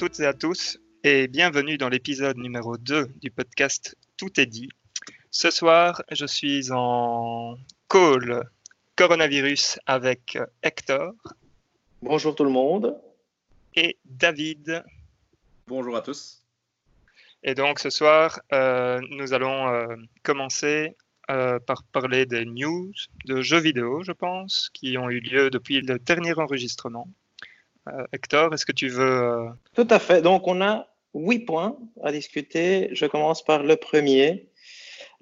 bonjour à toutes et à tous et bienvenue dans l'épisode numéro 2 du podcast Tout est dit. Ce soir, je suis en call coronavirus avec Hector. Bonjour tout le monde. Et David. Bonjour à tous. Et donc ce soir, euh, nous allons euh, commencer euh, par parler des news de jeux vidéo, je pense, qui ont eu lieu depuis le dernier enregistrement. Euh, Hector, est-ce que tu veux... Euh, Tout à fait. Donc, on a huit points à discuter. Je commence par le premier.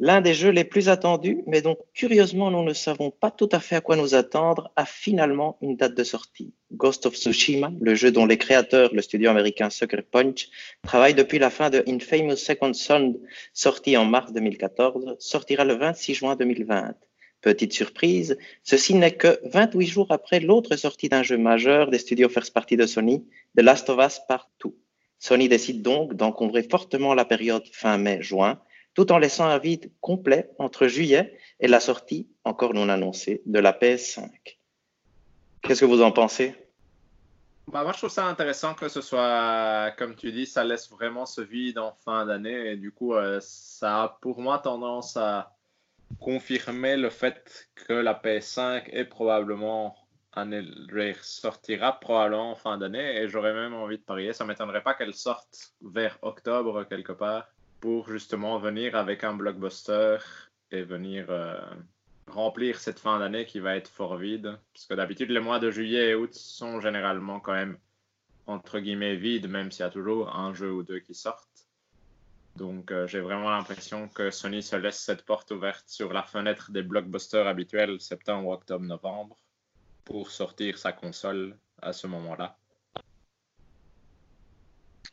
L'un des jeux les plus attendus, mais dont curieusement nous ne savons pas tout à fait à quoi nous attendre, a finalement une date de sortie. Ghost of Tsushima, le jeu dont les créateurs, le studio américain Sucker Punch, travaillent depuis la fin de Infamous Second Son, sorti en mars 2014, sortira le 26 juin 2020. Petite surprise, ceci n'est que 28 jours après l'autre sortie d'un jeu majeur des studios first party de Sony, The Last of Us Part 2. Sony décide donc d'encombrer fortement la période fin mai-juin tout en laissant un vide complet entre juillet et la sortie, encore non annoncée, de la PS5. Qu'est-ce que vous en pensez? Bah, Moi, je trouve ça intéressant que ce soit, comme tu dis, ça laisse vraiment ce vide en fin d'année. Et du coup, euh, ça a pour moi tendance à confirmer le fait que la PS5 est probablement sortira probablement en fin d'année et j'aurais même envie de parier, ça m'étonnerait pas qu'elle sorte vers octobre quelque part pour justement venir avec un blockbuster et venir euh, remplir cette fin d'année qui va être fort vide. Parce que d'habitude, les mois de juillet et août sont généralement quand même entre guillemets vides, même s'il y a toujours un jeu ou deux qui sortent. Donc euh, j'ai vraiment l'impression que Sony se laisse cette porte ouverte sur la fenêtre des blockbusters habituels septembre, octobre, novembre pour sortir sa console à ce moment-là.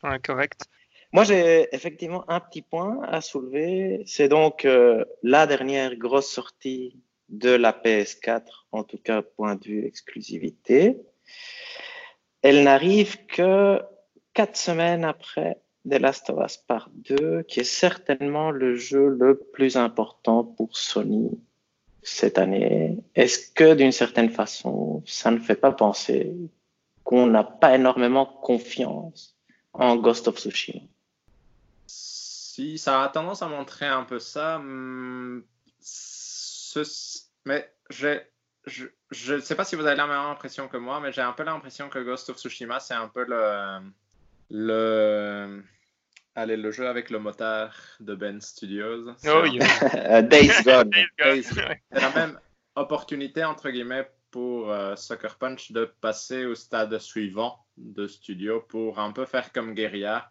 Ouais, correct. Moi, j'ai effectivement un petit point à soulever. C'est donc euh, la dernière grosse sortie de la PS4, en tout cas point de vue exclusivité. Elle n'arrive que quatre semaines après The Last of Us Part 2, qui est certainement le jeu le plus important pour Sony cette année. Est-ce que d'une certaine façon, ça ne fait pas penser qu'on n'a pas énormément confiance en Ghost of Tsushima? Si, ça a tendance à montrer un peu ça. Hmm, mais je ne sais pas si vous avez la même impression que moi, mais j'ai un peu l'impression que Ghost of Tsushima, c'est un peu le, le, allez, le jeu avec le moteur de Ben Studios. Oh, yeah. Days Gone. C'est la même opportunité, entre guillemets, pour euh, Sucker Punch de passer au stade suivant de studio pour un peu faire comme Guerilla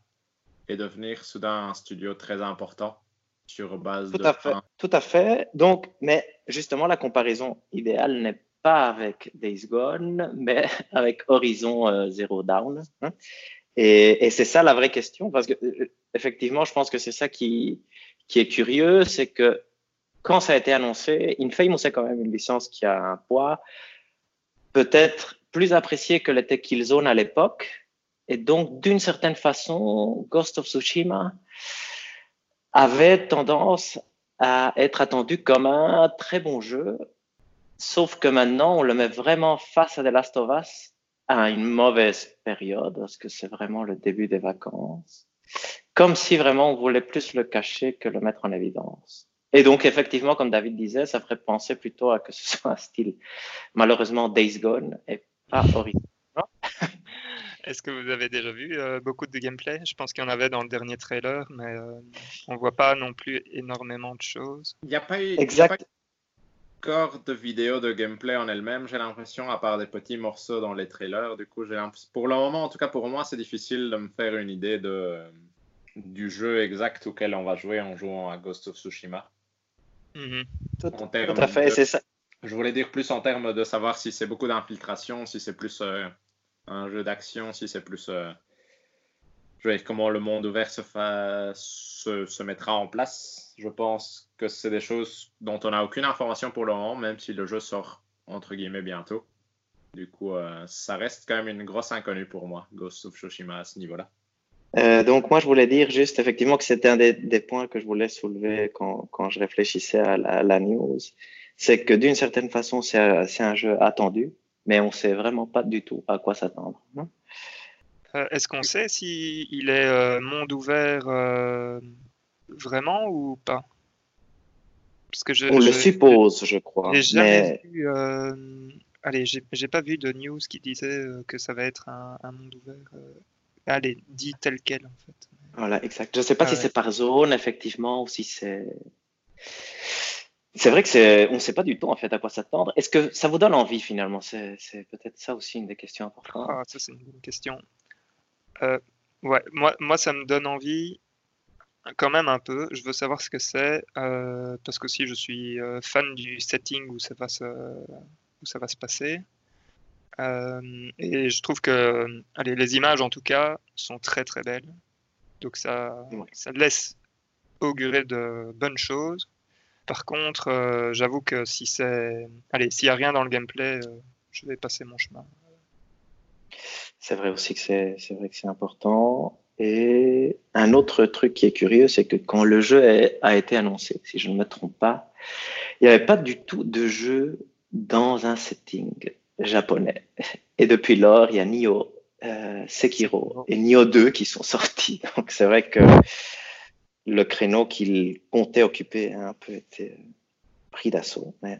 et devenir soudain un studio très important sur base tout de. À fait, tout à fait. Donc, mais justement, la comparaison idéale n'est pas avec Days Gone, mais avec Horizon euh, Zero Dawn. Hein. Et, et c'est ça la vraie question, parce que euh, effectivement, je pense que c'est ça qui, qui est curieux, c'est que quand ça a été annoncé, Infamous c'est quand même une licence qui a un poids peut-être plus apprécié que l'était Killzone à l'époque, et donc, d'une certaine façon, Ghost of Tsushima avait tendance à être attendu comme un très bon jeu, sauf que maintenant, on le met vraiment face à The Last of Us à une mauvaise période, parce que c'est vraiment le début des vacances, comme si vraiment on voulait plus le cacher que le mettre en évidence. Et donc, effectivement, comme David disait, ça ferait penser plutôt à que ce soit un style, malheureusement, Days Gone et pas Horizon. Est-ce que vous avez déjà vu euh, beaucoup de gameplay? Je pense qu'il y en avait dans le dernier trailer, mais euh, on voit pas non plus énormément de choses. Il n'y a pas eu exact. Encore de vidéos de gameplay en elle-même, j'ai l'impression, à part des petits morceaux dans les trailers. Du coup, pour le moment, en tout cas pour moi, c'est difficile de me faire une idée de, du jeu exact auquel on va jouer en jouant à Ghost of Tsushima. Mhm. Tout, tout, à fait, c'est ça. Je voulais dire plus en termes de savoir si c'est beaucoup d'infiltration, si c'est plus euh, un jeu d'action, si c'est plus. Euh, comment le monde ouvert se, mettra en place. Je pense que c'est des choses dont on n'a aucune information pour le moment, même si le jeu sort entre guillemets bientôt. Du coup, euh, ça reste quand même une grosse inconnue pour moi, Ghost of Tsushima à ce niveau-là. Euh, donc moi, je voulais dire juste effectivement que c'était un des, points que je voulais soulever quand, je réfléchissais à la, news. C'est que d'une certaine façon, c'est un jeu attendu mais on sait vraiment pas du tout à quoi s'attendre. Hein. Euh, Est-ce qu'on sait s'il il est euh, monde ouvert euh, vraiment ou pas? Parce que je, On le suppose, je crois. j'ai jamais Mais vu. allez, j'ai pas vu de news qui disait que ça va être un, un monde ouvert. allez, dit tel quel en fait. voilà, exact. Je ne sais pas Ah si ouais. c'est par zone, effectivement, ou si c'est. C'est vrai que c'est, on ne sait pas du tout en fait à quoi s'attendre. Est-ce que ça vous donne envie finalement? C'est, c'est peut-être ça aussi une des questions importantes. Ah, ça c'est une bonne question. Euh, ouais, moi, moi ça me donne envie quand même un peu. Je veux savoir ce que c'est euh, parce que si je suis euh, fan du setting où ça va se, où ça va se passer. Euh, et je trouve que allez, les images en tout cas sont très très belles. Donc ça, Ouais. ça laisse augurer de bonnes choses. Par contre, euh, j'avoue que si c'est, allez, s'il n'y a rien dans le gameplay, euh, je vais passer mon chemin. C'est vrai aussi que c'est, c'est vrai que c'est important. Et un autre truc qui est curieux, c'est que quand le jeu a été annoncé, si je ne me trompe pas, il n'y avait pas du tout de jeu dans un setting japonais. Et depuis lors, il y a Nioh, euh, Sekiro et Nioh 2 qui sont sortis. Donc c'est vrai que le créneau qu'il comptait occuper a un peu été pris d'assaut. Mais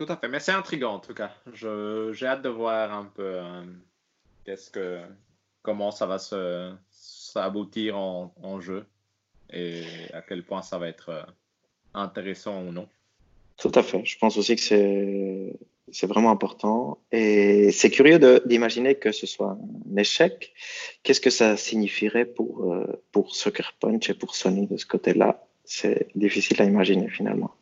Tout à fait, mais c'est intriguant en tout cas. J'ai hâte de voir un peu euh, que, comment ça va s'aboutir en, jeu et à quel point ça va être euh, intéressant ou non. Tout à fait. Je pense aussi que c'est c'est vraiment important. Et c'est curieux d'imaginer que ce soit un échec. Qu'est-ce que ça signifierait pour, euh, pour Sucker Punch et pour Sony de ce côté-là? C'est difficile à imaginer finalement.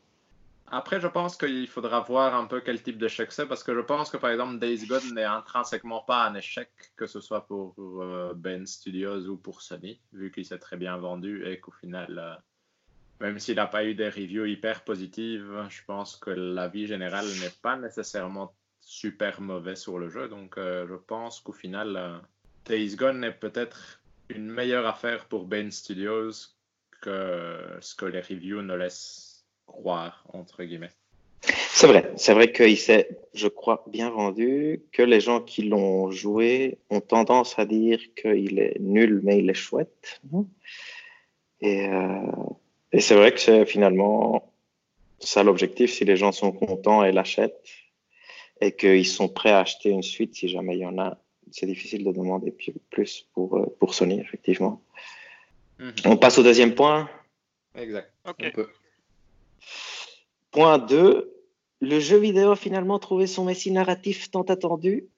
Après, je pense qu'il faudra voir un peu quel type d'échec c'est, parce que je pense que par exemple Days Gone n'est intrinsèquement pas un échec, que ce soit pour euh, Ben Studios ou pour Sony, vu qu'il s'est très bien vendu et qu'au final, euh, même s'il n'a pas eu des reviews hyper positives, je pense que l'avis général n'est pas nécessairement super mauvais sur le jeu. Donc, euh, je pense qu'au final, euh, Days Gone est peut-être une meilleure affaire pour Ben Studios que ce que les reviews ne laissent croire, entre guillemets. C'est vrai, c'est vrai qu'il s'est, je crois, bien vendu, que les gens qui l'ont joué ont tendance à dire qu'il est nul, mais il est chouette. Et, euh, et c'est vrai que c'est finalement ça l'objectif, si les gens sont contents et l'achètent, et qu'ils sont prêts à acheter une suite si jamais il y en a. C'est difficile de demander plus pour, euh, pour Sony, effectivement. Mhm. On passe au deuxième point. Exact. On peut. Point 2. Le jeu vidéo a finalement trouvé son messie narratif tant attendu.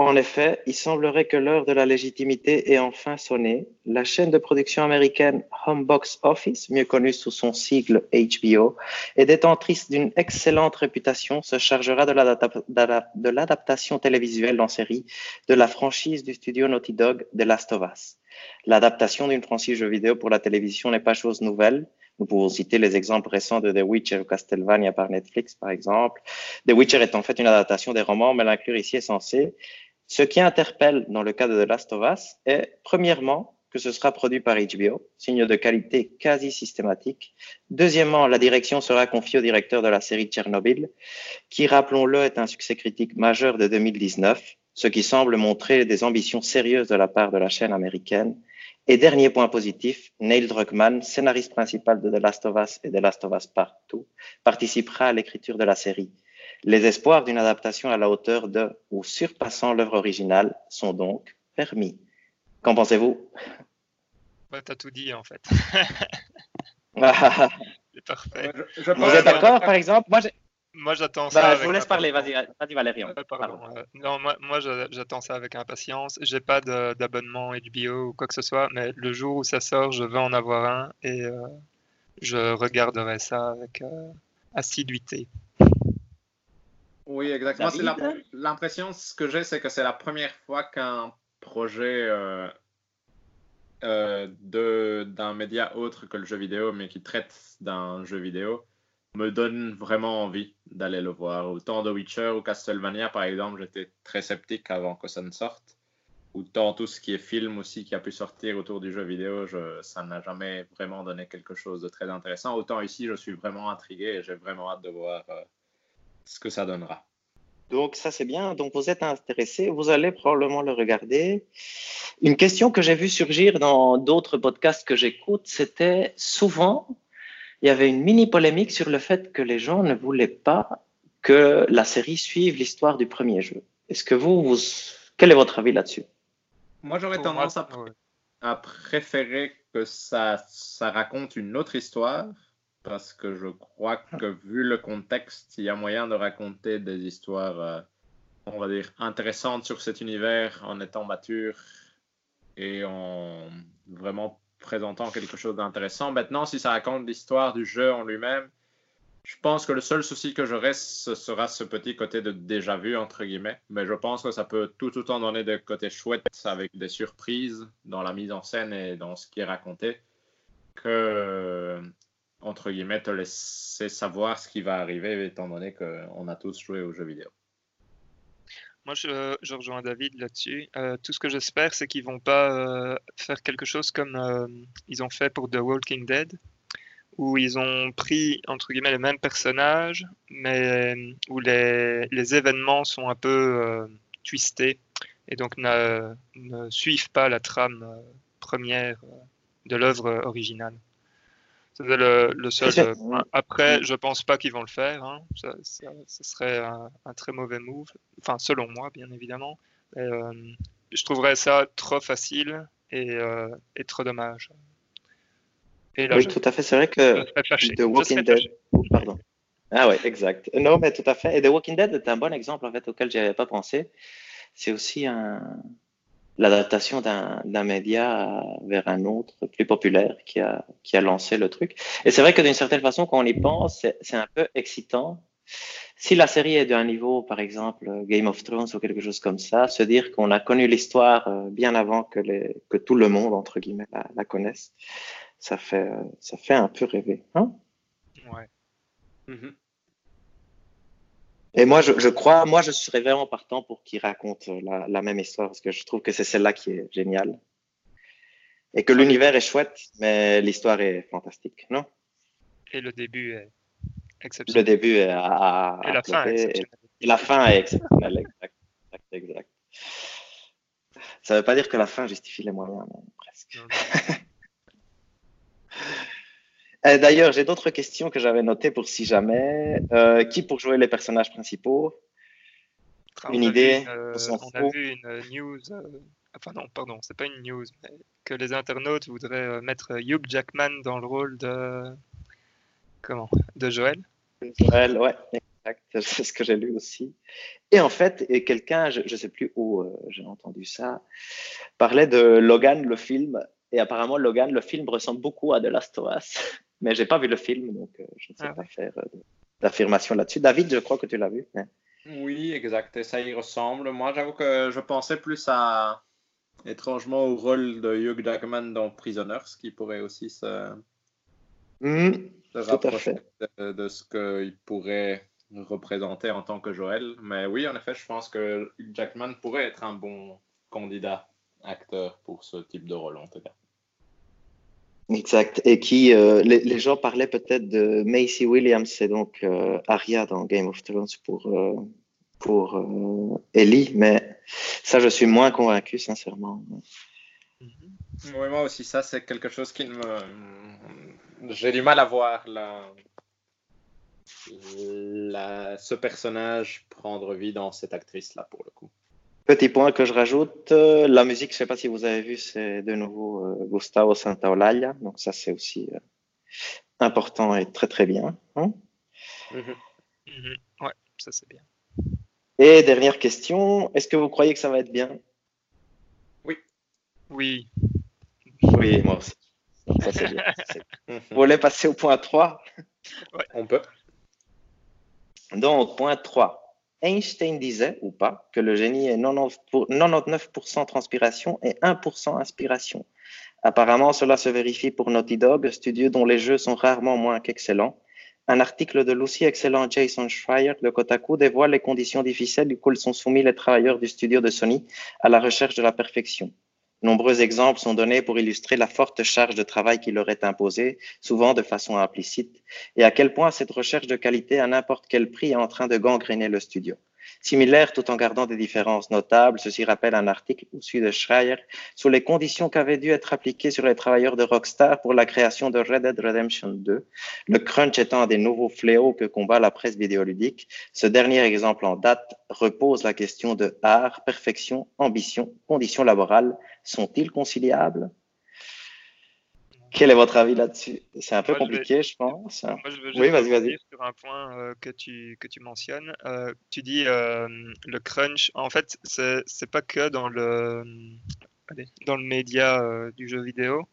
En effet, il semblerait que l'heure de la légitimité ait enfin sonné. La chaîne de production américaine Homebox Office, mieux connue sous son sigle HBO, et détentrice d'une excellente réputation, se chargera de l'adaptation télévisuelle en série de la franchise du studio Naughty Dog The Last of Us. L'adaptation d'une franchise jeu vidéo pour la télévision n'est pas chose nouvelle. Nous pouvons citer les exemples récents de The Witcher ou Castlevania par Netflix, par exemple. The Witcher est en fait une adaptation des romans, mais l'inclure ici est censé. Ce qui interpelle dans le cas de The Last of Us est, premièrement, que ce sera produit par HBO, signe de qualité quasi systématique. Deuxièmement, la direction sera confiée au directeur de la série Tchernobyl, qui, rappelons-le, est un succès critique majeur de 2019, ce qui semble montrer des ambitions sérieuses de la part de la chaîne américaine. Et dernier point positif, Neil Druckmann, scénariste principal de The Last of Us et The Last of Us Part 2, participera à l'écriture de la série. Les espoirs d'une adaptation à la hauteur de ou surpassant l'œuvre originale sont donc permis. Qu'en pensez-vous? Ouais, t'as tout dit en fait. Vous C'est parfait. Je- je êtes d'accord, par exemple? Moi, j'ai- Moi, j'attends ça. bah, je avec vous laisse parler. impatience. Vas-y, vas-y, Valérian. Euh, pardon. euh, non, moi, moi, je- j'attends ça avec impatience. J'ai pas de- d'abonnement HBO ou quoi que ce soit, mais le jour où ça sort, je veux en avoir un et euh, je regarderai ça avec euh, assiduité. Oui, exactement. L'impression, ce que j'ai, c'est que c'est la première fois qu'un projet euh, euh, de- d'un média autre que le jeu vidéo, mais qui traite d'un jeu vidéo, me donne vraiment envie d'aller le voir. Autant The Witcher ou Castlevania, par exemple, j'étais très sceptique avant que ça ne sorte. Autant tout ce qui est film aussi qui a pu sortir autour du jeu vidéo, ça n'a jamais vraiment donné quelque chose de très intéressant. Autant ici, je suis vraiment intrigué et j'ai vraiment hâte de voir euh, ce que ça donnera. Donc ça c'est bien. Donc vous êtes intéressé, vous allez probablement le regarder. Une question que j'ai vue surgir dans d'autres podcasts que j'écoute, c'était souvent, il y avait une mini polémique sur le fait que les gens ne voulaient pas que la série suive l'histoire du premier jeu. Est-ce que vous, vous, quel est votre avis là-dessus? Moi j'aurais tendance à, à, préférer que ça, ça raconte une autre histoire parce que je crois que vu le contexte, il y a moyen de raconter des histoires, euh, on va dire, intéressantes sur cet univers en étant mature et en vraiment présentant quelque chose d'intéressant. Maintenant, si ça raconte l'histoire du jeu en lui-même, je pense que le seul souci que j'aurai, ce sera ce petit côté de déjà vu, entre guillemets. Mais je pense que ça peut tout autant donner des côtés chouettes avec des surprises dans la mise en scène et dans ce qui est raconté que entre guillemets, te laisser savoir ce qui va arriver, étant donné qu'on a tous joué aux jeux vidéo. Moi, je, rejoins David là-dessus. Euh, tout ce que j'espère, c'est qu'ils vont pas euh, faire quelque chose comme euh, ils ont fait pour The Walking Dead, où ils ont pris, entre guillemets, les mêmes personnages, mais où les, événements sont un peu twistés, et donc ne, suivent pas la trame première de l'œuvre originale. C'est le, seul. Euh, après, je pense pas qu'ils vont le faire. Hein. Ça, serait un, très mauvais move. Enfin, selon moi, bien évidemment. Euh, je trouverais ça trop facile et, euh, trop dommage. oui, tout à fait. C'est vrai que The Walking Dead. Pardon. Ah ouais, exact. Non, mais tout à fait. Et The Walking Dead est un bon exemple en fait auquel j'avais pas pensé. C'est aussi un, l'adaptation d'un média vers un autre plus populaire qui a, qui a lancé le truc. Et c'est vrai que d'une certaine façon, quand on y pense, c'est un peu excitant. Si la série est d'un niveau, par exemple, Game of Thrones ou quelque chose comme ça, se dire qu'on a connu l'histoire euh, bien avant que, les, que tout le monde, entre guillemets, la, connaisse, ça fait, ça fait un peu rêver. Hein? Ouais. Mm-hmm. Et moi, je, je, crois, moi, je serais vraiment partant pour qu'il raconte la, la, même histoire parce que je trouve que c'est celle-là qui est géniale. Et que l'univers est chouette, mais l'histoire est fantastique, non? Et le début est exceptionnel. Le début est à, et, la fin est exceptionnelle. Et, la fin est exceptionnelle, exact, exact, exact. Ça ne veut pas dire que la fin justifie les moyens, mais presque. Euh, d'ailleurs, j'ai d'autres questions que j'avais notées pour si jamais. Euh, qui pour jouer les personnages principaux? Une idée euh, On a vu une news. Enfin non, pardon, c'est pas une news, mais que les internautes voudraient mettre Hugh Jackman dans le rôle de comment De Joël. Joël, ouais, exact. C'est ce que j'ai lu aussi. Et en fait, quelqu'un, je ne sais plus où j'ai entendu ça, parlait de Logan, le film. Et apparemment, Logan, le film ressemble beaucoup à The Last of Us. Mais j'ai pas vu le film, donc euh, je ne sais ah pas faire euh, d'affirmation là-dessus. David, je crois que tu l'as vu. Oui, exact. Et ça y ressemble. Moi, j'avoue que je pensais plus à étrangement au rôle de Hugh Jackman dans Prisoners, qui pourrait aussi se, mmh, rapprocher de, de, ce qu'il pourrait représenter en tant que Joël. Mais oui, en effet, je pense que Hugh Jackman pourrait être un bon candidat acteur pour ce type de rôle, en tout cas. Exact. Et qui, euh, les, gens parlaient peut-être de Macy Williams, c'est donc euh, Arya dans Game of Thrones pour, euh, pour Ellie, mais ça, je suis moins convaincu, sincèrement. Mm-hmm. Oui, moi aussi, ça, c'est quelque chose qui me. J'ai du mal à voir. La... ce personnage prendre vie dans cette actrice-là, pour le coup. Petit point que je rajoute, euh, la musique, je ne sais pas si vous avez vu, c'est de nouveau euh, Gustavo Santaolalla. Donc ça, c'est aussi euh, important et très très bien. Hein mhm. Mhm. Ouais, ça c'est bien. Et dernière question, est-ce que vous croyez que ça va être bien? Oui. Oui. Oui, moi aussi. Ça c'est bien. vous voulez passer au point 3 ouais. On peut. Donc, point 3. Einstein disait, ou pas, que le génie est 99% transpiration et 1% inspiration. Apparemment, cela se vérifie pour Naughty Dog, studio dont les jeux sont rarement moins qu'excellents. Un article de l'aussi excellent Jason Schreier de Kotaku dévoile les conditions difficiles auxquelles sont soumis les travailleurs du studio de Sony à la recherche de la perfection. Nombreux exemples sont donnés pour illustrer la forte charge de travail qui leur est imposée, souvent de façon implicite, et à quel point cette recherche de qualité à n'importe quel prix est en train de gangréner le studio. Similaire tout en gardant des différences notables. Ceci rappelle un article issu de Schreier sur les conditions qu'avaient dû être appliquées sur les travailleurs de Rockstar pour la création de Red Dead Redemption 2, le crunch étant un des nouveaux fléaux que combat la presse vidéoludique. Ce dernier exemple en date repose la question de art, perfection, ambition, conditions laborales. Sont-ils conciliables? Quel est votre avis là-dessus? C'est un peu compliqué, je, pense. Moi, je veux oui, vas-y, vas-y. Sur un point euh, que, tu, que tu mentionnes, euh, tu dis euh, le crunch. En fait, c'est pas que dans le, dans le média du jeu vidéo,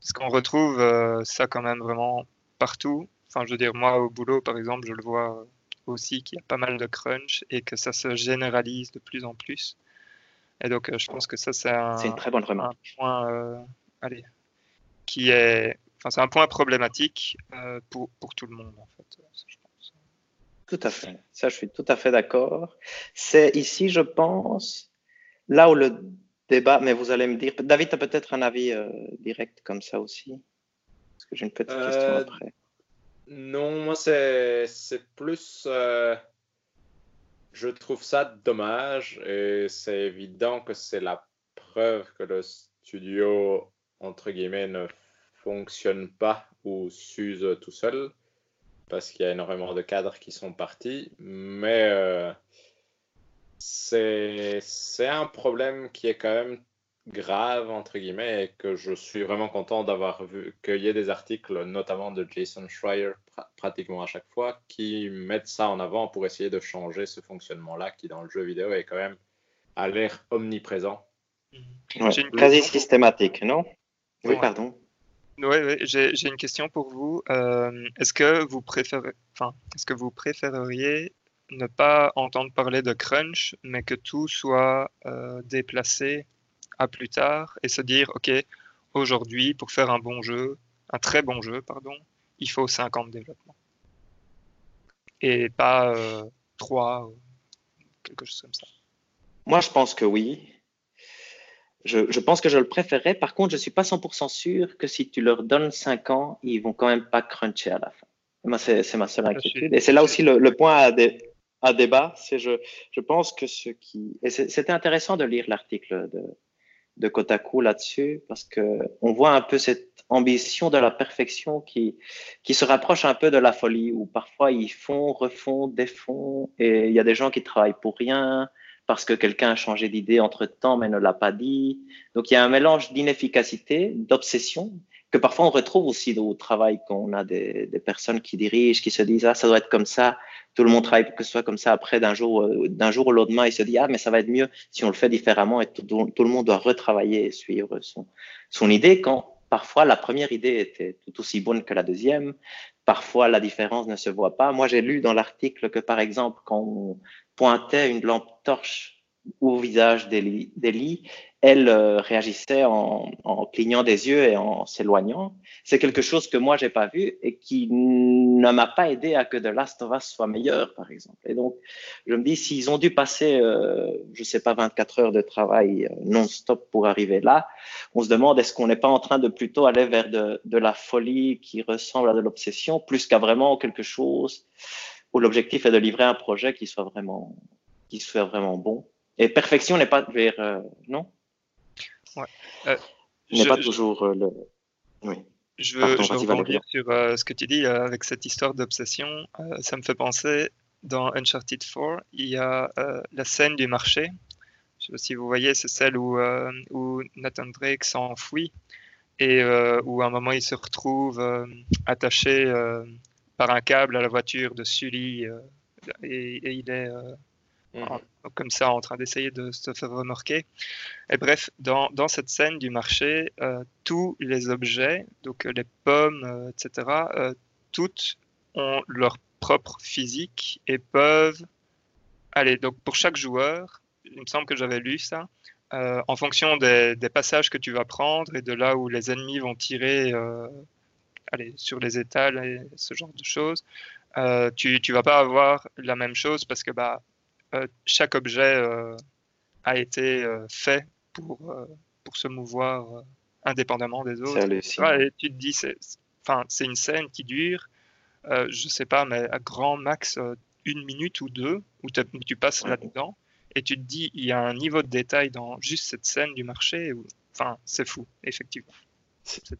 parce qu'on retrouve ça quand même vraiment partout. Enfin, je veux dire, moi, au boulot, par exemple, je le vois aussi qu'il y a pas mal de crunch et que ça se généralise de plus en plus. Et donc, je pense que ça, c'est un, une très bonne remarque. Un point, allez, qui est, enfin, c'est un point problématique euh, pour, pour, tout le monde en fait. Je pense. Tout à fait. Ça, je suis tout à fait d'accord. C'est ici, je pense, là où le débat, mais vous allez me dire, David, tu as peut-être un avis euh, direct comme ça aussi? Parce que j'ai une petite question euh, après. Non, moi, c'est, c'est plus. je trouve ça dommage et c'est évident que c'est la preuve que le studio entre guillemets, ne fonctionne pas ou s'use tout seul parce qu'il y a énormément de cadres qui sont partis. Mais euh, c'est un problème qui est quand même grave, entre guillemets, et que je suis vraiment content d'avoir vu qu'il y ait des articles, notamment de Jason Schreier, pratiquement à chaque fois, qui mettent ça en avant pour essayer de changer ce fonctionnement-là qui, dans le jeu vidéo, est quand même à l'air omniprésent. quasi systématique, non? Oui, pardon. Oui, j'ai une question pour vous. Euh, est-ce que vous préférez, enfin, est-ce que vous préféreriez ne pas entendre parler de crunch, mais que tout soit euh, déplacé à plus tard et se dire, ok, aujourd'hui, pour faire un bon jeu, un très bon jeu, pardon, il faut 5 ans de développement et pas euh, 3 ou quelque chose comme ça. Moi, je pense que oui. Je, pense que je le préférerais. Par contre, je ne suis pas 100% sûr que si tu leur donnes 5 ans, ils vont quand même pas cruncher à la fin. Moi, c'est ma seule inquiétude. Et c'est là aussi le, point à, à débat. C'est je, je pense que ce qui. Et c'était intéressant de lire l'article de, de Kotaku là-dessus parce que on voit un peu cette ambition de la perfection qui, qui se rapproche un peu de la folie où parfois ils font, refont, défont et il y a des gens qui travaillent pour rien parce que quelqu'un a changé d'idée entre-temps mais ne l'a pas dit. Donc il y a un mélange d'inefficacité, d'obsession, que parfois on retrouve aussi au travail quand on a des, personnes qui dirigent, qui se disent ah ça doit être comme ça, tout le monde travaille pour que ce soit comme ça. Après d'un jour euh, d'un jour au lendemain, il se dit ah mais ça va être mieux si on le fait différemment et tout, tout le monde doit retravailler et suivre son son idée quand parfois la première idée était tout aussi bonne que la deuxième. Parfois la différence ne se voit pas. Moi j'ai lu dans l'article que par exemple quand on, pointait une lampe torche au visage d'Elie, elle euh, réagissait en, clignant des yeux et en s'éloignant. C'est quelque chose que moi, j'ai pas vu et qui ne m'a pas aidé à que The Last of Us soit meilleur, par exemple. Et donc, je me dis, s'ils ont dû passer, euh, je sais pas, 24 heures de travail euh, non-stop pour arriver là, on se demande, est-ce qu'on n'est pas en train de plutôt aller vers de, de la folie qui ressemble à de l'obsession, plus qu'à vraiment quelque chose où l'objectif est de livrer un projet qui soit vraiment, qui soit vraiment bon. Et perfection n'est pas vers, euh, non? Ouais. Euh, n'est pas toujours euh, le. Oui. Je veux, je rebondir sur ce que tu dis avec cette histoire d'obsession. ça me fait penser, dans Uncharted 4, il y a la scène du marché. Je sais pas si vous voyez, c'est celle où, où Nathan Drake s'enfuit et où à un moment il se retrouve attaché par un câble à la voiture de Sully euh, et, il est euh, mhm. comme ça en train d'essayer de se faire remarquer. Et bref, dans, dans cette scène du marché, euh, tous les objets, donc les pommes, etc., toutes ont leur propre physique et peuvent. Allez, donc pour chaque joueur, il me semble que j'avais lu ça, en fonction des, des, passages que tu vas prendre et de là où les ennemis vont tirer allez, sur les étals et ce genre de choses, euh, tu ne vas pas avoir la même chose parce que bah, euh, chaque objet euh, a été fait pour, pour se mouvoir indépendamment des autres. et tu te dis, c'est une scène qui dure, je sais pas, mais à grand max une minute ou deux où tu passes là-dedans et tu te dis, il y a un niveau de détail dans juste cette scène du marché. Où... Enfin, c'est fou, effectivement. C'est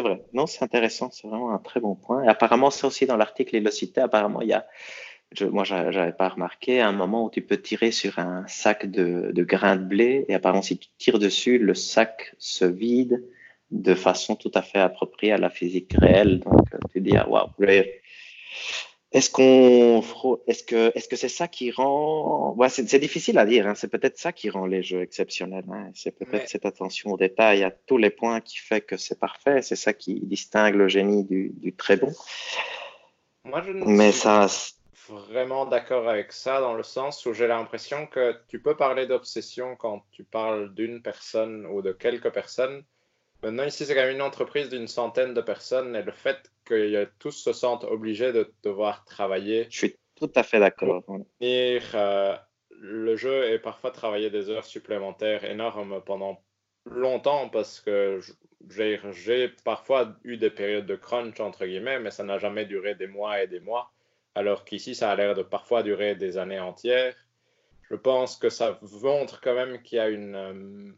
vrai. Non, c'est intéressant. C'est vraiment un très bon point. Et apparemment, c'est aussi dans l'article, il le citait. Apparemment, il y a, je, moi, j'avais pas remarqué, un moment où tu peux tirer sur un sac de, de grains de blé. Et apparemment, si tu tires dessus, le sac se vide de façon tout à fait appropriée à la physique réelle. Donc, tu dis, ah, waouh, est-ce qu'on, est-ce que, est-ce que c'est ça qui rend, ouais, c'est, difficile à dire. Hein. C'est peut-être ça qui rend les jeux exceptionnels. Hein. C'est peut-être cette attention au détail, à tous les points qui fait que c'est parfait. C'est ça qui distingue le génie du, du très bon. Moi, je ne Mais suis ça, vraiment d'accord avec ça dans le sens où j'ai l'impression que tu peux parler d'obsession quand tu parles d'une personne ou de quelques personnes, Maintenant, ici, c'est quand même une entreprise d'une centaine de personnes et le fait que tous se sentent obligés de devoir travailler. Je suis tout à fait d'accord. Euh, le jeu est parfois travailler des heures supplémentaires énormes pendant longtemps parce que j'ai parfois eu des périodes de crunch, entre guillemets, mais ça n'a jamais duré des mois et des mois. Alors qu'ici, ça a l'air de parfois durer des années entières. Je pense que ça montre quand même qu'il y a une. Euh,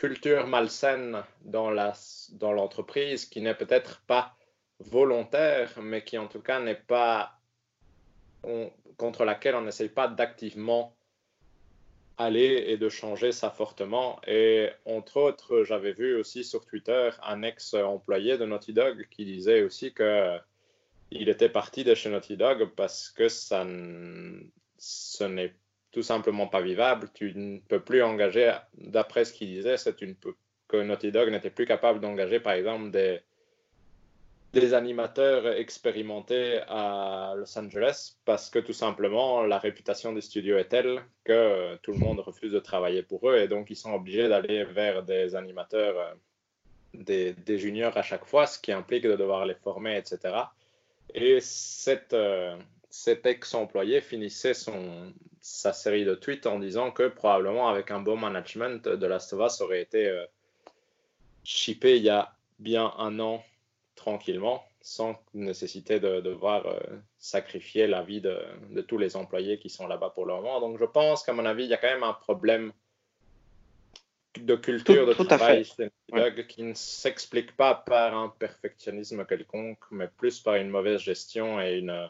culture malsaine dans l'entreprise dans qui n'est peut-être pas volontaire, mais qui en tout cas n'est pas contre laquelle on n'essaye pas d'activement aller et de changer ça fortement. Et entre autres, j'avais vu aussi sur Twitter un ex-employé de Naughty Dog qui disait aussi que il était parti de chez Naughty Dog parce que ça, ce n'est tout simplement pas vivable. Tu ne peux plus engager, d'après ce qu'il disait, c'est une, que Naughty Dog n'était plus capable d'engager, par exemple, des, des animateurs expérimentés à Los Angeles parce que tout simplement la réputation des studios est telle que tout le monde refuse de travailler pour eux et donc ils sont obligés d'aller vers des animateurs, euh, des, juniors à chaque fois, ce qui implique de devoir les former, etc. Et cette, euh, cet ex-employé finissait son, sa série de tweets en disant que probablement avec un bon management, de Last of Us aurait été euh, shippé il y a bien un an tranquillement, sans nécessité de, devoir euh, sacrifier la vie de, tous les employés qui sont là-bas pour le moment. Donc je pense qu'à mon avis, il y a quand même un problème de culture de travail qui ne s'explique pas par un perfectionnisme quelconque, mais plus par une mauvaise gestion et une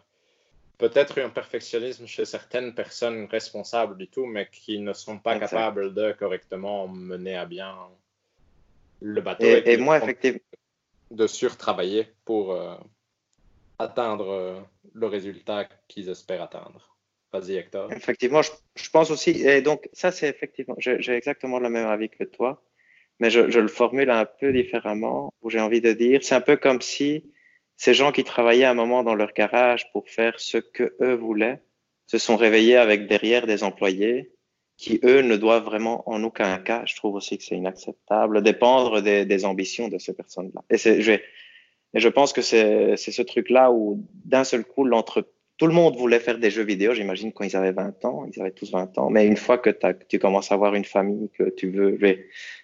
peut-être un perfectionnisme chez certaines personnes responsables du tout, mais qui ne sont pas capables de correctement mener à bien le bateau. Et, moi, effectivement. De surtravailler pour euh, atteindre euh, le résultat qu'ils espèrent atteindre. Vas-y, Hector. Effectivement, je, pense aussi, et donc ça, c'est effectivement, j'ai exactement le même avis que toi, mais je, le formule un peu différemment, où j'ai envie de dire, c'est un peu comme si ces gens qui travaillaient un moment dans leur garage pour faire ce que eux voulaient se sont réveillés avec derrière des employés qui, eux, ne doivent vraiment en aucun cas, je trouve aussi que c'est inacceptable, dépendre des, ambitions de ces personnes-là. Et, je, pense que c'est ce truc-là où, d'un seul coup, tout le monde voulait faire des jeux vidéo, j'imagine, quand ils avaient 20 ans. Ils avaient tous 20 ans. Mais une fois que tu commences à avoir une famille, que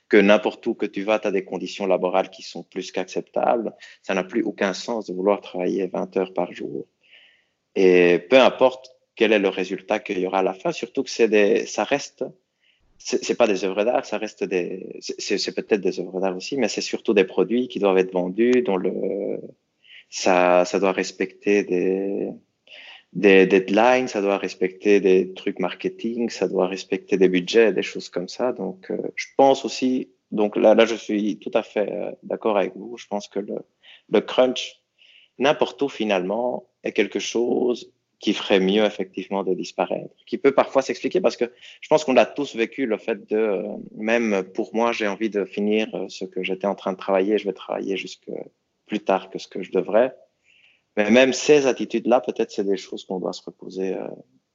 que n'importe où que tu vas, tu as des conditions laborales qui sont plus qu'acceptables, ça n'a plus aucun sens de vouloir travailler 20 heures par jour. Et peu importe quel est le résultat qu'il y aura à la fin, surtout que c'est des, ça reste, c'est pas des œuvres d'art, ça reste des, c'est peut-être des œuvres d'art aussi, mais c'est surtout des produits qui doivent être vendus, dont le, ça, ça doit respecter des, des deadlines, ça doit respecter des trucs marketing, ça doit respecter des budgets, des choses comme ça. Donc, euh, je pense aussi, donc là, là, je suis tout à fait euh, d'accord avec vous. Je pense que le, le crunch, n'importe où finalement, est quelque chose qui ferait mieux effectivement de disparaître, qui peut parfois s'expliquer parce que je pense qu'on a tous vécu le fait de, euh, même pour moi, j'ai envie de finir ce que j'étais en train de travailler, je vais travailler jusque plus tard que ce que je devrais. Mais même ces attitudes-là, peut-être, c'est des choses qu'on doit se reposer euh,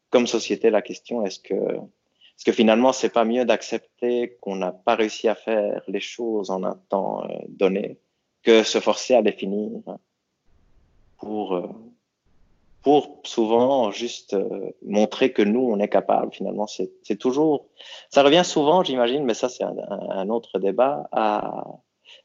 comme société. La question, est-ce que, est-ce que finalement, c'est pas mieux d'accepter qu'on n'a pas réussi à faire les choses en un temps euh, donné que se forcer à les finir pour, euh, pour souvent juste montrer que nous, on est capable. Finalement, c'est toujours, ça revient souvent, j'imagine, mais ça, c'est un, un, autre débat, à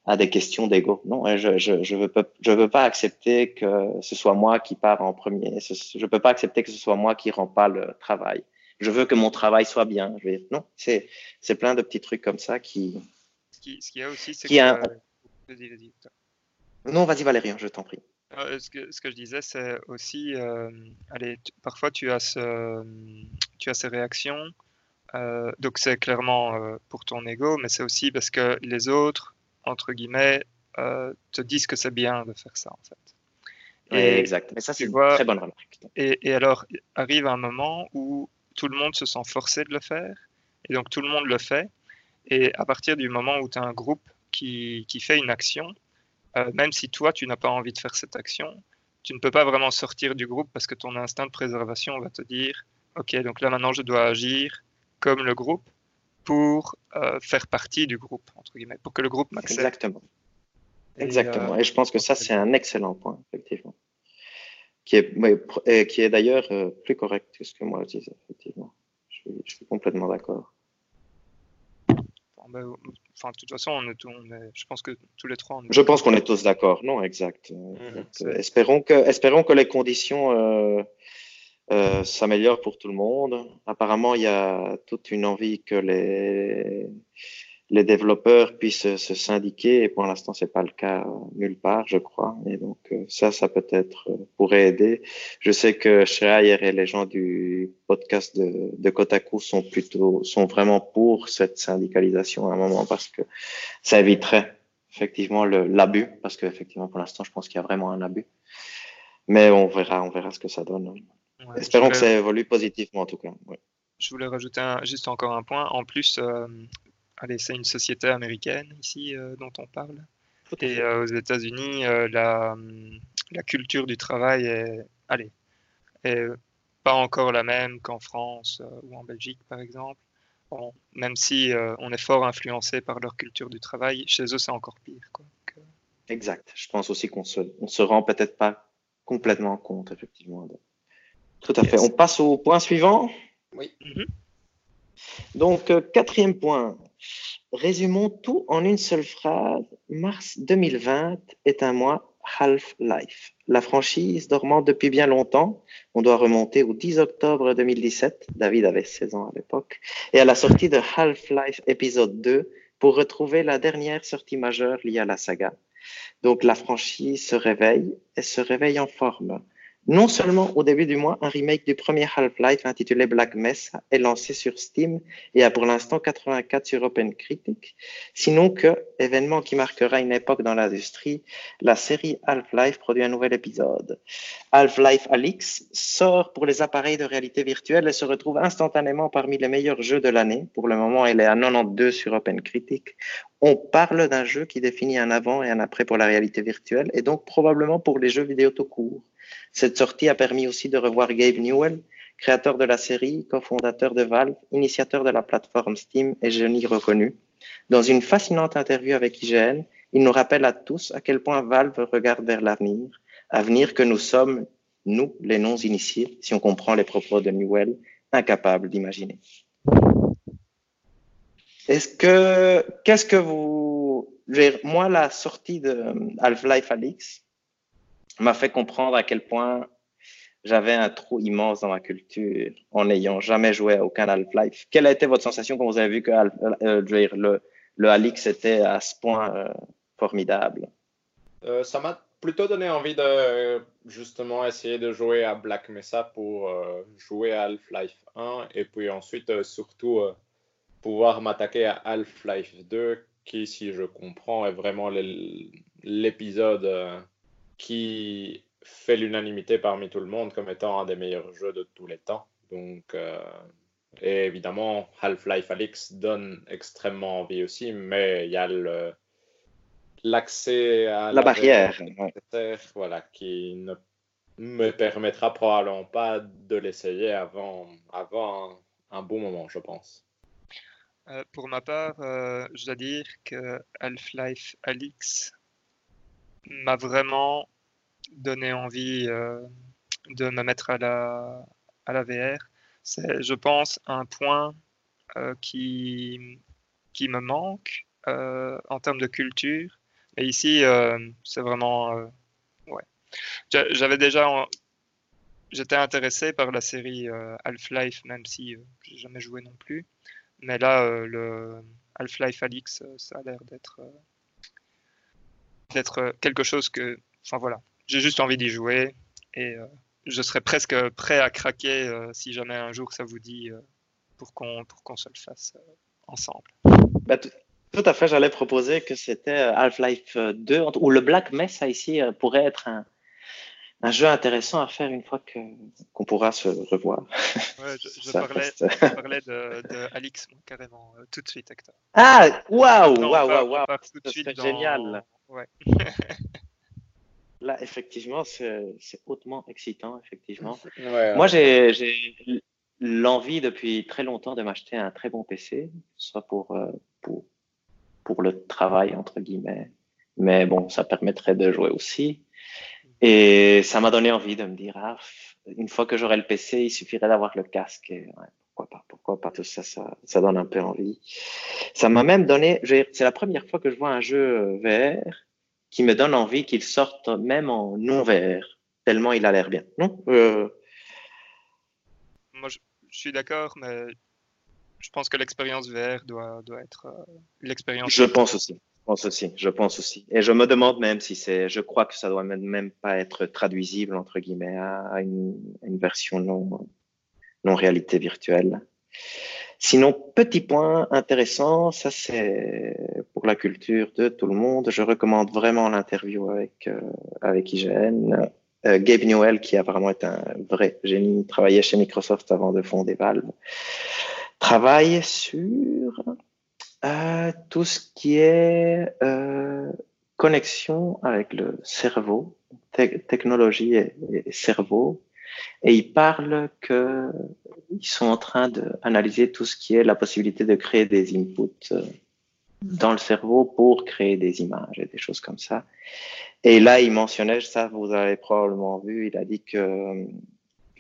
à des questions d'ego. Non, je je je veux pas je veux pas accepter que ce soit moi qui part en premier. Je peux pas accepter que ce soit moi qui rend pas le travail. Je veux que mon travail soit bien. Je veux dire, non, c'est c'est plein de petits trucs comme ça qui. Ce qui, ce qu'il y a aussi, c'est que. a-. Non, vas-y Valérien, je t'en prie. Euh, ce, que, ce que je disais, c'est aussi, euh, allez, tu- parfois tu as, ce, tu as ces réactions, euh, donc c'est clairement pour ton ego, mais c'est aussi parce que les autres, entre guillemets, te disent que c'est bien de faire ça, en fait. Et, exact. Mais ça, c'est une vois- très bonne remarque. et, et alors, arrive un moment où tout le monde se sent forcé de le faire, et donc tout le monde le fait, et à partir du moment où tu as un groupe qui, qui fait une action, euh, même si toi, tu n'as pas envie de faire cette action, tu ne peux pas vraiment sortir du groupe parce que ton instinct de préservation va te dire, OK, donc là maintenant, je dois agir comme le groupe pour euh, faire partie du groupe, entre guillemets, pour que le groupe m'accepte. Exactement. Et, Exactement. euh, Et je pense que ça, c'est un excellent point, effectivement. Qui est, qui d'ailleurs plus correct que ce que moi je disais, effectivement. Je suis, je suis complètement d'accord. Ben, enfin, de toute façon, on est, tous- on est- je pense que tous les trois, on est Je pense qu'on est tous d'accord. Non, exact. Euh, exact. Euh, espérons, que, espérons que les conditions euh, euh, s'améliorent pour tout le monde. Apparemment, il y a toute une envie que les, les développeurs puissent se syndiquer et pour l'instant, c'est pas le cas euh, nulle part, je crois. Et donc, euh, ça, ça peut-être euh, pourrait aider. Je sais que Schreier et les gens du podcast de, de Kotaku sont plutôt, sont vraiment pour cette syndicalisation à un moment parce que ça éviterait effectivement l'abus, parce qu'effectivement, pour l'instant, je pense qu'il y a vraiment un abus. Mais on verra, on verra ce que ça donne. Ouais, Espérons que ça évolue positivement, en tout cas. Ouais. Je voulais rajouter un- juste encore un point. En plus, euh, allez, c'est une société américaine ici euh, dont on parle. Et euh, aux États-Unis, euh, la, hum, la culture du travail est, allez, est pas encore la même qu'en France euh, ou en Belgique, par exemple. Bon, même si euh, on est fort influencé par leur culture du travail, chez eux, c'est encore pire. Quoi. Donc, euh, Exact. Je pense aussi qu'on se, on se rend peut-être pas complètement compte, effectivement. de- Tout à fait. On passe au point suivant. mhm. Donc, euh, quatrième point. Résumons tout en une seule phrase. Mars 2020 est un mois Half-Life. La franchise dormant depuis bien longtemps, on doit remonter au 10 octobre 2017, David avait 16 ans à l'époque, et à la sortie de Half-Life épisode 2 pour retrouver la dernière sortie majeure liée à la saga. Donc la franchise se réveille et se réveille en forme. Non seulement au début du mois, un remake du premier Half-Life intitulé Black Mesa est lancé sur Steam et a pour l'instant 84 sur OpenCritic, sinon que, événement qui marquera une époque dans l'industrie, la série Half-Life produit un nouvel épisode. Half-Life Alyx sort pour les appareils de réalité virtuelle et se retrouve instantanément parmi les meilleurs jeux de l'année. Pour le moment, elle est à 92 sur OpenCritic. On parle d'un jeu qui définit un avant et un après pour la réalité virtuelle et donc probablement pour les jeux vidéo tout court. Cette sortie a permis aussi de revoir Gabe Newell, créateur de la série, cofondateur de Valve, initiateur de la plateforme Steam et génie reconnu. Dans une fascinante interview avec IGN, il nous rappelle à tous à quel point Valve regarde vers l'avenir, avenir que nous sommes, nous, les non-initiés, si on comprend les propos de Newell, incapables d'imaginer. Est-ce que, qu'est-ce que vous, moi, la sortie de Half-Life Alix m'a fait comprendre à quel point j'avais un trou immense dans ma culture en n'ayant jamais joué à aucun Half-Life. Quelle a été votre sensation quand vous avez vu que euh, dire, le, le Alix était à ce point euh, formidable? Euh, ça m'a plutôt donné envie de justement essayer de jouer à Black Mesa pour euh, jouer à Half-Life 1 et puis ensuite euh, surtout euh, pouvoir m'attaquer à Half-Life 2 qui, si je comprends, est vraiment l'épisode euh, qui fait l'unanimité parmi tout le monde comme étant un des meilleurs jeux de tous les temps. Donc, euh, et évidemment, Half-Life Alyx donne extrêmement envie aussi, mais il y a le l'accès à La barrière. ouais. voilà, qui ne me permettra probablement pas de l'essayer avant, avant un, un bon moment, je pense. Euh, pour ma part, euh, je dois dire que Half-Life Alyx m'a vraiment donné envie euh, de me mettre à la, à la VR. C'est, je pense, un point euh, qui, qui me manque euh, en termes de culture. Et ici, c'est vraiment. ouais. J'avais déjà. J'étais intéressé par la série Half-Life, même si j'ai jamais joué non plus. Mais là, le Half-Life Alix, ça a l'air d'être d'être quelque chose que. Enfin voilà, j'ai juste envie d'y jouer et je serais presque prêt à craquer si jamais un jour ça vous dit pour qu'on pour qu'on se le fasse euh, ensemble. Bah, tout, à fait, j'allais proposer que c'était euh, Half-Life 2 ou le Black Mesa ici euh, pourrait être un, un jeu intéressant à faire une fois que qu'on pourra se revoir. Ouais, je, parlais, je, parlais, de, de Alix carrément tout de suite, Hector. Ah, waouh, waouh, waouh, waouh, c'est génial. Ouais. Là, effectivement, c'est hautement excitant, effectivement. Moi, j'ai l'envie depuis très longtemps de m'acheter un très bon PC, soit pour, euh, pour, pour le travail, entre guillemets. Mais bon, ça permettrait de jouer aussi. Et ça m'a donné envie de me dire, ah, une fois que j'aurai le PC, il suffirait d'avoir le casque. Et, pourquoi pas, pourquoi pas, tout ça, ça, ça donne un peu envie. Ça m'a même donné, c'est la première fois que je vois un jeu VR qui me donne envie qu'il sorte même en non VR, tellement il a l'air bien. Non? Euh, Moi, je, je suis d'accord, mais je pense que l'expérience VR doit, doit être euh, l'expérience. Je pense aussi. Je pense aussi. Je pense aussi. Et je me demande même si c'est. Je crois que ça doit même, même pas être traduisible entre guillemets à une, une version non non réalité virtuelle. Sinon, petit point intéressant, ça c'est pour la culture de tout le monde. Je recommande vraiment l'interview avec euh, avec IGN euh, Gabe Newell, qui a vraiment été un vrai génie, travaillait chez Microsoft avant de fonder Valve, travaille sur euh, tout ce qui est euh, connexion avec le cerveau, technologie et, cerveau. Et il parle qu'ils sont en train d'analyser tout ce qui est la possibilité de créer des inputs dans le cerveau pour créer des images et des choses comme ça. Et là, il mentionnait, ça vous avez probablement vu, il a dit que,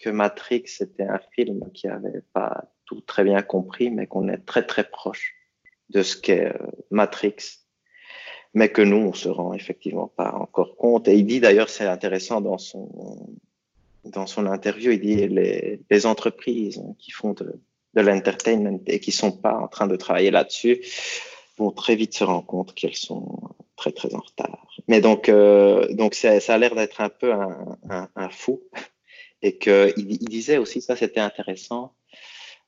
que Matrix était un film qui avait pas tout très bien compris, mais qu'on est très très proche de ce qu'est euh, Matrix, mais que nous, on se rend effectivement pas encore compte. Et il dit d'ailleurs, c'est intéressant dans son, dans son interview, il dit les, les entreprises qui font de, l'entertainment et qui sont pas en train de travailler là-dessus vont très vite se rendre compte qu'elles sont très très en retard. Mais donc, euh, donc ça, a l'air d'être un peu un, un, fou. Et qu'il il disait aussi, ça c'était intéressant,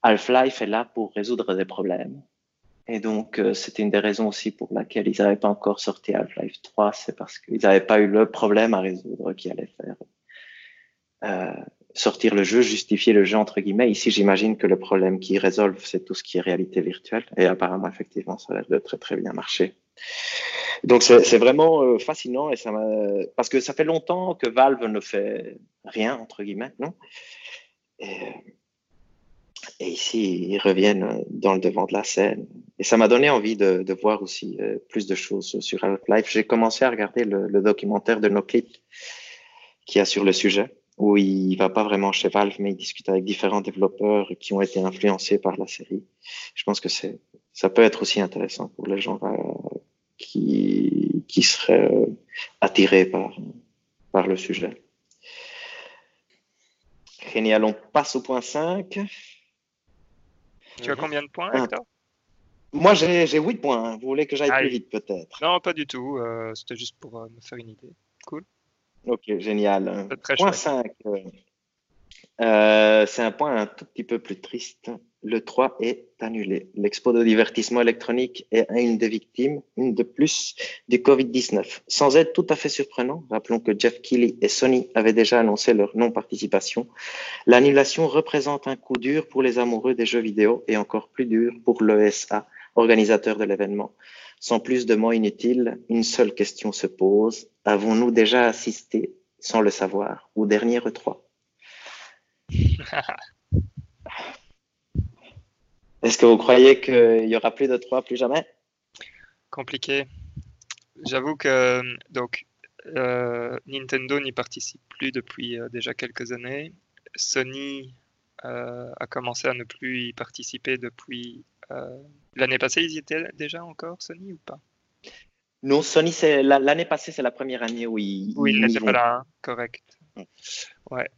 Half-Life est là pour résoudre des problèmes. Et donc, euh, c'était une des raisons aussi pour laquelle ils n'avaient pas encore sorti Half-Life 3, c'est parce qu'ils n'avaient pas eu le problème à résoudre qui allait faire euh, sortir le jeu, justifier le jeu entre guillemets. Ici, j'imagine que le problème qu'ils résolvent, c'est tout ce qui est réalité virtuelle. Et apparemment, effectivement, ça a très très bien marcher. Donc c'est vraiment euh, fascinant et ça parce que ça fait longtemps que Valve ne fait rien entre guillemets, non? Et, et, ici ils reviennent dans le devant de la scène et ça m'a donné envie de, voir aussi euh, plus de choses sur Half-Life. J'ai commencé à regarder le, le documentaire de NoClip qui a sur le sujet où il va pas vraiment chez Valve, mais il discute avec différents développeurs qui ont été influencés par la série. Je pense que c'est, ça peut être aussi intéressant pour les gens euh, qui, qui seraient euh, attirés par, par le sujet. Génial, on passe au point 5. Tu as combien de points, Hector? Moi, j'ai 8 points. Vous voulez que j'aille plus vite, peut-être? Non, pas du tout. Euh, c'était juste pour me faire une idée. Cool. Ok, génial. Point 5. Euh, c'est un point un tout petit peu plus triste. Le 3 est annulé. L'expo de divertissement électronique est une des victimes, une de plus, du Covid-19. Sans être tout à fait surprenant, rappelons que Jeff Keighley et Sony avaient déjà annoncé leur non-participation. L'annulation représente un coup dur pour les amoureux des jeux vidéo et encore plus dur pour l'ESA, organisateur de l'événement. Sans plus de mots inutiles, une seule question se pose. Avons-nous déjà assisté, sans le savoir, au dernier E3 Est-ce que vous croyez qu'il y aura plus de 3 plus jamais? Compliqué. J'avoue que donc euh, Nintendo n'y participe plus depuis euh, déjà quelques années. Sony euh, a commencé à ne plus y participer depuis L'année passée, ils y étaient déjà encore, Sony, ou pas? Non, Sony, c'est l'année passée, c'est la première année où ils. Oui, ils n'étaient pas là, hein. correct. Ouais.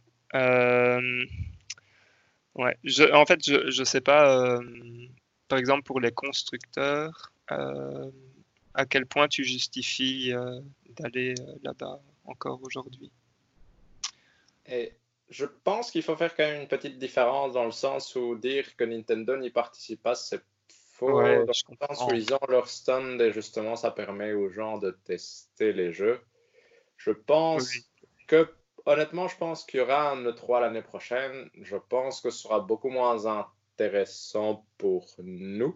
Ouais. Je, en fait, je ne sais pas, par exemple, pour les constructeurs, à quel point tu justifies d'aller là-bas encore aujourd'hui? Et je pense qu'il faut faire quand même une petite différence dans le sens où dire que Nintendo n'y participe pas, c'est faux. dans le sens où ils ont leur stand et justement ça permet aux gens de tester les jeux. Je pense que, honnêtement, je pense qu'il y aura un E3 l'année prochaine. Je pense que ce sera beaucoup moins intéressant pour nous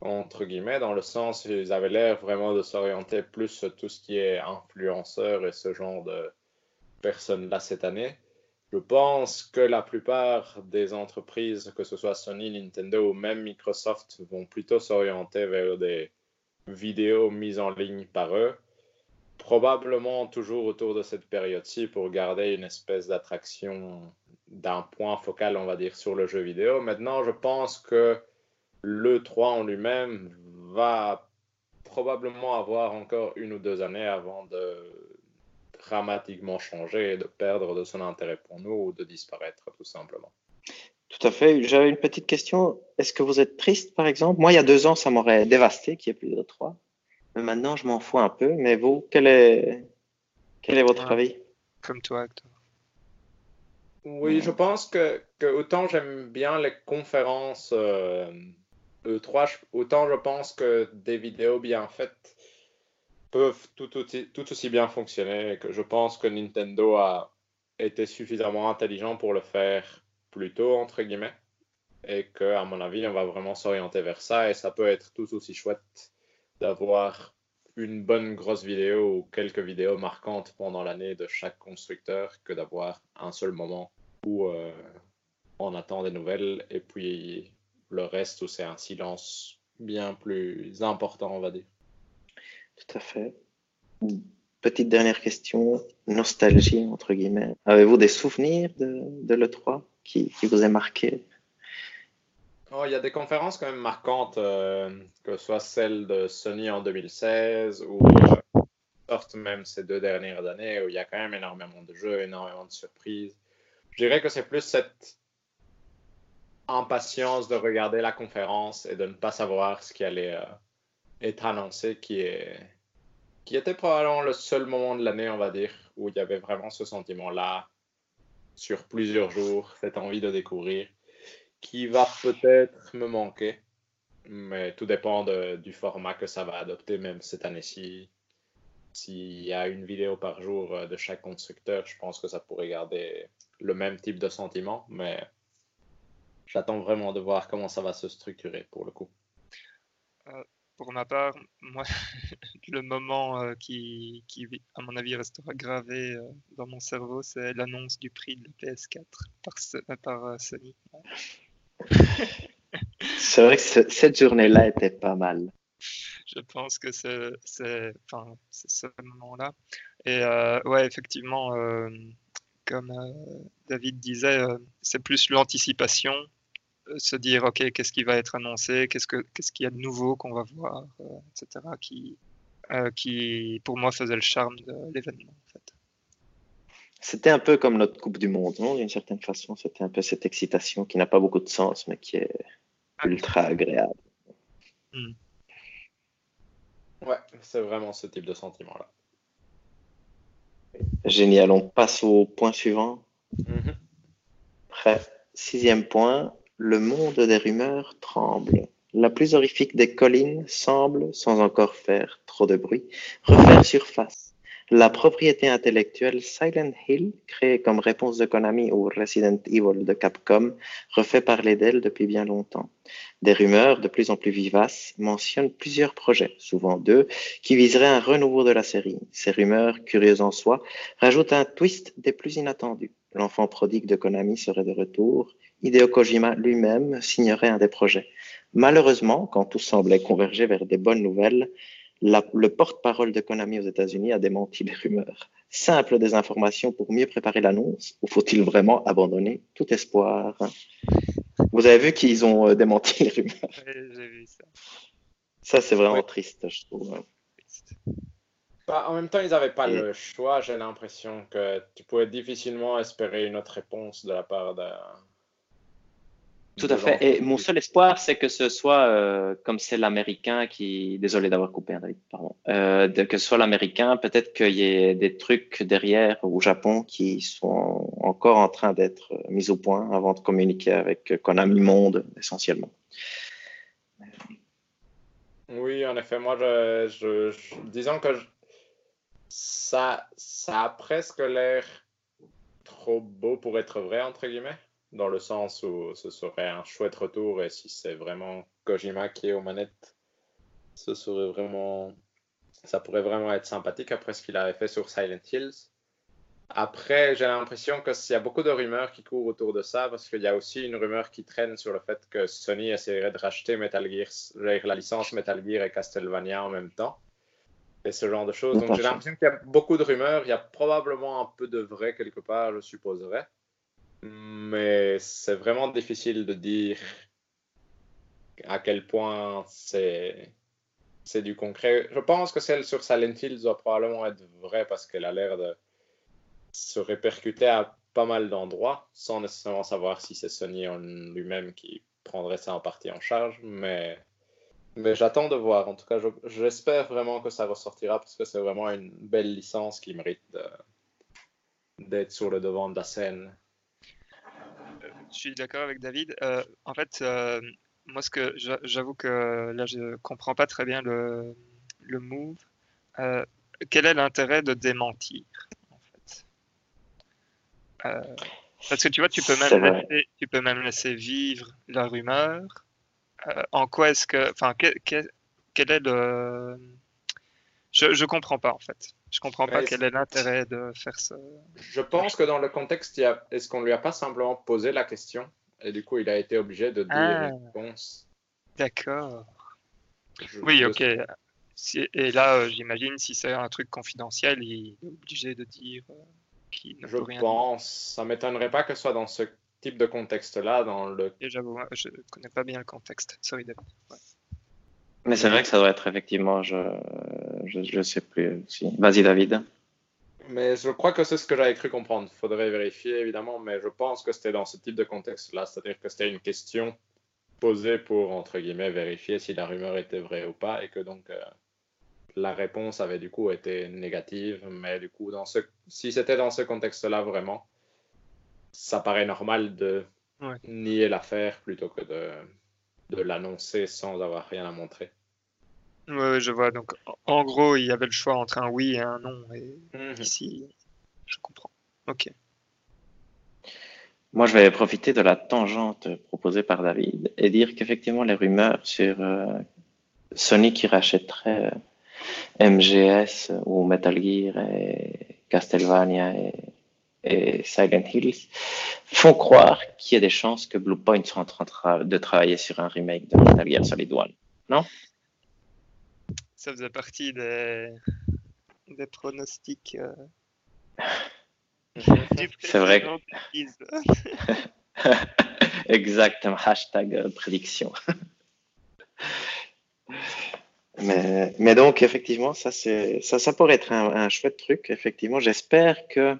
entre guillemets, dans le sens où ils avaient l'air vraiment de s'orienter plus sur tout ce qui est influenceur et ce genre de personnes-là cette année. Je pense que la plupart des entreprises, que ce soit Sony, Nintendo ou même Microsoft, vont plutôt s'orienter vers des vidéos mises en ligne par eux. Probablement toujours autour de cette période-ci pour garder une espèce d'attraction d'un point focal, on va dire, sur le jeu vidéo. Maintenant, je pense que le 3 en lui-même va probablement avoir encore une ou deux années avant de dramatiquement changer et de perdre de son intérêt pour nous ou de disparaître tout simplement. Tout à fait. J'avais une petite question. Est-ce que vous êtes triste, par exemple? Moi, il y a deux ans, ça m'aurait dévasté qu'il n'y ait plus de 3. Mais maintenant, je m'en fous un peu. Mais vous, quel est, quel est votre avis? Comme toi, Hector. Oui, je pense que, que autant j'aime bien les conférences euh, E3, autant je pense que des vidéos bien faites peuvent tout aussi, bien fonctionner et que je pense que Nintendo a été suffisamment intelligent pour le faire plus tôt, entre guillemets, et que, à mon avis, on va vraiment s'orienter vers ça et ça peut être tout aussi chouette d'avoir une bonne grosse vidéo ou quelques vidéos marquantes pendant l'année de chaque constructeur que d'avoir un seul moment où euh, on attend des nouvelles et puis le reste où c'est un silence bien plus important, on va dire. Tout à fait. Petite dernière question, nostalgie entre guillemets. Avez-vous des souvenirs de, de l'E3 qui, qui, vous a marqué? Oh, Il y a des conférences quand même marquantes, euh, que ce soit celle de Sony en 2016 ou euh, même ces deux dernières années où il y a quand même énormément de jeux, énormément de surprises. Je dirais que c'est plus cette impatience de regarder la conférence et de ne pas savoir ce qui allait euh, être annoncé qui est qui était probablement le seul moment de l'année, on va dire, où il y avait vraiment ce sentiment-là sur plusieurs jours, cette envie de découvrir, qui va peut-être me manquer, mais tout dépend du format que ça va adopter, même cette année-ci. S'il y a une vidéo par jour euh, de chaque constructeur, je pense que ça pourrait garder le même type de sentiment, mais j'attends vraiment de voir comment ça va se structurer pour le coup. Euh, pour ma part, moi, le moment euh, qui, qui, à mon avis, restera gravé euh, dans mon cerveau, c'est l'annonce du prix de la PS4 par, par Sony. c'est vrai que cette journée-là était pas mal. Je pense que c'est enfin, ce moment-là. Et ouais, effectivement, comme David disait, c'est plus l'anticipation se dire ok qu'est-ce qui va être annoncé, qu'est-ce que qu'est-ce qu'il y a de nouveau qu'on va voir, euh, etc. Qui euh, qui pour moi faisait le charme de l'événement en fait. C'était un peu comme notre Coupe du Monde, non? D'une certaine façon. C'était un peu cette excitation qui n'a pas beaucoup de sens, mais qui est ultra agréable. Hmm. Ouais, c'est vraiment ce type de sentiment-là. Génial. On passe au point suivant. Mm Prêt? Sixième point, le monde des rumeurs tremble. La plus horrifique des collines semble, sans encore faire trop de bruit, refaire surface. La propriété intellectuelle Silent Hill, créée comme réponse de Konami au Resident Evil de Capcom, refait parler d'elle depuis bien longtemps. Des rumeurs de plus en plus vivaces mentionnent plusieurs projets, souvent deux, qui viseraient un renouveau de la série. Ces rumeurs, curieuses en soi, rajoutent un twist des plus inattendus. L'enfant prodigue de Konami serait de retour Hideo Kojima lui-même signerait un des projets. Malheureusement, quand tout semblait converger vers des bonnes nouvelles, le porte-parole de Konami aux États-Unis a démenti les rumeurs. Simple désinformation pour mieux préparer l'annonce ou faut-il vraiment abandonner tout espoir? Vous avez vu qu'ils ont euh, démenti les rumeurs. Ouais, j'ai vu ça. Ça, c'est vraiment Ouais. triste, je trouve. Bah, en même temps, ils n'avaient pas Et- le choix. J'ai l'impression que tu pouvais difficilement espérer une autre réponse de la part de. Tout à fait. Et mon seul espoir, c'est que ce soit, euh, comme c'est l'américain qui. Désolé d'avoir coupé, hein, David, pardon. Euh, de- que ce soit l'américain, peut-être qu'il y ait des trucs derrière au Japon qui sont encore en train d'être mis au point avant de communiquer avec Konami Monde, essentiellement. Oui, en effet, moi, je, je- je- disons que je- ça, ça a presque l'air trop beau pour être vrai, entre guillemets, dans le sens où ce serait un chouette retour et si c'est vraiment Kojima qui est aux manettes, ce serait vraiment, ça pourrait vraiment être sympathique après ce qu'il avait fait sur Silent Hills. Après, j'ai l'impression qu'il y a beaucoup de rumeurs qui courent autour de ça, parce qu'il y a aussi une rumeur qui traîne sur le fait que Sony essaierait de racheter Metal Gear, la licence Metal Gear et Castlevania en même temps. Et ce genre de choses. Donc j'ai l'impression qu'il y a beaucoup de rumeurs, il y a probablement un peu de vrai quelque part, je supposerais. Mais c'est vraiment difficile de dire à quel point c'est c'est du concret. Je pense que celle sur Silent Hill doit probablement être vraie parce qu'elle a l'air de se répercuter à pas mal d'endroits sans nécessairement savoir si c'est Sony lui-même qui prendrait ça en partie en charge. Mais, mais j'attends de voir. En tout cas, je- j'espère vraiment que ça ressortira parce que c'est vraiment une belle licence qui mérite d'être sur le devant de la scène. Je suis d'accord avec David. Euh, en fait, euh, moi, ce que j'a- j'avoue que là, je comprends pas très bien le, le move. Euh, quel est l'intérêt de démentir en fait? Parce que tu vois, tu peux même laisser, tu peux même laisser vivre la rumeur. En quoi est-ce que, enfin, que- que- quel est le je, je comprends pas en fait. Je comprends pas quel est l'intérêt de faire ça. Je pense que dans le contexte, a... est-ce qu'on lui a pas simplement posé la question et du coup il a été obligé de dire Ah. une réponse? D'accord. Oui, ok. Si- et là, euh, j'imagine, si c'est un truc confidentiel, il est obligé de dire euh, qu'il ne Je peut rien pense, ça m'étonnerait pas que ce soit dans ce type de contexte-là, dans le dire. J'avoue, je connais pas bien le contexte. Sorry, David. Ouais. Mais c'est vrai que ça doit être effectivement, je je, je sais plus aussi. Vas-y, David. Mais je crois que c'est ce que j'avais cru comprendre. Faudrait vérifier évidemment, mais je pense que c'était dans ce type de contexte-là, c'est-à-dire que c'était une question posée pour entre guillemets vérifier si la rumeur était vraie ou pas, et que donc euh, la réponse avait du coup été négative. Mais du coup, dans ce, si c'était dans ce contexte-là vraiment, ça paraît normal de Ouais. nier l'affaire plutôt que de de l'annoncer sans avoir rien à montrer. Ouais, je vois. Donc, en- gros, il y avait le choix entre un oui et un non. Et ici, je comprends. Ok. Moi, je vais profiter de la tangente proposée par David et dire qu'effectivement, les rumeurs sur euh, Sony qui rachèterait euh, MGS ou Metal Gear et Castlevania et, et Silent Hills font croire qu'il y a des chances que Bluepoint soit en train de, tra- de travailler sur un remake de Metal Gear Solid One. Ça faisait partie des, des pronostics. euh, C'est vrai quiz. Exactement, hashtag euh, prédiction. mais, mais donc, effectivement, ça, c'est, ça, ça pourrait être un, un chouette truc. Effectivement, j'espère que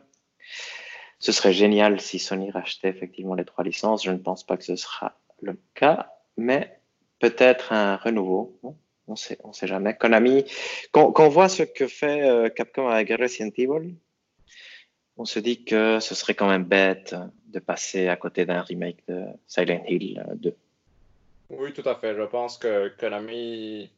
ce serait génial si Sony rachetait effectivement les trois licences. Je ne pense pas que ce sera le cas, mais peut-être un renouveau. Bon, On sait, jamais. Konami, quand, quand on voit ce que fait euh, Capcom avec Resident Evil, on se dit que ce serait quand même bête de passer à côté d'un remake de Silent Hill euh, 2. Oui, tout à fait. Je pense que Konami,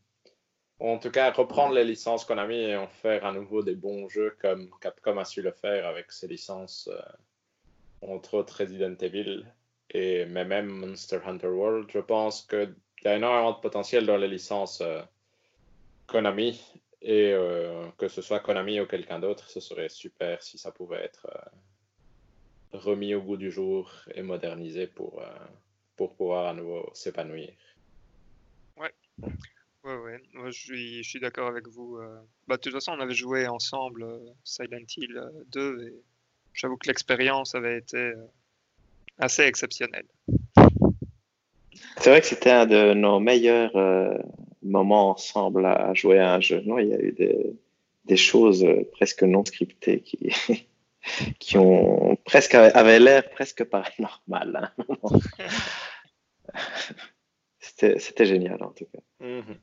en tout cas, reprendre les licences Konami et en faire à nouveau des bons jeux comme Capcom a su le faire avec ses licences, euh, entre autres Resident Evil et même Monster Hunter World. Je pense qu'il y a énormément de potentiel dans les licences euh, Konami et euh, que ce soit Konami ou quelqu'un d'autre, ce serait super si ça pouvait être euh, remis au goût du jour et modernisé pour. pour pouvoir à nouveau s'épanouir. Ouais, ouais. Je suis, je suis d'accord avec vous. Bah, de toute façon, on avait joué ensemble Silent Hill euh, 2 et j'avoue que l'expérience avait été assez exceptionnelle. C'est vrai que c'était un de nos meilleurs euh, moments ensemble à jouer à un jeu. Non, il y a eu des, des choses euh, presque non scriptées qui, qui ont presque avaient l'air presque paranormal. Hein. C'était génial en tout cas. Mm-hmm.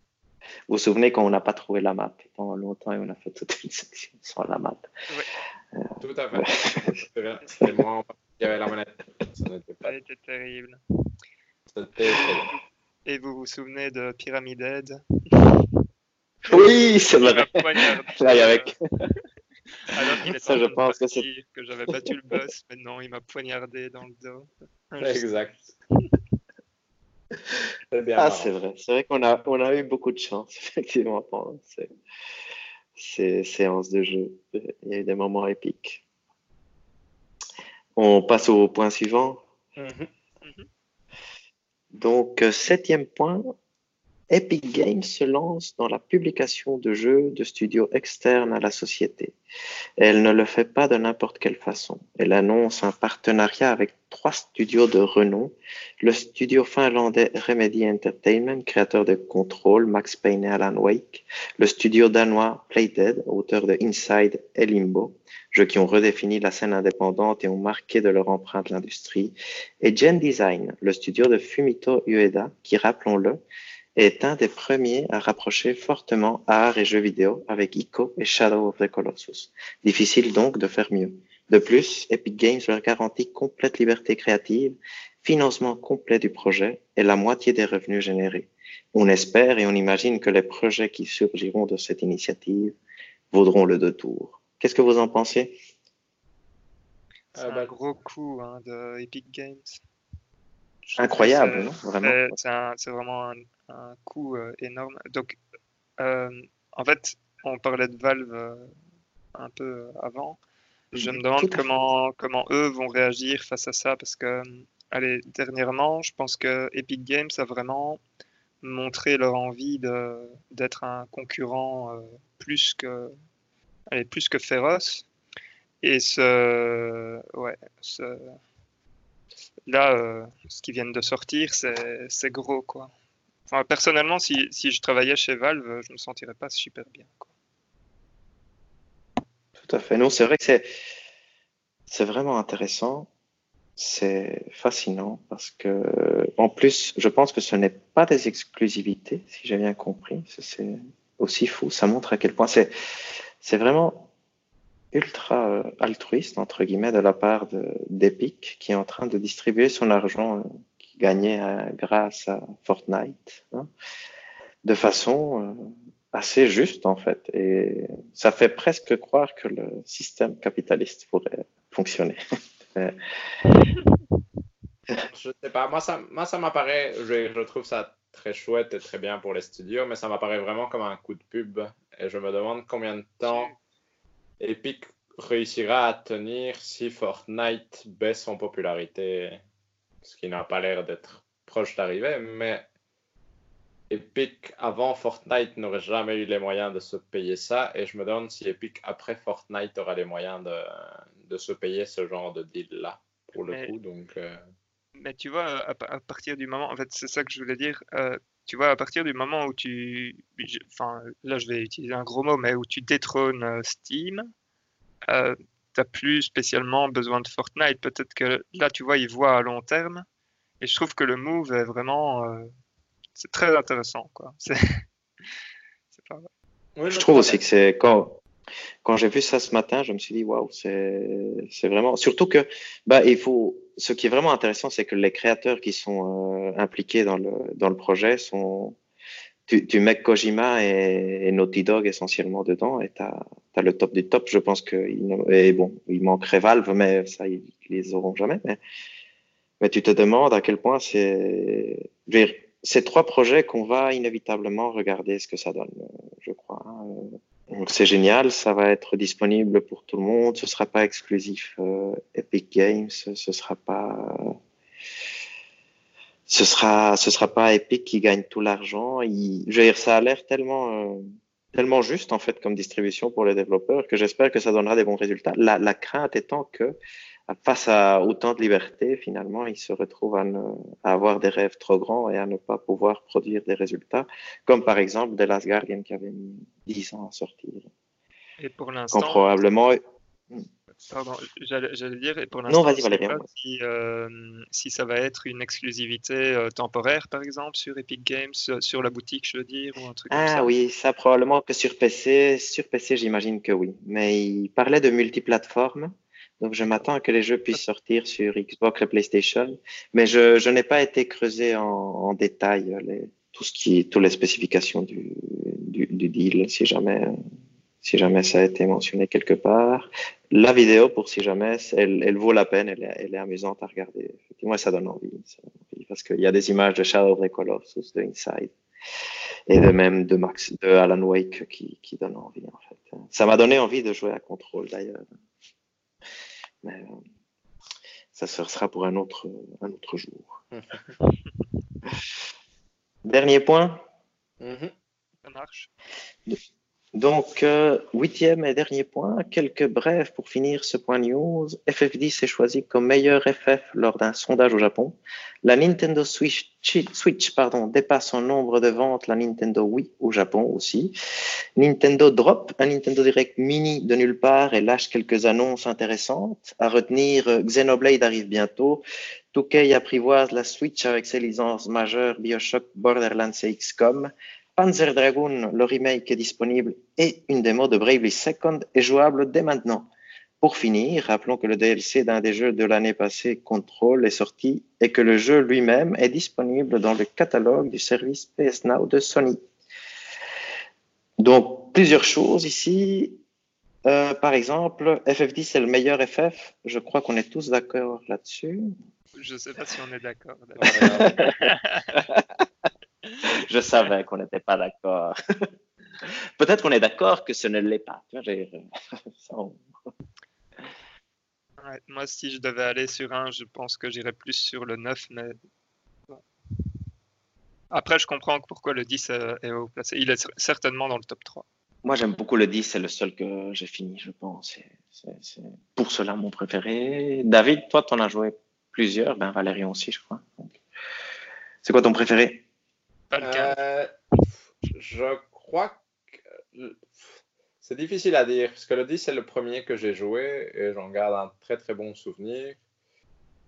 Vous vous souvenez quand on n'a pas trouvé la map? Pendant longtemps et on a fait toute une section sans la map. Oui. Euh, tout à fait. C'était moi qui avait la manette. Ça n'était pas. C'était. Et vous vous souvenez de Pyramid Head Oui, c'est vrai. Là, avec. Alors qu'il était je pense que, que j'avais battu le boss, mais non, il m'a poignardé dans le dos. Exact. ah, c'est vrai. C'est vrai qu'on a, on a eu beaucoup de chance, effectivement, pendant ces, ces séances de jeu. Il y a eu des moments épiques. On passe au point suivant. Mm-hmm. Donc, euh, septième point, Epic Games se lance dans la publication de jeux de studios externes à la société. Elle ne le fait pas de n'importe quelle façon. Elle annonce un partenariat avec trois studios de renom. Le studio finlandais Remedy Entertainment, créateur de Control, Max Payne et Alan Wake. Le studio danois Playdead, auteur de Inside et Limbo, jeux qui ont redéfini la scène indépendante et ont marqué de leur empreinte l'industrie. Et Gen Design, le studio de Fumito Ueda, qui, rappelons-le, est un des premiers à rapprocher fortement art et jeux vidéo avec Ico et Shadow of the Colossus. Difficile donc de faire mieux. De plus, Epic Games leur garantit complète liberté créative, financement complet du projet et la moitié des revenus générés. On espère et on imagine que les projets qui surgiront de cette initiative vaudront le détour. Qu'est-ce que vous en pensez? C'est un gros coup hein, de Epic Games. Incroyable, non? Vraiment. C'est vraiment un, un coût euh, énorme. Donc, euh, en fait, on parlait de Valve euh, un peu avant. Je me demande comment, comment eux vont réagir face à ça parce que, allez, dernièrement, je pense que Epic Games a vraiment montré leur envie d'être un concurrent plus, que, allez, plus que féroce. Et ce, ouais, ce, là, ce qui vient de sortir, c'est gros, quoi personnellement, si, je travaillais chez Valve, je me sentirais pas super bien. Tout à fait. Non, c'est vrai que c'est, vraiment intéressant. C'est fascinant parce que, en plus, je pense que ce n'est pas des exclusivités, si j'ai bien compris. C'est aussi fou. Ça montre à quel point c'est, c'est vraiment ultra euh, altruiste, entre guillemets, de la part d'Epic, qui est en train de distribuer son argent euh, gagné euh, grâce à Fortnite, hein, de façon euh, assez juste en fait. Et ça fait presque croire que le système capitaliste pourrait fonctionner. je sais pas, moi ça, moi, ça m'apparaît, je, je, trouve ça très chouette et très bien pour les studios, mais ça m'apparaît vraiment comme un coup de pub. Et je me demande combien de temps Epic réussira à tenir si Fortnite baisse en popularité ce qui n'a pas l'air d'être proche d'arriver, mais Epic avant Fortnite n'aurait jamais eu les moyens de se payer ça, et je me demande si Epic après Fortnite aura les moyens de, de se payer ce genre de deal-là, pour le coup. Donc, euh. Mais tu vois, à, partir du moment, en fait, c'est ça que je voulais dire, euh, tu vois, à partir du moment où tu, enfin, là je vais utiliser un gros mot, mais où tu détrônes euh, Plus spécialement besoin de Fortnite. Peut-être que là, tu vois, ils voient à long terme. Et je trouve que le move est vraiment. Euh, c'est très intéressant. Quoi. je trouve aussi que c'est. Quand, quand j'ai vu ça ce matin, je me suis dit, waouh, c'est vraiment. Surtout que, bah, il faut. Ce qui est vraiment intéressant, c'est que les créateurs qui sont euh, impliqués dans le, dans le projet sont tu, mets Kojima et, Naughty Dog essentiellement dedans et tu as, le top du top. Je pense et bon, manquerait Valve, mais ça, ils, les auront jamais. Mais, tu te demandes à quel point c'est. Ces trois projets qu'on va inévitablement regarder ce que ça donne, je crois. C'est génial, ça va être disponible pour tout le monde. Ce sera pas exclusif euh, Epic Games, ce sera pas ce sera ce sera pas Epic qui gagne tout l'argent. Je veux dire, ça a l'air tellement euh, tellement juste en fait comme distribution pour les développeurs que j'espère que ça donnera des bons résultats. La, la crainte étant que face à autant de liberté, finalement, il se retrouve à, à, avoir des rêves trop grands et à ne pas pouvoir produire des résultats, comme par exemple The Last Guardian qui avait mis 10 ans à sortir. Et pour l'instant. probablement. Pardon, j'allais dire, et pour l'instant, vas-y, Valérie. Si, euh, si, ça va être une exclusivité euh, temporaire, par exemple, sur Epic Games, euh, sur la boutique, je veux dire, ou un truc ah, comme ça. oui, ça probablement que sur PC, sur PC, j'imagine que oui. Mais il parlait de multiplateformes. Donc, je m'attends à que les jeux puissent sortir sur Xbox et PlayStation. Mais je, je n'ai pas été creusé en, en détail les, tout ce qui, toutes les spécifications du, du, du deal, si jamais si jamais ça a été mentionné quelque part. La vidéo, pour si jamais, elle, elle vaut la peine, elle est, elle est, amusante à regarder. Effectivement, ça donne envie, ça donne envie parce qu'il y a des images de Shadow of the Colossus, de Inside, et de même de Max, de Alan Wake qui, qui donnent envie, en fait. Ça m'a donné envie de jouer à Control, d'ailleurs. Mais euh, ça sera pour un autre, un autre jour. Dernier point. Mm -hmm. Ça marche. Donc, euh, huitième et dernier point, quelques brefs pour finir ce point news. FF10 est choisi comme meilleur FF lors d'un sondage au Japon. La Nintendo Switch, pardon, dépasse en nombre de ventes la Nintendo Wii au Japon aussi. Nintendo drop un Nintendo Direct Mini de nulle part et lâche quelques annonces intéressantes. À retenir, euh, Xenoblade arrive bientôt. Toukei apprivoise la Switch avec ses licences majeures Bioshock, Borderlands et XCOM. Panzer Dragoon, le remake est disponible et une démo de Bravely Second est jouable dès maintenant. Pour finir, rappelons que le DLC d'un des jeux de l'année passée, Control, est sorti et que le jeu lui-même est disponible dans le catalogue du service PS Now de Sony. Donc, plusieurs choses ici. Euh, par exemple, FF10 est le meilleur FF. Je crois qu'on est tous d'accord là-dessus. Je ne sais pas si on est d'accord. Je savais qu'on n'était pas d'accord. Peut-être qu'on est d'accord que ce ne l'est pas. moi, si je devais aller sur un, je pense que j'irais plus sur le 9, mais après, je comprends pourquoi le 10 est haut placé. Il est certainement dans le top 3. Moi, j'aime beaucoup le 10, c'est le seul que j'ai fini, je pense. C'est pour cela mon préféré. David, toi, tu en as joué plusieurs. Ben, Valérie aussi, je crois. C'est quoi ton préféré? Euh, je crois que c'est difficile à dire, parce que le 10 c'est le premier que j'ai joué et j'en garde un très très bon souvenir.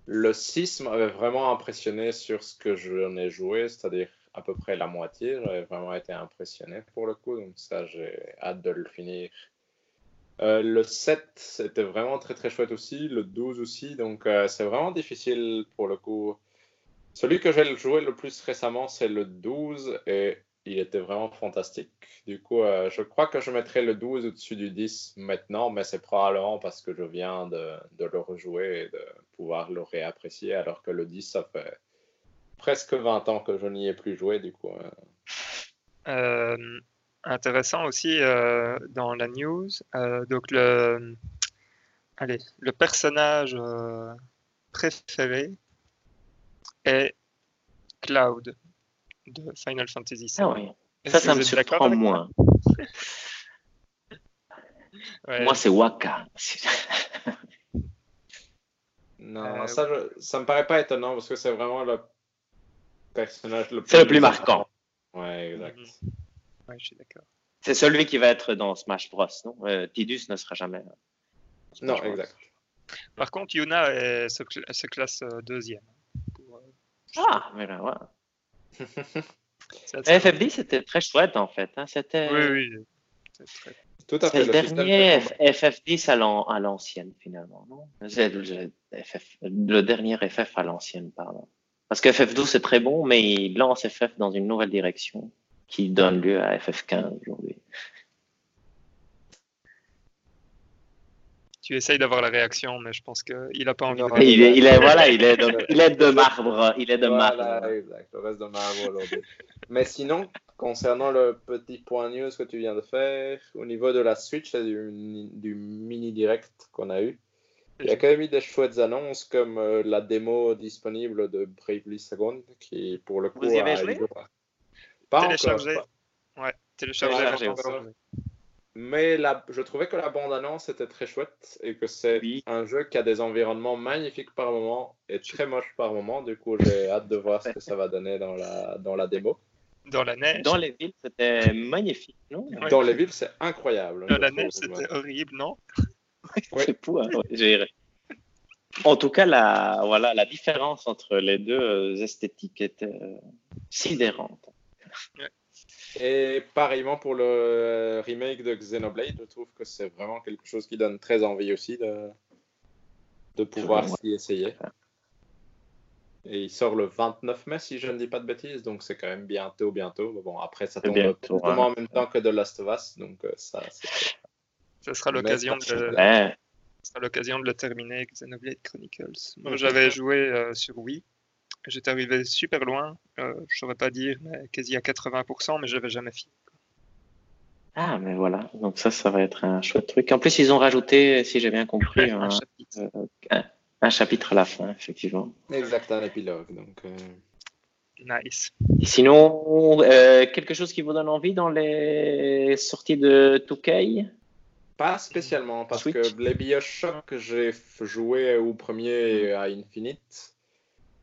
Le 6 m'avait vraiment impressionné sur ce que j'en ai joué, c'est-à-dire à peu près la moitié. J'avais vraiment été impressionné pour le coup, donc ça j'ai hâte de le finir. Euh, le 7, c'était vraiment très très chouette aussi, le 12 aussi, donc euh, c'est vraiment difficile pour le coup celui que j'ai joué le plus récemment, c'est le 12 et il était vraiment fantastique. Du coup, euh, je crois que je mettrai le 12 au-dessus du 10 maintenant, mais c'est probablement parce que je viens de, le rejouer et de pouvoir le réapprécier, alors que le 10, ça fait presque 20 ans que je n'y ai plus joué, du coup. Euh. Euh, intéressant aussi dans la news, donc le, allez, le personnage préféré est Cloud de Final Fantasy VII. Ah oui. Ça, ça me surprend moins. ouais. Moi, c'est Waka. non, euh, ça, je, ça me paraît pas étonnant parce que c'est vraiment le personnage le plus. C'est le plus marquant. Ouais, exact. Mm -hmm. Ouais, je suis d'accord. C'est celui qui va être dans Smash Bros. Non? Euh, Tidus ne sera jamais. non, Bros. exact. Par contre, Yuna est, se, se, classe euh, deuxième. Ah, mais là, ouais. FFD, c'était très chouette en fait. Hein. C'était. Oui, oui. Très... Tout à fait. le, dernier FF10 à l'ancienne finalement, non? Le, FF... le dernier FF à l'ancienne, pardon. Parce que FF12 c'est très bon, mais il lance FF dans une nouvelle direction qui donne lieu à FF15 aujourd'hui. Tu essayes d'avoir la réaction, mais je pense qu'il n'a pas envie de. Il est, il est, voilà, il est, de, il est de marbre. Il est de voilà, marbre. Exact, le reste de marbre aujourd'hui. mais sinon, concernant le petit point news que tu viens de faire, au niveau de la Switch et du, du mini direct qu'on a eu, il y a quand même eu des chouettes annonces comme euh, la démo disponible de Bravely Second, qui pour le coup. Vous y avez joué Pas téléchargé. Encore, pas. Ouais, téléchargé. téléchargé mais la, je trouvais que la bande-annonce était très chouette et que c'est Oui. un jeu qui a des environnements magnifiques par moment et très moches par moment. Du coup, j'ai hâte de voir ce que ça va donner dans la, dans la démo. Dans la neige. Dans les villes, c'était magnifique, non? Ouais. Dans les villes, c'est incroyable. Dans la trouve. neige, c'était horrible, non? Oui. C'est fou, hein, ouais. En tout cas, la, voilà, la différence entre les deux euh, esthétiques était euh, sidérante. Et pareillement pour le remake de Xenoblade, je trouve que c'est vraiment quelque chose qui donne très envie aussi de, de pouvoir Ouais. s'y essayer. Et il sort le 29 mai, si je ne dis pas de bêtises, donc c'est quand même bientôt, bientôt. Bon, après, ça tombe bientôt, ouais. en même temps que de Last of Us, donc euh, ça, Ce sera l'occasion de, Ouais, ce sera l'occasion de le terminer Xenoblade Chronicles. Moi, j'avais joué euh, sur Wii. J'étais arrivé super loin. Euh, je saurais pas dire, mais quasi à 80%, mais j'avais jamais fini. Ah, mais voilà. Donc ça, ça va être un chouette truc. En plus, ils ont rajouté, si j'ai bien compris, Un un, chapitre. euh, un- un chapitre à la fin, effectivement. exact un épilogue. Donc, euh, Nice. Et sinon, euh, quelque chose qui vous donne envie dans les sorties de 2K Pas spécialement, parce Switch. que les Bioshock que j'ai joué au premier à Infinite,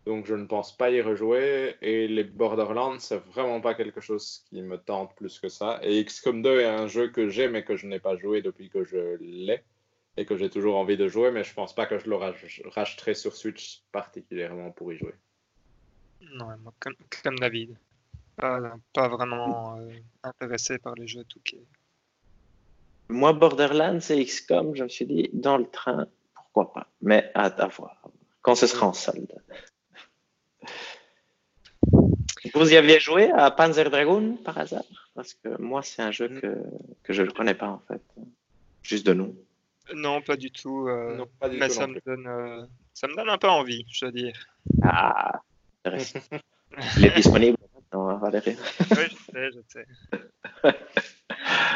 donc je ne pense pas y rejouer. Et les Borderlands, c'est vraiment pas quelque chose qui me tente plus que ça. Et XCOM 2 est un jeu que j'ai, mais que je n'ai pas joué depuis que je l'ai. Et que j'ai toujours envie de jouer, mais je pense pas que je le rach- racheterai sur Switch particulièrement pour y jouer. Non, moi, comme, comme David. Pas, pas vraiment euh, intéressé par les jeux. Moi, Borderlands et XCOM, je me suis dit, dans le train, pourquoi pas? Mais à, à voir, quand ce sera en solde. Vous y aviez joué à Panzer Dragoon par hasard? Parce que moi, c'est un jeu que, que je ne connais pas en fait. Juste de nom. Non, pas du tout. euh, Non, pas du mais tout ça me, donne, euh, ça me donne un peu envie, je dois dire. Ah, intéressant. Il est disponible maintenant, hein, Valérie. Oui, je sais, je sais.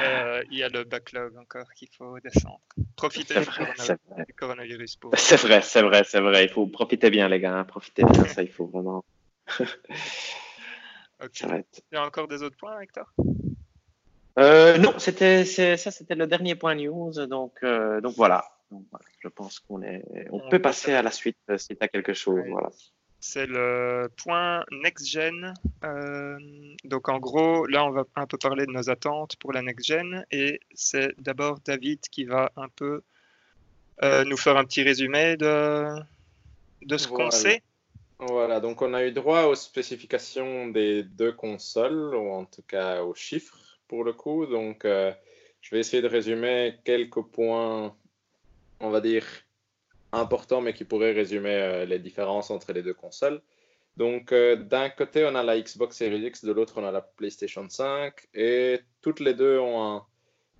Euh, il y a le backlog encore qu'il faut descendre. Profitez du, vrai, coronavirus pour. C'est vrai, c'est vrai, c'est vrai. Il faut profiter bien, les gars. hein. Profitez bien, ça, il faut vraiment. Ok. Il y a encore des autres points, Hector? Euh, non, c'était c'est- ça, c'était le dernier point news. Donc, euh, donc voilà. Donc, voilà. Je pense qu'on est, on, On peut passer à la suite si tu as quelque chose. Voilà. C'est le point next gen. Euh, donc en gros, là, on va un peu parler de nos attentes pour la next gen. Et c'est d'abord David qui va un peu euh, nous faire un petit résumé de, de ce qu'on sait. Voilà, donc on a eu droit aux spécifications des deux consoles, ou en tout cas aux chiffres pour le coup. Donc euh, je vais essayer de résumer quelques points, on va dire, importants, mais qui pourraient résumer euh, les différences entre les deux consoles. Donc euh, d'un côté, on a la Xbox Series X, de l'autre, on a la PlayStation 5, et toutes les deux ont un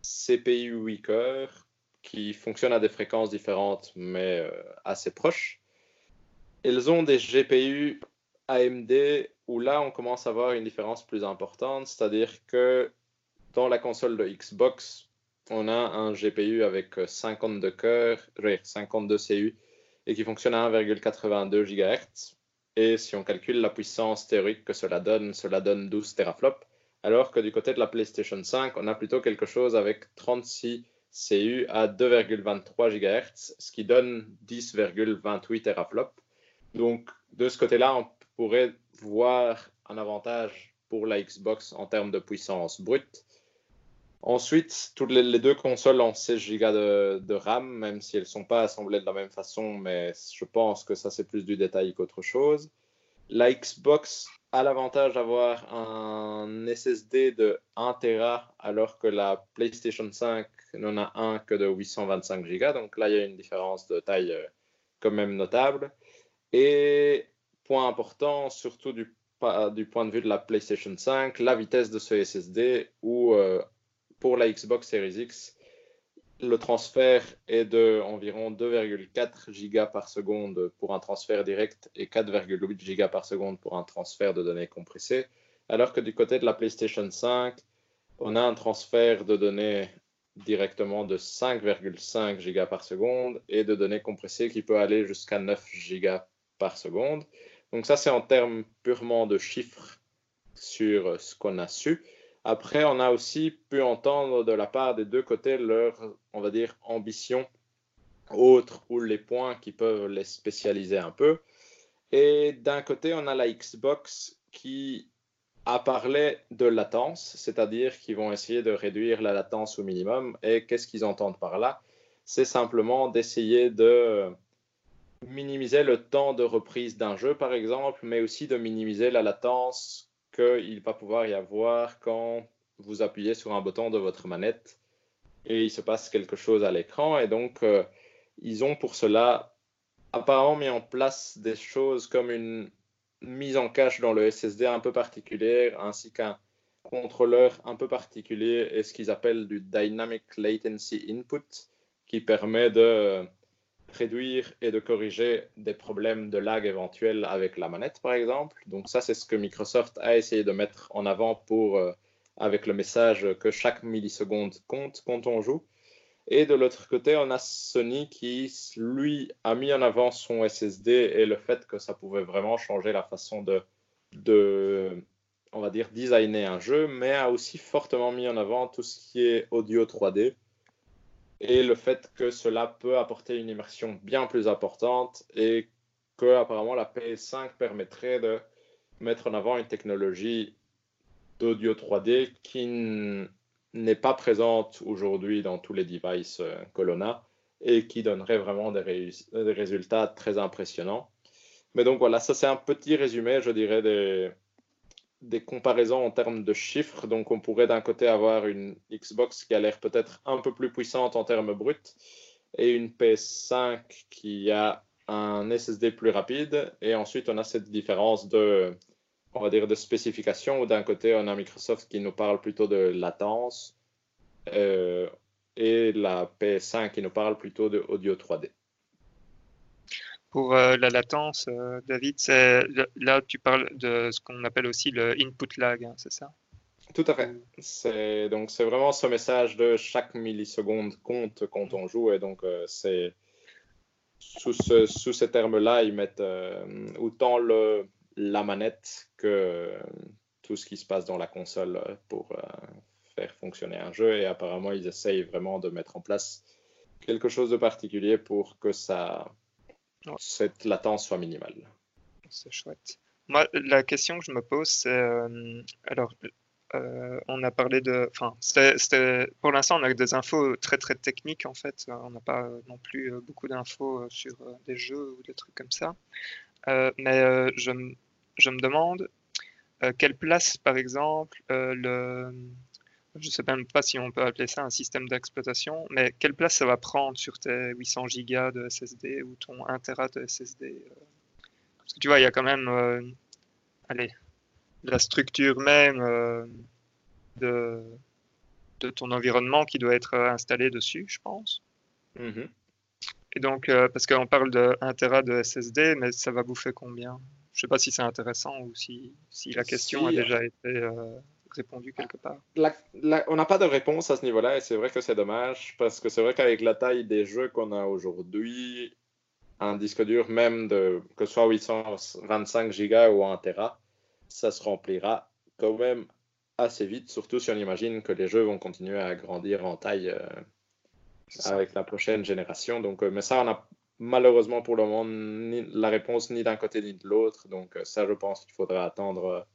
CPU 8 cœurs qui fonctionne à des fréquences différentes, mais euh, assez proches. Elles ont des GPU AMD où là on commence à voir une différence plus importante, c'est-à-dire que dans la console de Xbox, on a un GPU avec euh, 52 cœurs, ouais, 52 CU et qui fonctionne à 1,82 GHz. Et si on calcule la puissance théorique que cela donne, cela donne 12 teraflops. Alors que du côté de la PlayStation 5, on a plutôt quelque chose avec 36 CU à 2,23 GHz, ce qui donne 10,28 teraflops. Donc, de ce côté-là, on pourrait voir un avantage pour la Xbox en termes de puissance brute. Ensuite, toutes les, deux consoles ont 16 Go de, RAM, même si elles ne sont pas assemblées de la même façon, mais je pense que ça, c'est plus du détail qu'autre chose. La Xbox a l'avantage d'avoir un SSD de 1 Tera, alors que la PlayStation 5 n'en a un que de 825 Go. Donc là, il y a une différence de taille euh, quand même notable. Et point important, surtout du point de vue de la PlayStation 5, la vitesse de ce SSD, où euh, pour la Xbox Series X, le transfert est de environ 2,4 gigas par seconde pour un transfert direct et 4,8 gigas par seconde pour un transfert de données compressées, alors que du côté de la PlayStation 5, on a un transfert de données directement de 5,5 gigas par seconde et de données compressées qui peut aller jusqu'à 9 gigas par seconde. Donc ça, c'est en termes purement de chiffres sur ce qu'on a su. Après, on a aussi pu entendre de la part des deux côtés leur, on va dire, ambition autre ou les points qui peuvent les spécialiser un peu. Et d'un côté, on a la Xbox qui a parlé de latence, c'est-à-dire qu'ils vont essayer de réduire la latence au minimum. Et qu'est-ce qu'ils entendent par là? C'est simplement d'essayer de minimiser le temps de reprise d'un jeu, par exemple, mais aussi de minimiser la latence qu'il va pouvoir y avoir quand vous appuyez sur un bouton de votre manette et il se passe quelque chose à l'écran. Et donc, euh, ils ont pour cela apparemment mis en place des choses comme une mise en cache dans le SSD un peu particulière, ainsi qu'un contrôleur un peu particulier et ce qu'ils appellent du Dynamic Latency Input, qui permet de réduire et de corriger des problèmes de lag éventuels avec la manette, par exemple. Donc ça, c'est ce que Microsoft a essayé de mettre en avant pour, euh, avec le message que chaque milliseconde compte quand on joue. Et de l'autre côté, on a Sony qui, lui, a mis en avant son SSD et le fait que ça pouvait vraiment changer la façon de, de on va dire, designer un jeu, mais a aussi fortement mis en avant tout ce qui est audio 3D et le fait que cela peut apporter une immersion bien plus importante et que apparemment la PS5 permettrait de mettre en avant une technologie d'audio 3D qui n'est pas présente aujourd'hui dans tous les devices euh, Colonna et qui donnerait vraiment des, des, résultats très impressionnants. Mais donc voilà, ça c'est un petit résumé, je dirais, des, des comparaisons en termes de chiffres. Donc, on pourrait d'un côté avoir une Xbox qui a l'air peut-être un peu plus puissante en termes bruts et une PS5 qui a un SSD plus rapide. Et ensuite, on a cette différence de, on va dire, de spécification où d'un côté, on a Microsoft qui nous parle plutôt de latence euh, et la PS5 qui nous parle plutôt de audio 3D. Pour euh, la latence, euh, David, là tu parles de ce qu'on appelle aussi le input lag, hein, c'est ça? Tout à fait. C'est donc c'est vraiment ce message de chaque milliseconde compte quand on joue et donc euh, c'est sous, ce, sous ces termes-là ils mettent autant le la manette que tout ce qui se passe dans la console pour faire fonctionner un jeu et apparemment ils essayent vraiment de mettre en place quelque chose de particulier pour que ça cette latence soit minimale. C'est chouette. Moi, la question que je me pose, c'est euh, alors, euh, on a parlé de, enfin, pour l'instant, on a des infos très très techniques en fait. On n'a pas non plus euh, beaucoup d'infos sur des jeux ou des trucs comme ça. mais je, je, me demande quelle place, par exemple, le je ne sais même pas si on peut appeler ça un système d'exploitation, mais quelle place ça va prendre sur tes 800 gigas de SSD ou ton 1 Tera de SSD euh? Parce que tu vois, il y a quand même euh, allez, la structure même euh, de, de ton environnement qui doit être installée dessus, je pense. Mm-hmm. Et donc, parce qu'on parle de 1 Tera de SSD, mais ça va bouffer combien? Je ne sais pas si c'est intéressant ou si, si la question a déjà été répondu quelque part On n'a pas de réponse à ce niveau-là et c'est vrai que c'est dommage parce que c'est vrai qu'avec la taille des jeux qu'on a aujourd'hui, un disque dur même de que ce soit 825 Go ou 1 Tera, ça se remplira quand même assez vite, surtout si on imagine que les jeux vont continuer à grandir en taille euh, avec la prochaine génération. Donc, euh, mais ça, on a malheureusement pour le moment ni la réponse ni d'un côté ni de l'autre. Donc euh, ça, je pense qu'il faudra attendre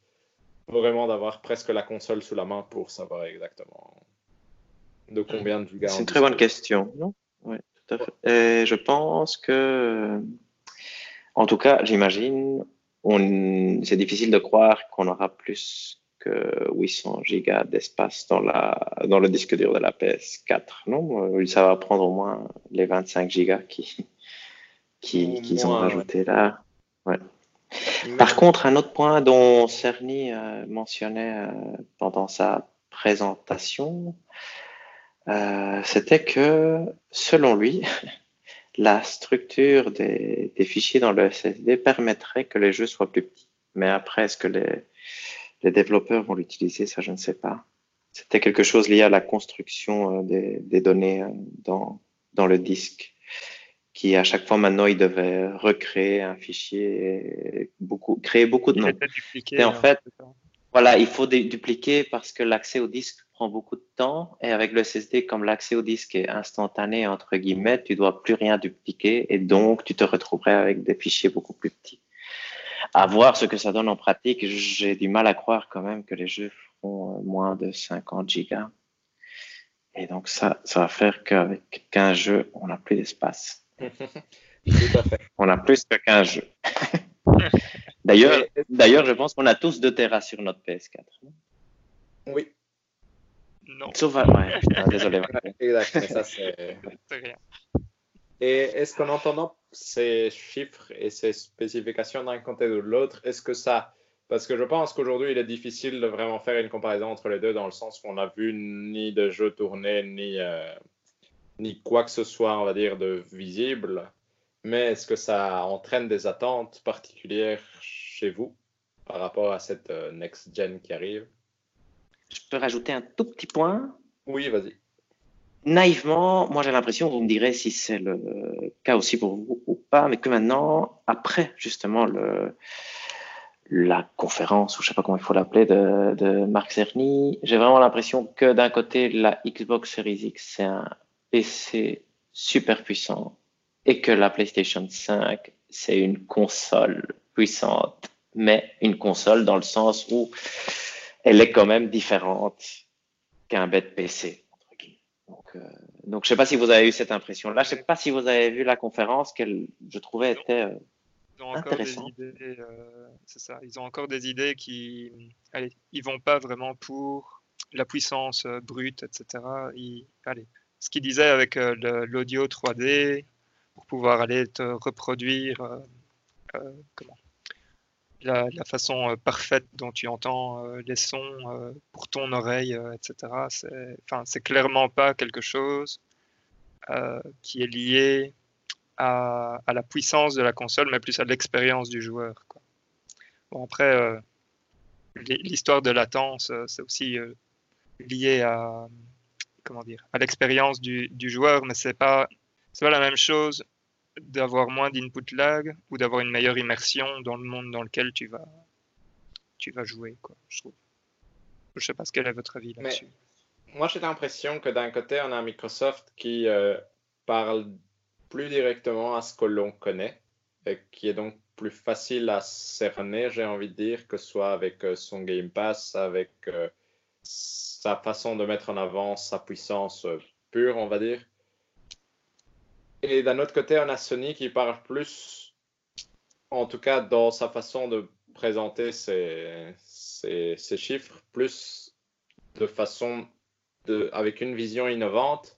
vraiment d'avoir presque la console sous la main pour savoir exactement de combien de gigas. C'est une très bonne question. Non? Oui, tout à fait. Et je pense que, en tout cas, j'imagine, c'est difficile de croire qu'on aura plus que 800 gigas d'espace dans, la, dans le disque dur de la PS4. Non, ça va prendre au moins les 25 gigas qui, qu'ils qui ont rajouté là. Ouais. Par contre, un autre point dont Cerny euh, mentionnait euh, pendant sa présentation, euh, c'était que, selon lui, la structure des, fichiers dans le SSD permettrait que les jeux soient plus petits. Mais après, est-ce que les, développeurs vont l'utiliser Ça, je ne sais pas. C'était quelque chose lié à la construction des, données dans, dans le disque qui à chaque fois maintenant il devait recréer un fichier et beaucoup créer beaucoup de noms. Et en hein, fait, Voilà, il faut dupliquer parce que l'accès au disque prend beaucoup de temps et avec le SSD, comme l'accès au disque est instantané, entre guillemets, tu dois plus rien dupliquer et donc tu te retrouverais avec des fichiers beaucoup plus petits. À voir ce que ça donne en pratique, j'ai du mal à croire quand même que les jeux feront moins de 50 gigas. Et donc ça, ça va faire qu'avec 15 jeux, on n'a plus d'espace. On a plus que 15 jeux. D'ailleurs, d'ailleurs, je pense qu'on a tous 2 Tera sur notre PS4. Oui. Non. Sauf, ouais, désolé. exact, ça c'est. rien. Et est-ce qu'en entendant ces chiffres et ces spécifications d'un côté ou de l'autre, est-ce que ça. Parce que je pense qu'aujourd'hui, il est difficile de vraiment faire une comparaison entre les deux dans le sens où on n'a vu ni de jeux tournés, ni, euh, ni quoi que ce soit, on va dire, de visible. Mais est-ce que ça entraîne des attentes particulières chez vous par rapport à cette euh, next-gen qui arrive? Je peux rajouter un tout petit point Oui, vas-y. Naïvement, moi j'ai l'impression, vous me direz si c'est le cas aussi pour vous ou pas, mais que maintenant, après justement le, la conférence, ou je sais pas comment il faut l'appeler, de, de Marc Cerny, j'ai vraiment l'impression que d'un côté, la Xbox Series X, c'est un PC super puissant et que la PlayStation 5, c'est une console puissante, mais une console dans le sens où elle est quand même différente qu'un bête PC. Donc, euh, donc, je ne sais pas si vous avez eu cette impression-là. Je ne sais pas si vous avez vu la conférence qu'elle, je trouvais, était euh, ils ont encore des idées, euh, c'est ça. Ils ont encore des idées qui, allez, ils vont pas vraiment pour la puissance euh, brute, etc. Ils, allez, ce qu'ils disaient avec euh, l'audio 3D pour pouvoir aller te reproduire euh, euh, la, façon parfaite dont tu entends les sons pour ton oreille, etc. C'est, clairement pas quelque chose qui est lié à, la puissance de la console, mais plus à l'expérience du joueur. Bon, après, l'histoire de latence, c'est aussi lié à comment dire à l'expérience du, du, joueur, mais c'est pas c'est pas la même chose d'avoir moins d'input lag ou d'avoir une meilleure immersion dans le monde dans lequel tu vas tu vas jouer quoi. Je trouve. Je sais pas ce quel est votre avis là-dessus. Moi, j'ai l'impression que d'un côté, on a Microsoft qui euh, parle plus directement à ce que l'on connaît, et qui est donc plus facile à cerner, j'ai envie de dire, que ce soit avec euh, son Game Pass, avec euh, sa façon de mettre en avant sa puissance euh, pure, on va dire. Et d'un autre côté, on a Sony qui parle plus, en tout cas dans sa façon de présenter ses, chiffres, plus de façon de, avec une vision innovante.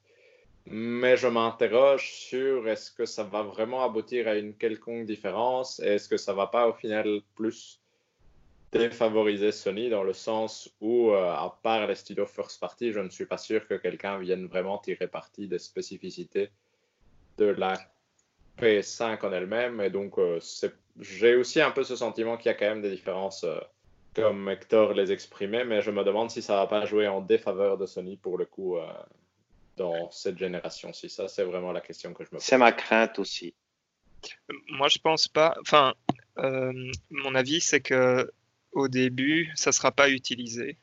Mais je m'interroge sur est-ce que ça va vraiment aboutir à une quelconque différence et est-ce que ça va pas au final plus défavoriser Sony dans le sens où, euh, à part les studios first party, je ne suis pas sûr que quelqu'un vienne vraiment tirer parti des spécificités de la PS5 en elle-même. Et donc, euh, j'ai aussi un peu ce sentiment qu'il y a quand même des différences, euh, comme Hector les exprimait, mais je me demande si ça va pas jouer en défaveur de Sony pour le coup euh, dans cette génération-ci. Ça, c'est vraiment la question que je me pose. C'est ma crainte aussi. Moi, je pense pas. Enfin, mon avis, c'est que au début, ça ne sera pas utilisé.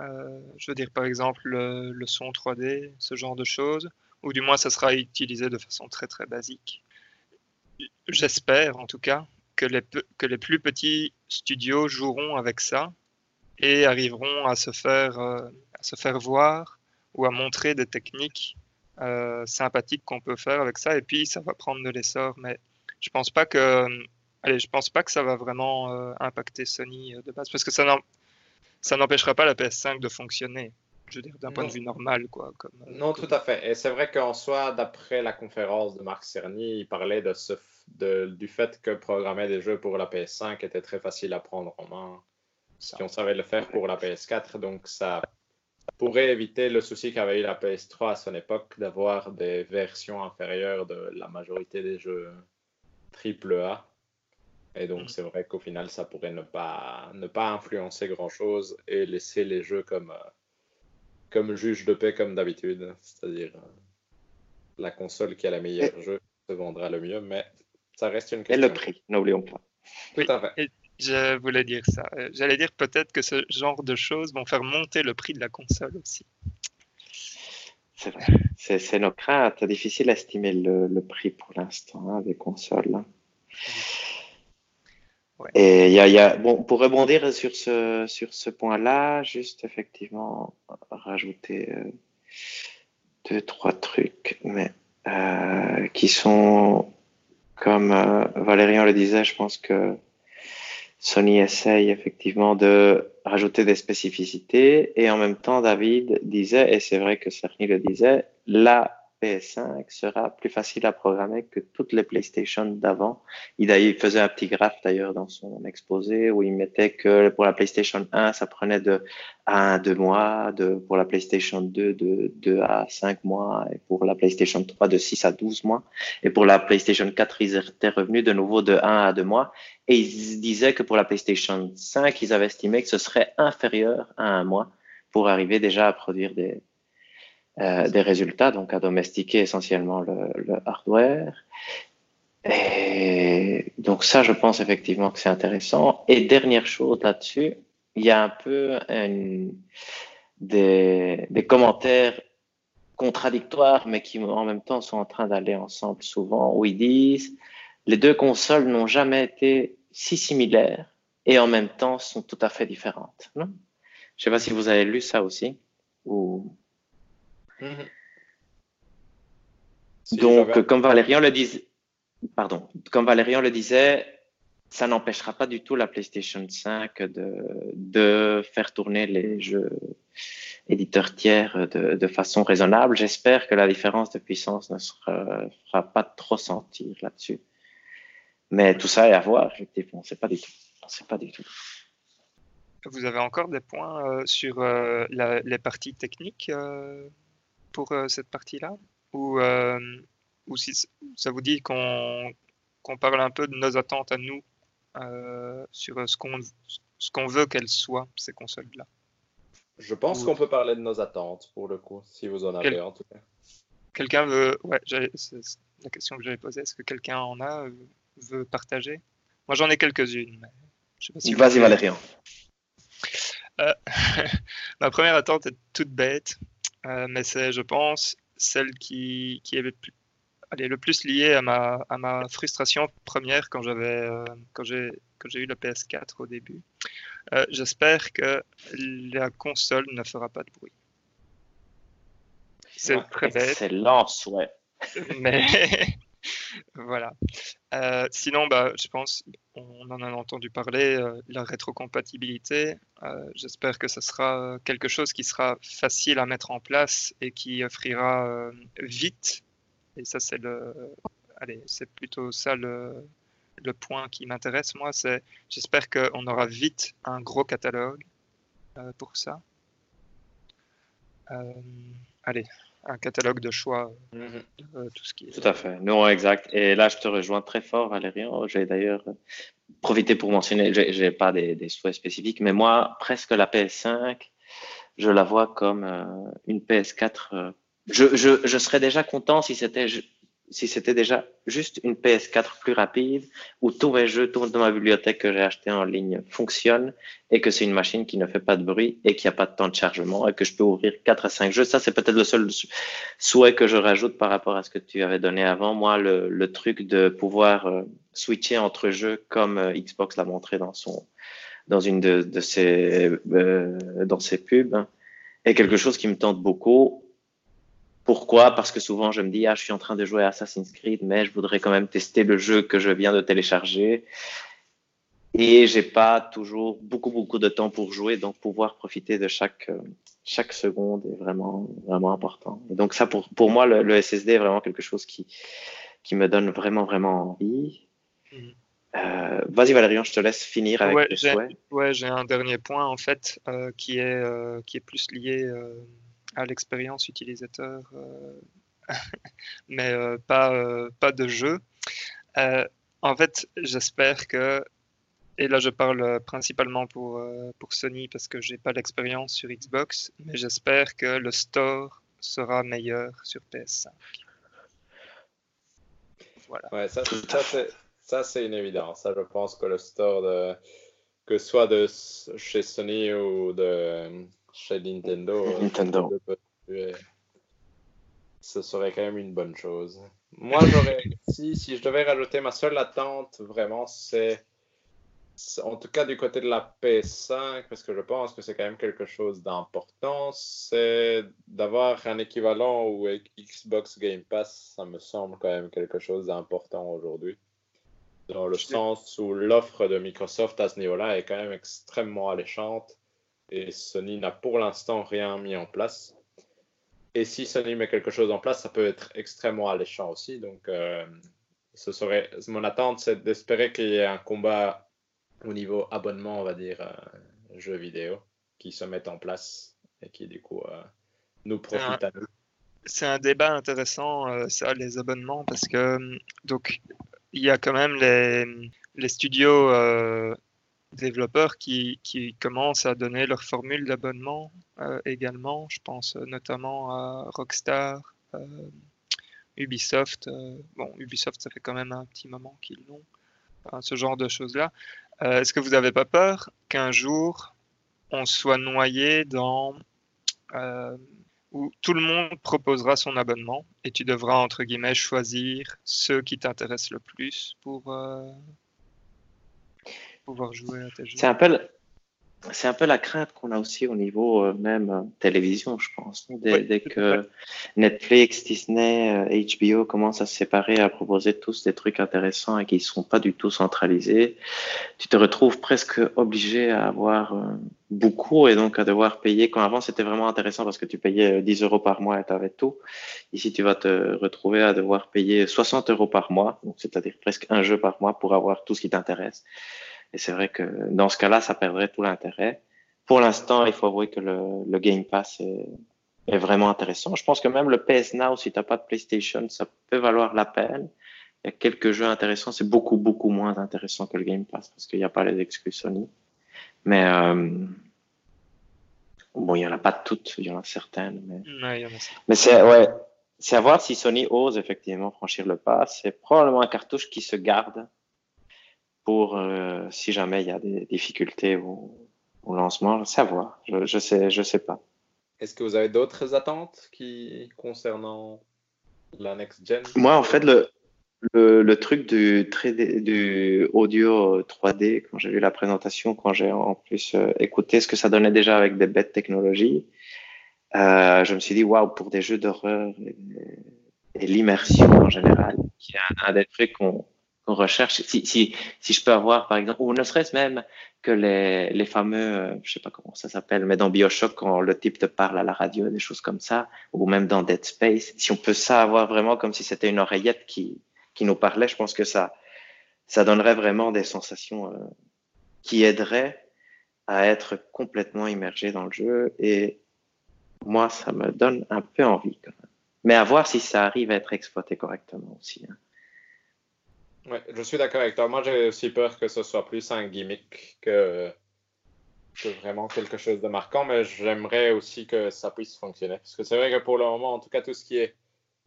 Euh, je veux dire, par exemple, le, son 3D, ce genre de choses, ou du moins, ça sera utilisé de façon très très basique. J'espère, en tout cas, que les, plus petits studios joueront avec ça et arriveront à se faire, euh, se faire voir ou à montrer des techniques euh, sympathiques qu'on peut faire avec ça, et puis ça va prendre de l'essor. Mais je pense pas que Allez, je pense pas que ça va vraiment euh, impacter Sony euh, de base, parce que ça n'empêchera pas la PS5 de fonctionner. Je veux dire, d'un point de vue normal, quoi. Comme, euh, non, tout à fait. Et c'est vrai qu'en soi, d'après la conférence de Marc Cerny, il parlait de ce, de, du fait que programmer des jeux pour la PS5 était très facile à prendre en main, si on savait le faire pour la PS4. Donc, ça pourrait éviter le souci qu'avait eu la PS3 à son époque d'avoir des versions inférieures de la majorité des jeux AAA. Et donc, mm. c'est vrai qu'au final, ça pourrait ne pas, ne pas influencer grand-chose et laisser les jeux comme, euh, comme juge de paix, comme d'habitude. C'est-à-dire, euh, la console qui a la meilleure et... jeu se vendra le mieux, mais ça reste une question. Et le prix, n'oublions pas. Tout à fait. Et, Je voulais dire ça. Euh, j'allais dire peut-être que ce genre de choses vont faire monter le prix de la console aussi. C'est vrai. C'est nos craintes. Difficile à estimer le, prix pour l'instant hein, des consoles. Et il y a, bon, pour rebondir sur ce, sur ce point-là, juste effectivement rajouter euh, deux, trois trucs, mais euh, qui sont, comme euh, Valérian le disait, je pense que Sony essaye effectivement de rajouter des spécificités et en même temps, David disait, et c'est vrai que Cerny le disait, la PS5 sera plus facile à programmer que toutes les PlayStation d'avant. Il, faisait un petit graphe d'ailleurs dans son exposé où il mettait que pour la PlayStation 1, ça prenait de 1 à 2 mois, de, pour la PlayStation 2, de 2 à 5 mois, et pour la PlayStation 3, de 6 à 12 mois. Et pour la PlayStation 4, ils étaient revenus de nouveau de 1 à 2 mois. Et ils disaient que pour la PlayStation 5, ils avaient estimé que ce serait inférieur à un mois pour arriver déjà à produire des, euh, des résultats, donc à domestiquer essentiellement le, hardware. Et donc ça, je pense effectivement que c'est intéressant. Et dernière chose là-dessus, il y a un peu des, commentaires contradictoires, mais qui en même temps sont en train d'aller ensemble souvent, où ils disent les deux consoles n'ont jamais été si similaires et en même temps sont tout à fait différentes. Je ne sais pas si vous avez lu ça aussi. Ou... Donc, comme Valérian le disait, pardon, comme Valérian le disait, ça n'empêchera pas du tout la PlayStation 5 de, de faire tourner les jeux éditeurs tiers de, de façon raisonnable. J'espère que la différence de puissance ne sera, fera pas trop sentir là-dessus. Mais tout ça est à voir, effectivement. On ne sait pas du tout. On sait pas du tout. Vous avez encore des points euh, sur euh, la, les parties techniques euh, pour euh, cette partie-là ou, euh, ou si ça vous dit qu'on parle un peu de nos attentes à nous euh, sur ce qu'on ce qu'on veut qu'elles soient, ces consoles-là? Je pense qu'on peut parler de nos attentes, pour le coup, si vous en avez en tout cas. Quelqu'un veut... Ouais, c'est la question que j'avais posée. Est-ce que quelqu'un en a, veut partager? Moi, j'en ai quelques-unes. Si Vas-y, Valérian. ma première attente est toute bête. Euh, mais c'est, je pense, celle qui, qui est le plus, allez, le plus liée à ma, à ma frustration première quand j'avais euh, quand j'ai quand j'ai eu le PS4 au début. Euh, j'espère que la console ne fera pas de bruit. C'est très bête. Excellent souhait. Mais voilà. Euh, sinon, bah, je pense, on en a entendu parler, euh, la rétrocompatibilité. Euh, j'espère que ce sera quelque chose qui sera facile à mettre en place et qui offrira vite. Et ça, c'est le, allez, c'est plutôt ça le, le point qui m'intéresse moi. C'est, j'espère qu'on aura vite un gros catalogue pour ça. allez, un catalogue de choix, mhm. euh, tout ce qui est... Tout à fait, non, exact. Et là, je te rejoins très fort, Valérian. J'ai d'ailleurs profité pour mentionner, j'ai pas des, des, souhaits spécifiques, mais moi, presque la PS5, je la vois comme euh, une PS4. Euh, je, je, je, serais déjà content si c'était si c'était déjà juste une PS4 plus rapide où tous mes jeux, tournent dans ma bibliothèque que j'ai acheté en ligne fonctionnent et que c'est une machine qui ne fait pas de bruit et qui a pas de temps de chargement et que je peux ouvrir 4 à 5 jeux. Ça, c'est peut-être le seul souhait que je rajoute par rapport à ce que tu avais donné avant. Moi, le, truc de pouvoir euh, switcher entre jeux comme euh, Xbox l'a montré dans son, dans une de, de ses, euh, dans ses pubs est quelque chose qui me tente beaucoup pourquoi? Parce que souvent je me dis ah je suis en train de jouer à Assassin's Creed mais je voudrais quand même tester le jeu que je viens de télécharger et j'ai pas toujours beaucoup beaucoup de temps pour jouer donc pouvoir profiter de chaque chaque seconde est vraiment vraiment important. Et donc ça pour pour moi le, SSD est vraiment quelque chose qui qui me donne vraiment vraiment envie. Mhm. Euh, Vas-y Valérian, je te laisse finir avec ouais, tes Ouais, j'ai un dernier point en fait euh, qui est euh, qui est plus lié euh, à l'expérience utilisateur, euh, mais euh, pas, euh, pas de jeu. en fait, j'espère que, et là je parle principalement pour, Sony parce que j'ai pas l'expérience sur Xbox, mais j'espère que le store sera meilleur sur PS5. Voilà. Ouais, ça, ça c'est une évidence. Je pense que le store de, que soit de chez Sony ou de chez Nintendo, euh, Nintendo. ce serait quand même une bonne chose. Moi, j'aurais, si, si je devais rajouter ma seule attente, vraiment, c'est en tout cas du côté de la PS5, parce que je pense que c'est quand même quelque chose d'important, c'est d'avoir un équivalent ou Xbox Game Pass, ça me semble quand même quelque chose d'important aujourd'hui. Dans le sens où l'offre de Microsoft à ce niveau-là est quand même extrêmement alléchante et Sony n'a pour l'instant rien mis en place. Et si Sony met quelque chose en place, ça peut être extrêmement alléchant aussi. Donc, euh, ce serait mon attente, c'est d'espérer qu'il y ait un combat au niveau abonnement, on va dire, euh, jeux vidéo, qui se mettent en place et qui, du coup, euh, nous profitent à nous. C'est un débat intéressant, euh, ça, les abonnements, parce que donc il y a quand même les, les studios développeurs qui, qui, commencent à donner leur formule d'abonnement également. Je pense notamment à Rockstar, Ubisoft. bon, Ubisoft, ça fait quand même un petit moment qu'ils l'ont. ce genre de choses-là. Euh, est-ce que vous n'avez pas peur qu'un jour on soit noyé dans euh, où tout le monde proposera son abonnement et tu devras entre guillemets choisir ceux qui t'intéressent le plus pour euh, pouvoir jouer à tes jeux. C'est un peu c'est un peu la crainte qu'on a aussi au niveau euh, même euh, télévision, je pense. Dès, que Netflix, Disney, HBO euh, commencent à se séparer, à proposer tous des trucs intéressants et qui ne sont pas du tout centralisés, tu te retrouves presque obligé à avoir beaucoup et donc à devoir payer. Quand avant, c'était vraiment intéressant parce que tu payais 10 euros par mois et tu avais tout. Ici, tu vas te retrouver à devoir payer 60 euros par mois, c'est-à-dire presque un jeu par mois pour avoir tout ce qui t'intéresse. Et c'est vrai que dans ce cas-là, ça perdrait tout l'intérêt. Pour l'instant, il faut avouer que le, Game Pass est, vraiment intéressant. Je pense que même le PS Now, si tu n'as pas de PlayStation, ça peut valoir la peine. Il y a quelques jeux intéressants. C'est beaucoup, beaucoup moins intéressant que le Game Pass parce qu'il n'y a pas les exclus Sony. Mais euh, bon, il n'y en a pas toutes, il y en a certaines. Mais, mais c'est ouais, à voir si Sony ose effectivement franchir le pas. C'est probablement un cartouche qui se garde pour euh, si jamais il y a des difficultés au, lancement, savoir. Je, je sais, je sais pas. Est-ce que vous avez d'autres attentes qui concernant la next gen? Moi, en fait, le, le, le truc du, du audio 3D, quand j'ai vu la présentation, quand j'ai en plus euh, écouté ce que ça donnait déjà avec des bêtes technologies, euh, je me suis dit, waouh, pour des jeux d'horreur et, et l'immersion en général, qui est un, un des trucs qu'on qu'on recherche. Si, si, si je peux avoir, par exemple, ou ne serait-ce même que les, les fameux, euh, je sais pas comment ça s'appelle, mais dans Bioshock, quand le type te parle à la radio, des choses comme ça, ou même dans Dead Space, si on peut ça avoir vraiment comme si c'était une oreillette qui, qui nous parlait, je pense que ça, ça donnerait vraiment des sensations euh, qui aideraient à être complètement immergé dans le jeu. Et moi, ça me donne un peu envie quand même. Mais à voir si ça arrive à être exploité correctement aussi. Hein. Ouais, je suis d'accord avec toi. Moi, j'ai aussi peur que ce soit plus un gimmick que, que vraiment quelque chose de marquant, mais j'aimerais aussi que ça puisse fonctionner. Parce que c'est vrai que pour le moment, en tout cas, tout ce qui est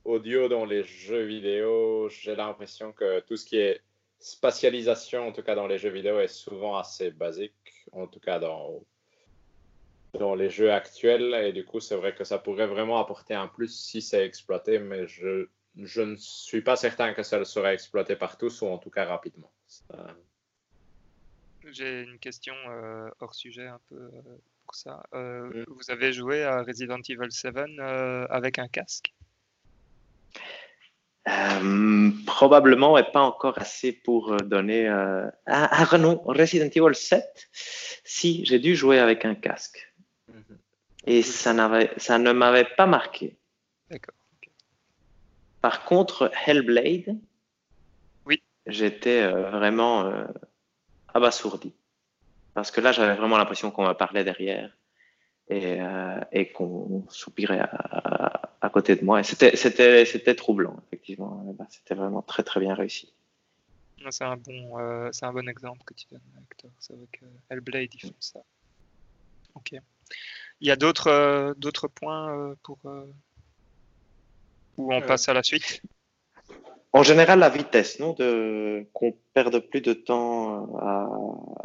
audio dans les jeux vidéo, j'ai l'impression que tout ce qui est spatialisation, en tout cas dans les jeux vidéo, est souvent assez basique, en tout cas dans, dans les jeux actuels. Et du coup, c'est vrai que ça pourrait vraiment apporter un plus si c'est exploité, mais je je ne suis pas certain que ça sera exploité par tous, ou en tout cas rapidement. J'ai une question euh, hors sujet un peu euh, pour ça. Euh, mm. Vous avez joué à Resident Evil 7 avec un casque? Probablement, et pas encore assez pour donner. Ah, ah, non, Resident Evil 7, si, j'ai dû jouer avec un casque. Mm-hmm. Et ça, ça ne m'avait pas marqué. D'accord. Par contre, Hellblade, oui. j'étais euh, vraiment euh, abasourdi. Parce que là, j'avais vraiment l'impression qu'on me parlait derrière et, euh, et qu'on soupirait à, côté de moi. Et c'était troublant, effectivement. C'était vraiment très, très bien réussi. C'est un, bon, c'est un bon exemple que tu donnes, Hector. C'est vrai que Hellblade, ils font ça. Ok. Il y a d'autres points pour ou on euh. passe à la suite? En général, la vitesse, non, de qu'on perde plus de temps à,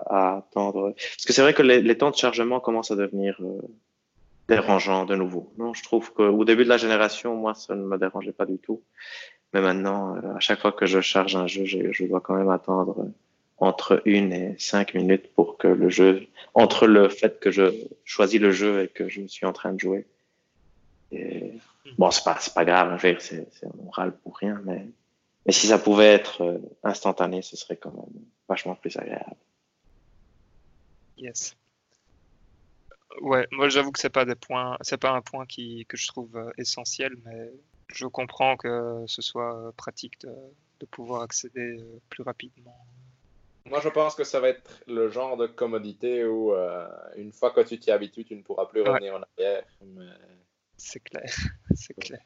à attendre. Parce que c'est vrai que les, les, temps de chargement commencent à devenir euh, dérangeants de nouveau. Non, je trouve qu'au début de la génération, moi, ça ne me dérangeait pas du tout. Mais maintenant, euh, à chaque fois que je charge un jeu, je, je dois quand même attendre entre une et cinq minutes pour que le jeu, entre le fait que je choisis le jeu et que je suis en train de jouer. Et, bon, c'est pas, c'est pas grave, c'est, c'est, on râle pour rien, mais mais si ça pouvait être euh, instantané, ce serait quand même vachement plus agréable. Yes. Ouais, moi j'avoue que c'est pas des points, c'est pas un point qui, que je trouve euh, essentiel, mais je comprends que ce soit euh, pratique de, de pouvoir accéder plus rapidement. Moi je pense que ça va être le genre de commodité où euh, une fois que tu t'y habitues, tu ne pourras plus revenir ouais. en arrière. Mais... C'est clair, c'est clair.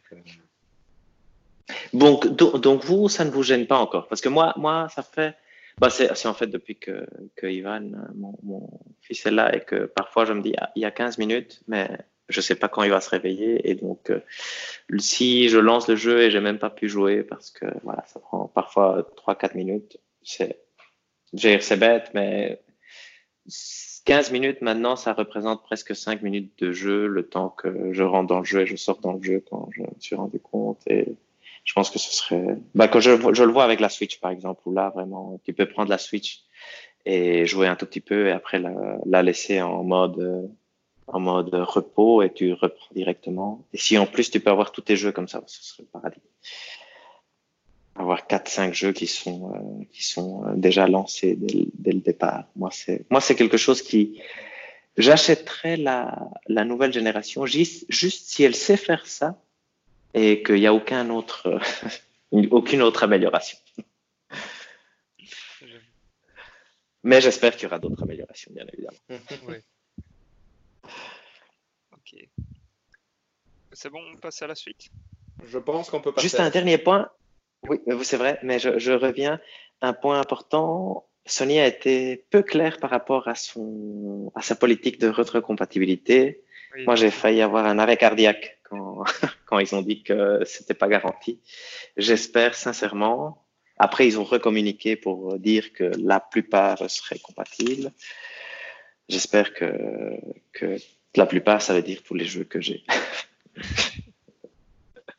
Donc, donc, donc, vous, ça ne vous gêne pas encore? Parce que moi, moi ça fait. Bah, c'est en fait depuis que, que Ivan, mon, mon, fils, est là et que parfois je me dis, ah, il y a 15 minutes, mais je sais pas quand il va se réveiller. Et donc, euh, si je lance le jeu et j'ai même pas pu jouer parce que voilà, ça prend parfois 3-4 minutes, c'est c'est bête, mais 15 minutes maintenant, ça représente presque 5 minutes de jeu, le temps que je rentre dans le jeu et je sors dans le jeu quand je me suis rendu compte. Et je pense que ce serait, bah, quand je, le vois avec la Switch, par exemple, où là, vraiment, tu peux prendre la Switch et jouer un tout petit peu et après la, la laisser en mode, en mode repos et tu reprends directement. Et si en plus tu peux avoir tous tes jeux comme ça, ce serait le paradis. Avoir 4-5 jeux qui sont, euh, qui sont déjà lancés dès, dès le départ. Moi, c'est, moi, c'est quelque chose qui, j'achèterais la, la nouvelle génération juste, juste si elle sait faire ça et qu'il n'y a aucun autre, aucune autre amélioration. Mais j'espère qu'il y aura d'autres améliorations, bien évidemment. Oui. Ok. C'est bon, on passe à la suite? Je pense qu'on peut passer. Juste un dernier point. Oui, c'est vrai, mais je, je, reviens. Un point important. Sony a été peu clair par rapport à, son, à sa politique de rétrocompatibilité. Oui, Moi, j'ai failli avoir un arrêt cardiaque quand, quand ils ont dit que c'était pas garanti. J'espère sincèrement. Après, ils ont recommuniqué pour dire que la plupart seraient compatibles. J'espère que, que la plupart, ça veut dire tous les jeux que j'ai.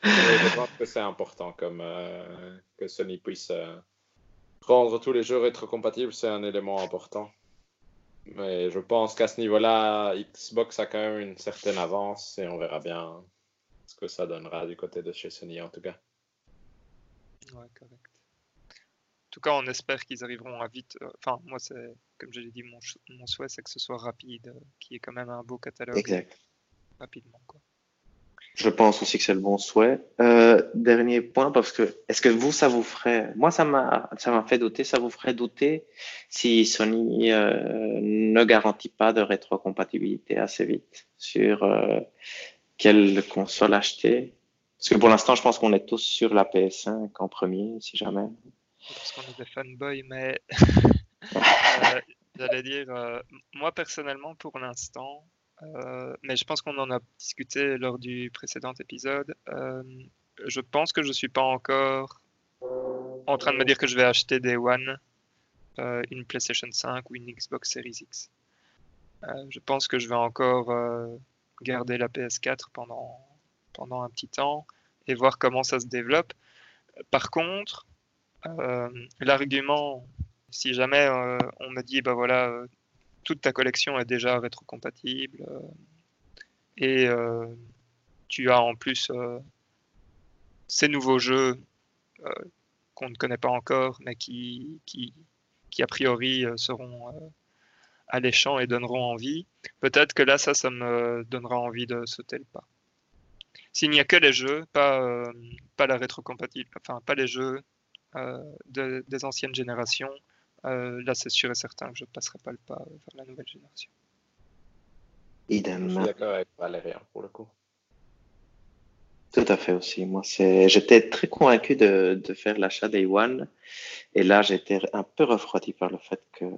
je pense que c'est important comme euh, que Sony puisse euh, rendre tous les jeux rétrocompatibles, c'est un élément important. Mais je pense qu'à ce niveau-là, Xbox a quand même une certaine avance et on verra bien ce que ça donnera du côté de chez Sony en tout cas. Ouais, correct. En tout cas, on espère qu'ils arriveront à vite. Euh, enfin, moi, c'est comme je l'ai dit, mon, mon souhait, c'est que ce soit rapide, qu'il y ait quand même un beau catalogue. Exact. Rapidement, quoi. Je pense aussi que c'est le bon souhait. Euh, dernier point, parce que est-ce que vous, ça vous ferait, moi, ça m'a, ça m'a fait douter, ça vous ferait douter si Sony euh, ne garantit pas de rétrocompatibilité assez vite sur euh, quelle console acheter? Parce que pour l'instant, je pense qu'on est tous sur la PS5 en premier, si jamais. Parce qu'on est des fanboys, mais j'allais dire, moi personnellement, pour l'instant, euh, mais je pense qu'on en a discuté lors du précédent épisode. Euh, je pense que je suis pas encore en train de me dire que je vais acheter des One, euh, une PlayStation 5 ou une Xbox Series X. je pense que je vais encore garder la PS4 pendant, pendant un petit temps et voir comment ça se développe. Par contre, l'argument, si jamais on me dit, bah voilà, toute ta collection est déjà rétrocompatible euh, et euh, tu as en plus euh, ces nouveaux jeux qu'on ne connaît pas encore, mais qui, qui, qui a priori seront alléchants et donneront envie. Peut-être que là, ça, ça me donnera envie de sauter le pas. S'il n'y a que les jeux, pas, pas la rétrocompatible, pas les jeux de, des anciennes générations, euh, là, c'est sûr et certain que je ne passerai pas le pas vers la nouvelle génération. Idem. Je suis d'accord avec Valérien pour le coup. Tout à fait aussi. Moi, c'est, j'étais très convaincu de, de faire l'achat des One. Et là, j'étais un peu refroidi par le fait qu'il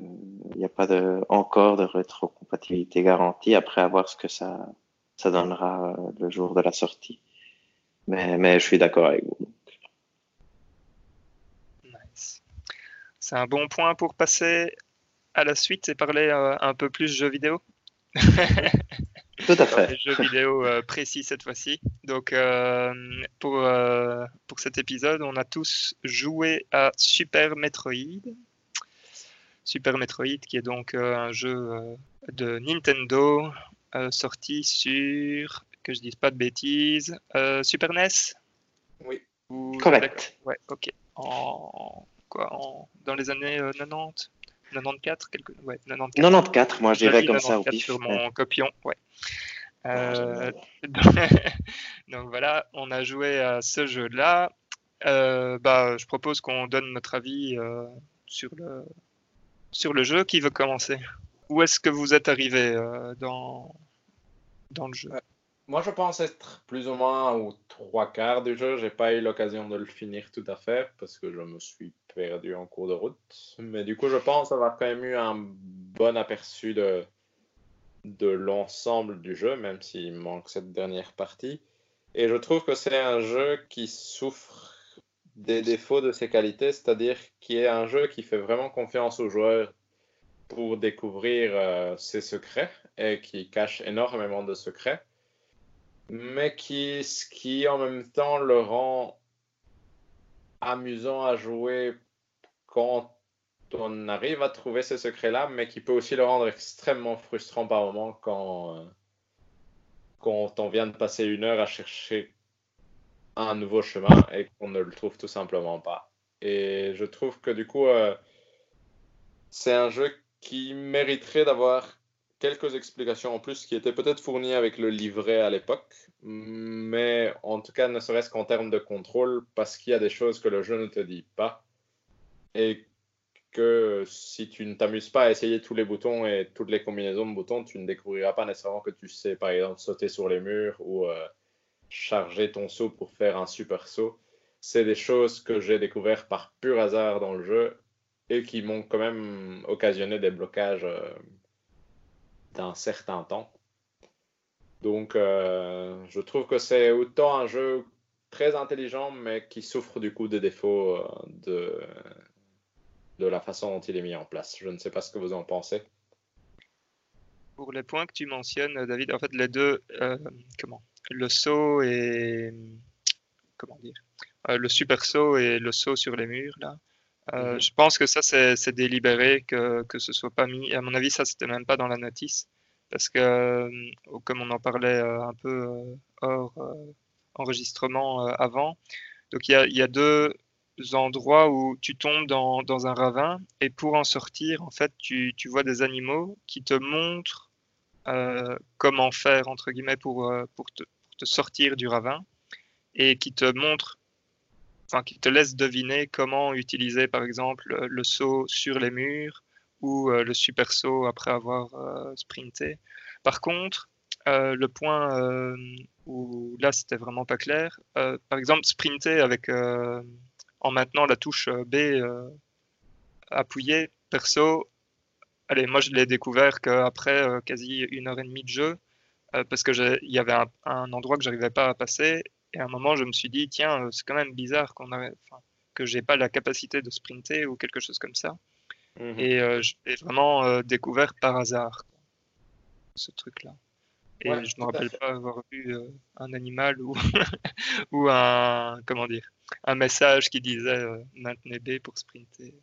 n'y a pas de, encore de rétrocompatibilité garantie après avoir ce que ça, ça donnera le jour de la sortie. Mais, mais je suis d'accord avec vous. C'est un bon point pour passer à la suite et parler euh, un peu plus jeux vidéo. Tout à fait. jeux vidéo euh, précis cette fois-ci. Donc, pour, pour cet épisode, on a tous joué à Super Metroid. Super Metroid, qui est donc un jeu de Nintendo sorti sur, que je dise pas de bêtises, Super NES Oui. Correct. Ouais, ok. En, quoi, en, dans les années 90 94 quelque... ouais, 94. 94, moi j'irais comme ça au pif. sur mon copion, ouais. Euh, donc voilà, on a joué à ce jeu-là. Euh, bah, je propose qu'on donne notre avis euh, sur, le, sur le jeu. Qui veut commencer Où est-ce que vous êtes arrivé euh, dans, dans le jeu? Moi, je pense être plus ou moins aux trois quarts du jeu. J'ai pas eu l'occasion de le finir tout à fait parce que je me suis perdu en cours de route. Mais du coup, je pense avoir quand même eu un bon aperçu de, de l'ensemble du jeu, même s'il manque cette dernière partie. Et je trouve que c'est un jeu qui souffre des défauts de ses qualités, c'est-à-dire qui est un jeu qui fait vraiment confiance aux joueurs pour découvrir euh, ses secrets et qui cache énormément de secrets mais qui, ce qui en même temps le rend amusant à jouer quand on arrive à trouver ces secrets-là, mais qui peut aussi le rendre extrêmement frustrant par moment quand, euh, quand on vient de passer une heure à chercher un nouveau chemin et qu'on ne le trouve tout simplement pas. Et je trouve que du coup, euh, c'est un jeu qui mériterait d'avoir quelques explications en plus qui étaient peut-être fournies avec le livret à l'époque, mais en tout cas, ne serait-ce qu'en termes de contrôle, parce qu'il y a des choses que le jeu ne te dit pas, et que si tu ne t'amuses pas à essayer tous les boutons et toutes les combinaisons de boutons, tu ne découvriras pas nécessairement que tu sais, par exemple, sauter sur les murs ou euh, charger ton saut pour faire un super saut. C'est des choses que j'ai découvert par pur hasard dans le jeu et qui m'ont quand même occasionné des blocages. Euh, d'un certain temps. Donc, euh, je trouve que c'est autant un jeu très intelligent, mais qui souffre du coup des défauts euh, de, de la façon dont il est mis en place. Je ne sais pas ce que vous en pensez. Pour les points que tu mentionnes, David, en fait, les deux, euh, comment? Le saut et. Comment dire? Le super saut et le saut sur les murs, là. Euh, je pense que ça, c'est délibéré, que, que ce soit pas mis. À mon avis, ça, c'était même pas dans la notice. Parce que, euh, comme on en parlait euh, un peu hors enregistrement avant, donc il y a, y a, deux endroits où tu tombes dans, dans, un ravin et pour en sortir, en fait, tu, tu vois des animaux qui te montrent comment faire, entre guillemets, pour, pour, te, pour te sortir du ravin et qui te montrent enfin, qui te laisse deviner comment utiliser par exemple le saut sur les murs ou euh, le super saut après avoir euh, sprinté. Par contre, euh, le point où là c'était vraiment pas clair, par exemple sprinter avec en maintenant la touche B appuyée, perso, allez, moi je l'ai découvert qu'après quasi une heure et demie de jeu, parce qu'il y avait un, un endroit que j'arrivais pas à passer et à un moment, je me suis dit, tiens, euh, c'est quand même bizarre qu'on a, que j'ai pas la capacité de sprinter ou quelque chose comme ça. Mhm. Et euh, j'ai vraiment euh, découvert par hasard ce truc-là. Et je ne me rappelle pas avoir vu un animal ou, ou un, comment dire, un message qui disait maintenez B pour sprinter.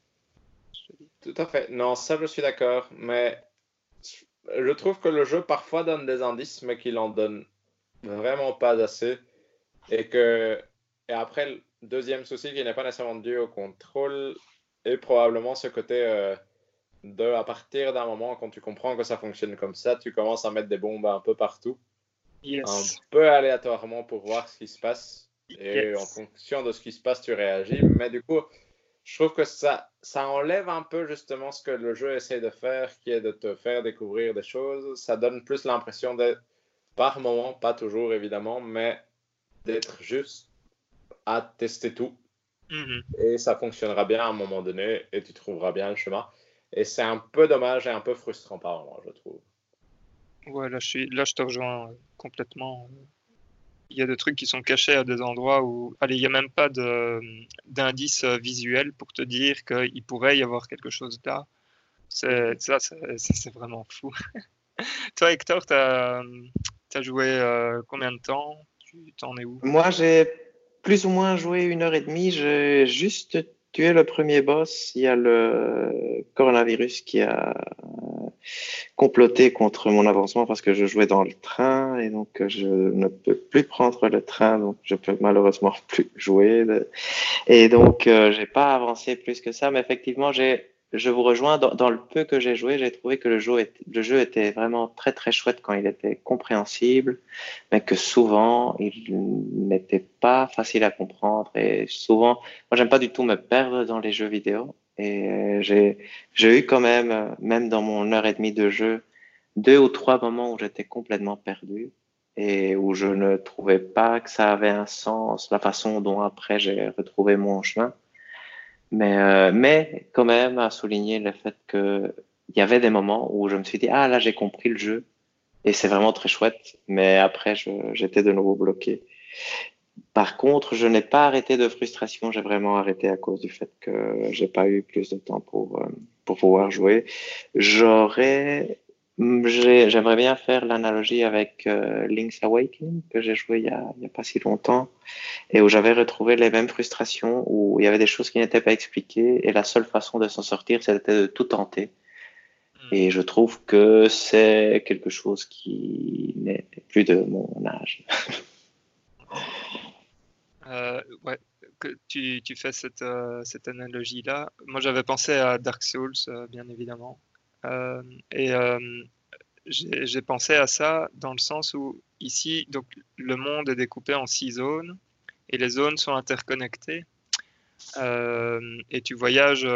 Tout à fait. Non, ça, je suis d'accord. Mais je trouve que le jeu parfois donne des indices, mais qu'il en donne vraiment pas assez. Et que et après, le deuxième souci qui n'est pas nécessairement dû au contrôle est probablement ce côté euh, de, à partir d'un moment, quand tu comprends que ça fonctionne comme ça, tu commences à mettre des bombes un peu partout, un peu aléatoirement pour voir ce qui se passe. Et en fonction de ce qui se passe, tu réagis. Mais du coup, je trouve que ça, ça enlève un peu justement ce que le jeu essaie de faire, qui est de te faire découvrir des choses. Ça donne plus l'impression d'être, par moment, pas toujours évidemment, mais d'être juste à tester tout. Mhm. Et ça fonctionnera bien à un moment donné et tu trouveras bien le chemin. Et c'est un peu dommage et un peu frustrant par moment, je trouve. Ouais, là je, suis, là, je te rejoins complètement. il y a des trucs qui sont cachés à des endroits où, allez, il n'y a même pas d'indice visuel pour te dire qu'il pourrait y avoir quelque chose là. C'est, ça, c'est vraiment fou. Toi, Hector, tu as, joué euh, combien de temps? Moi, j'ai plus ou moins joué une heure et demie. J'ai juste tué le premier boss. Il y a le coronavirus qui a comploté contre mon avancement parce que je jouais dans le train et donc je ne peux plus prendre le train, donc je peux malheureusement plus jouer. Et donc, euh, j'ai pas avancé plus que ça, mais effectivement, j'ai je vous rejoins. Dans, le peu que j'ai joué, j'ai trouvé que le jeu, le jeu était vraiment très très chouette quand il était compréhensible, mais que souvent il n'était pas facile à comprendre. Et souvent, moi j'aime pas du tout me perdre dans les jeux vidéo. Et j'ai eu quand même, même dans mon heure et demie de jeu, deux ou trois moments où j'étais complètement perdu et où je ne trouvais pas que ça avait un sens, la façon dont après j'ai retrouvé mon chemin. Mais, euh, mais quand même à souligner le fait qu'il y avait des moments où je me suis dit, ah là j'ai compris le jeu et c'est vraiment très chouette, mais après j'étais de nouveau bloqué. Par contre, je n'ai pas arrêté de frustration, j'ai vraiment arrêté à cause du fait que j'ai pas eu plus de temps pour, euh, pour pouvoir jouer. J'aurais J'aimerais bien faire l'analogie avec euh, Link's Awakening que j'ai joué il y, a, pas si longtemps et où j'avais retrouvé les mêmes frustrations où il y avait des choses qui n'étaient pas expliquées et la seule façon de s'en sortir c'était de tout tenter. Hmm. Et je trouve que c'est quelque chose qui n'est plus de mon âge. euh, ouais, que tu, tu fais cette, euh, cette analogie-là. Moi j'avais pensé à Dark Souls, euh, bien évidemment. Euh, et euh, j'ai pensé à ça dans le sens où ici, donc, le monde est découpé en six zones et les zones sont interconnectées. Euh, et tu voyages,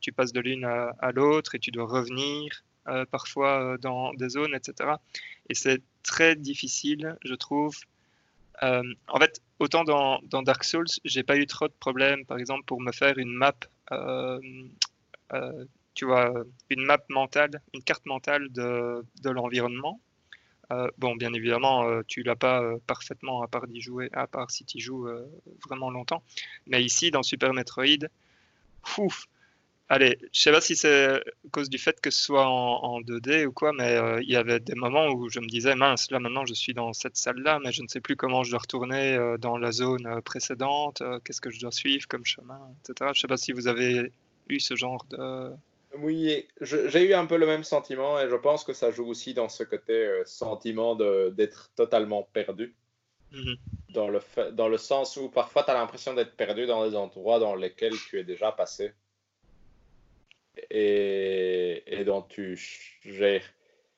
tu passes de l'une à, l'autre et tu dois revenir parfois dans des zones, etc. Et c'est très difficile, je trouve. en fait, autant dans, dans Dark Souls, j'ai pas eu trop de problèmes, par exemple, pour me faire une map tu vois, une map mentale, une carte mentale de, de l'environnement. Euh, bon, bien évidemment, euh, tu l'as pas euh, parfaitement à part d'y jouer, à part si tu joues vraiment longtemps. Mais ici, dans Super Metroid, ouf, allez, je sais pas si c'est à cause du fait que ce soit en, 2D ou quoi, mais il y avait des moments où je me disais, mince, là maintenant je suis dans cette salle-là, mais je ne sais plus comment je dois retourner dans la zone précédente, qu'est-ce que je dois suivre comme chemin, etc. Je sais pas si vous avez eu ce genre de, oui, j'ai eu un peu le même sentiment et je pense que ça joue aussi dans ce côté euh, sentiment d'être totalement perdu. Mhm. dans, le dans le sens où parfois tu as l'impression d'être perdu dans des endroits dans lesquels tu es déjà passé. Et, et dont tu gères.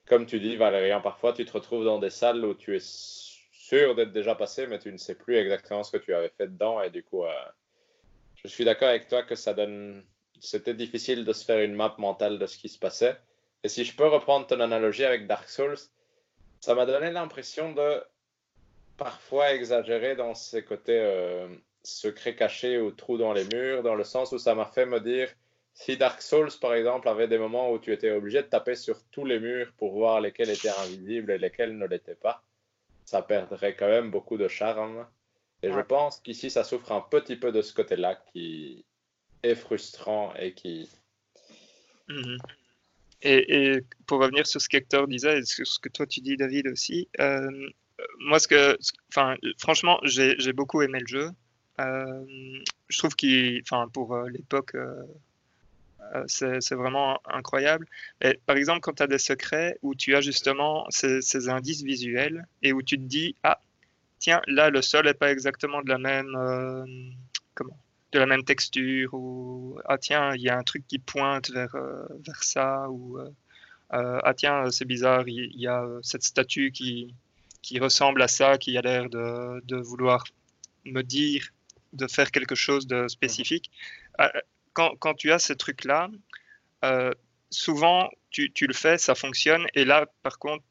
Comme tu dis, Valérian, parfois tu te retrouves dans des salles où tu es sûr d'être déjà passé, mais tu ne sais plus exactement ce que tu avais fait dedans. Et du coup, euh, je suis d'accord avec toi que ça donne c'était difficile de se faire une map mentale de ce qui se passait. Et si je peux reprendre ton analogie avec Dark Souls, ça m'a donné l'impression de parfois exagérer dans ces côtés euh, secrets cachés ou trous dans les murs, dans le sens où ça m'a fait me dire, si Dark Souls, par exemple, avait des moments où tu étais obligé de taper sur tous les murs pour voir lesquels étaient invisibles et lesquels ne l'étaient pas, ça perdrait quand même beaucoup de charme. Et je pense qu'ici, ça souffre un petit peu de ce côté-là qui, est frustrant et qui. Mhm. Et, pour revenir sur ce qu'Hector disait et sur ce que toi tu dis, David aussi, euh, moi, ce que, enfin, franchement, j'ai beaucoup aimé le jeu. Euh, je trouve qu'il, enfin, pour euh, l'époque, c'est vraiment incroyable. Et, par exemple, quand tu as des secrets où tu as justement ces, ces, indices visuels et où tu te dis, ah, tiens, là, le sol n'est pas exactement de la même, comment? De la même texture ou ah tiens il y a un truc qui pointe vers, euh, vers ça ou euh, euh, ah tiens c'est bizarre il, y a cette statue qui, qui ressemble à ça qui a l'air de, de, vouloir me dire de faire quelque chose de spécifique. Quand, quand tu as ce truc là souvent tu, tu, le fais ça fonctionne et là par contre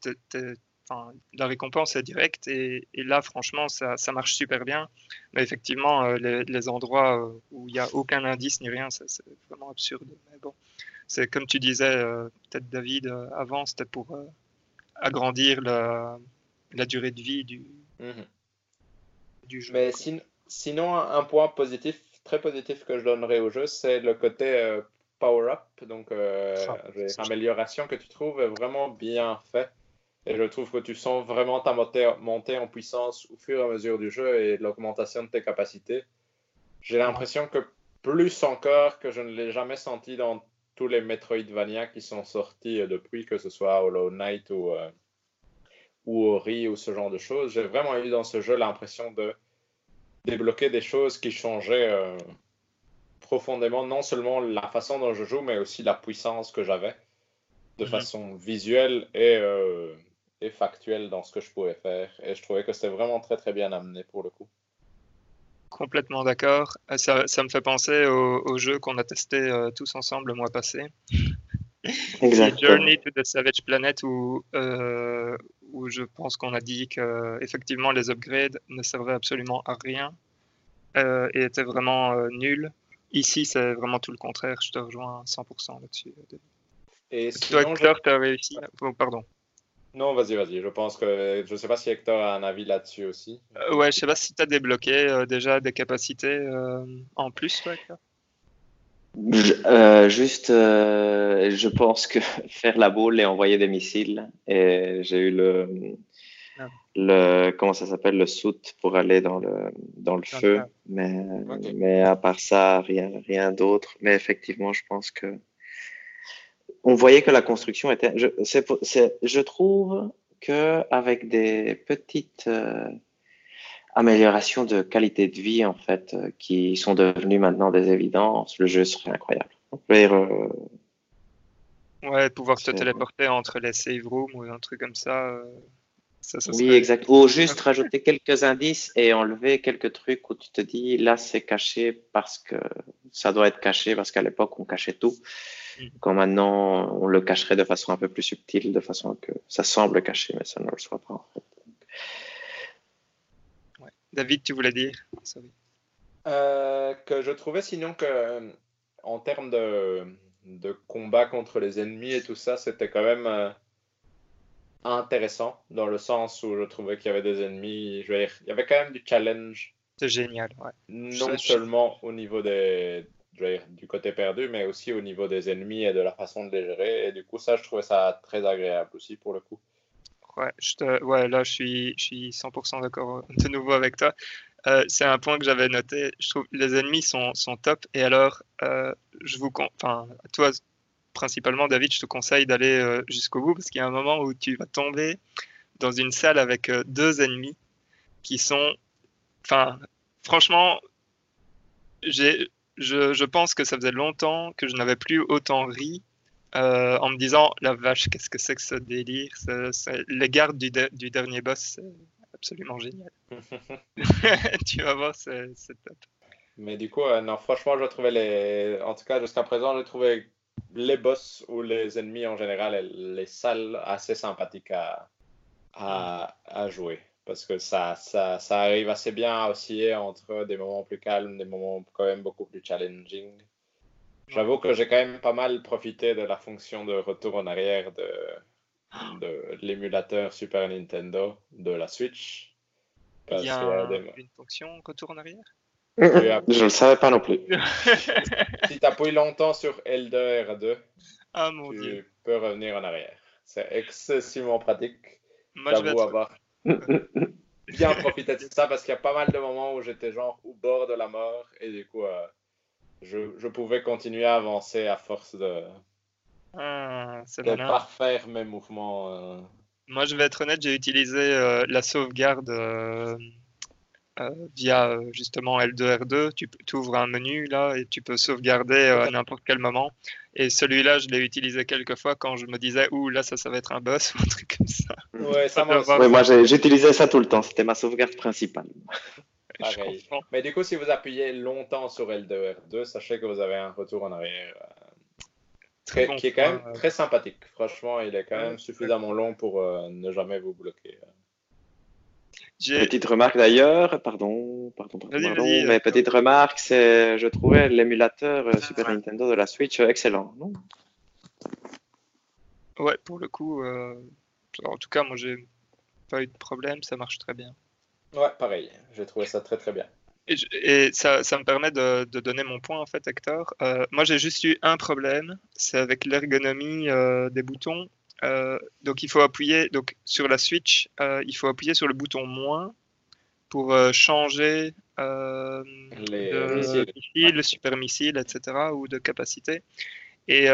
la récompense est directe et, là, franchement, ça, marche super bien. Mais effectivement, euh, les, endroits euh, où il n'y a aucun indice ni rien, c'est vraiment absurde. Mais bon, c'est comme tu disais, euh, peut-être David, avant, c'était pour agrandir la, durée de vie du, Mhm. du jeu. Mais sin- sinon, un point positif, très positif que je donnerais au jeu, c'est le côté power-up, donc euh, Ah, amélioration que tu trouves vraiment bien fait. Et je trouve que tu sens vraiment ta montée, en puissance au fur et à mesure du jeu et l'augmentation de tes capacités. J'ai l'impression que plus encore que je ne l'ai jamais senti dans tous les Metroidvania qui sont sortis euh, depuis, que ce soit Hollow Knight ou, euh, ou Ori ou ce genre de choses. J'ai vraiment eu dans ce jeu l'impression de débloquer des choses qui changeaient euh, profondément non seulement la façon dont je joue, mais aussi la puissance que j'avais de Mhm. façon visuelle et, euh, et factuelle dans ce que je pouvais faire. Et je trouvais que c'était vraiment très très bien amené pour le coup. Complètement d'accord. Euh, Ça, ça me fait penser au, au jeu qu'on a testé euh, tous ensemble le mois passé. Exactement. Journey to the Savage Planet où, euh, où je pense qu'on a dit que effectivement les upgrades ne servaient absolument à rien euh, et étaient vraiment euh, nuls. Ici, c'est vraiment tout le contraire. Je te rejoins à 100% là-dessus. Et Toi, sinon, je- tu as réussi? Oh, pardon. Non, vas-y, vas-y. Je pense que je sais pas si Hector a un avis là-dessus aussi. Euh, ouais, je sais pas si tu as débloqué euh, déjà des capacités euh, en plus, toi, Hector. Euh, juste, euh, je pense que faire la boule et envoyer des missiles, et j'ai eu le, Ah. le, comment ça s'appelle, le soute pour aller dans le, dans le Dans feu, mais, mais à part ça, rien, rien d'autre. Mais effectivement, je pense que on voyait que la construction était. Je, trouve que avec des petites euh, améliorations de qualité de vie en fait, euh, qui sont devenues maintenant des évidences, le jeu serait incroyable. Dire, euh, Ouais, pouvoir C'est- téléporter entre les save rooms ou un truc comme ça. euh, ça, ça oui, serait- exact. Ou juste rajouter quelques indices et enlever quelques trucs où tu te dis là c'est caché parce que ça doit être caché parce qu'à l'époque on cachait tout. Quand maintenant on le cacherait de façon un peu plus subtile, de façon que ça semble caché mais ça ne le soit pas en fait. Ouais. David, tu voulais dire? Sorry. Euh, que je trouvais sinon que euh, en termes de, de combat contre les ennemis et tout ça, c'était quand même euh, intéressant dans le sens où je trouvais qu'il y avait des ennemis. Je veux dire, il y avait quand même du challenge, C'est génial, ouais. non Je- seulement au niveau des, du côté perdu, mais aussi au niveau des ennemis et de la façon de les gérer. Et du coup, ça, je trouvais ça très agréable aussi pour le coup. Ouais, je te- ouais, là, je suis, je suis 100% d'accord euh, de nouveau avec toi. Euh, c'est un point que j'avais noté. Je trouve les ennemis sont, sont top. Et alors, euh, je vous, enfin, toi principalement, David, je te conseille d'aller euh, jusqu'au bout parce qu'il y a un moment où tu vas tomber dans une salle avec deux ennemis qui sont, enfin, franchement, j'ai, je, je pense que ça faisait longtemps que je n'avais plus autant ri euh, en me disant la vache, qu'est-ce que c'est que ce délire Les gardes du, de- du dernier boss, c'est absolument génial. tu vas voir, c'est top. Mais du coup, euh, non, franchement, je trouvais les. En tout cas, jusqu'à présent, je trouvais les boss ou les ennemis en général, les salles assez sympathiques à, à, à jouer. Parce que ça, ça, ça arrive assez bien à osciller entre des moments plus calmes, des moments quand même beaucoup plus challenging. J'avoue que j'ai quand même pas mal profité de la fonction de retour en arrière de, de l'émulateur Super Nintendo de la Switch. Parce Il y a qu'il y a un- des- une fonction retour en arrière? Je le savais pas non plus. si tu appuies longtemps sur L2, R2, Ah mon dieu. tu peux revenir en arrière. C'est excessivement pratique. Moi, je vais avoir bien profité de ça parce qu'il y a pas mal de moments où j'étais genre au bord de la mort et du coup, euh, je, je pouvais continuer à avancer à force de, Ah, c'est de parfaire mes mouvements. euh. Moi, je vais être honnête, j'ai utilisé euh, la sauvegarde via euh, justement L2, R2. Tu ouvres un menu là et tu peux sauvegarder euh, à n'importe quel moment. Et celui-là, je l'ai utilisé quelques fois quand je me disais, ouh, là, ça, ça va être un boss ou un truc comme ça. Ouais, ça Ouais, moi j'ai- j'utilisais ça tout le temps, c'était ma sauvegarde principale. Pareil. Mais du coup, si vous appuyez longtemps sur L2, R2, sachez que vous avez un retour en arrière euh, Très bon qui est quand point, même euh. très sympathique. Franchement, il est quand même suffisamment long pour euh, ne jamais vous bloquer. Petite remarque d'ailleurs, pardon, pardon, pardon, pardon, mais euh, petite remarque, c'est, je trouvais l'émulateur euh, Super Nintendo de la Switch excellent. non? Ouais, pour le coup, euh, en tout cas, moi, j'ai pas eu de problème, ça marche très bien. Ouais, pareil. J'ai trouvé ça très très bien. Et, je- et ça, ça me permet de, de donner mon point en fait, Hector. Euh, moi, j'ai juste eu un problème, c'est avec l'ergonomie euh, des boutons. Euh, donc, il faut appuyer donc sur la Switch, euh, il faut appuyer sur le bouton moins pour euh, changer Les de missiles. missile, le super missile, etc. ou de capacité. Et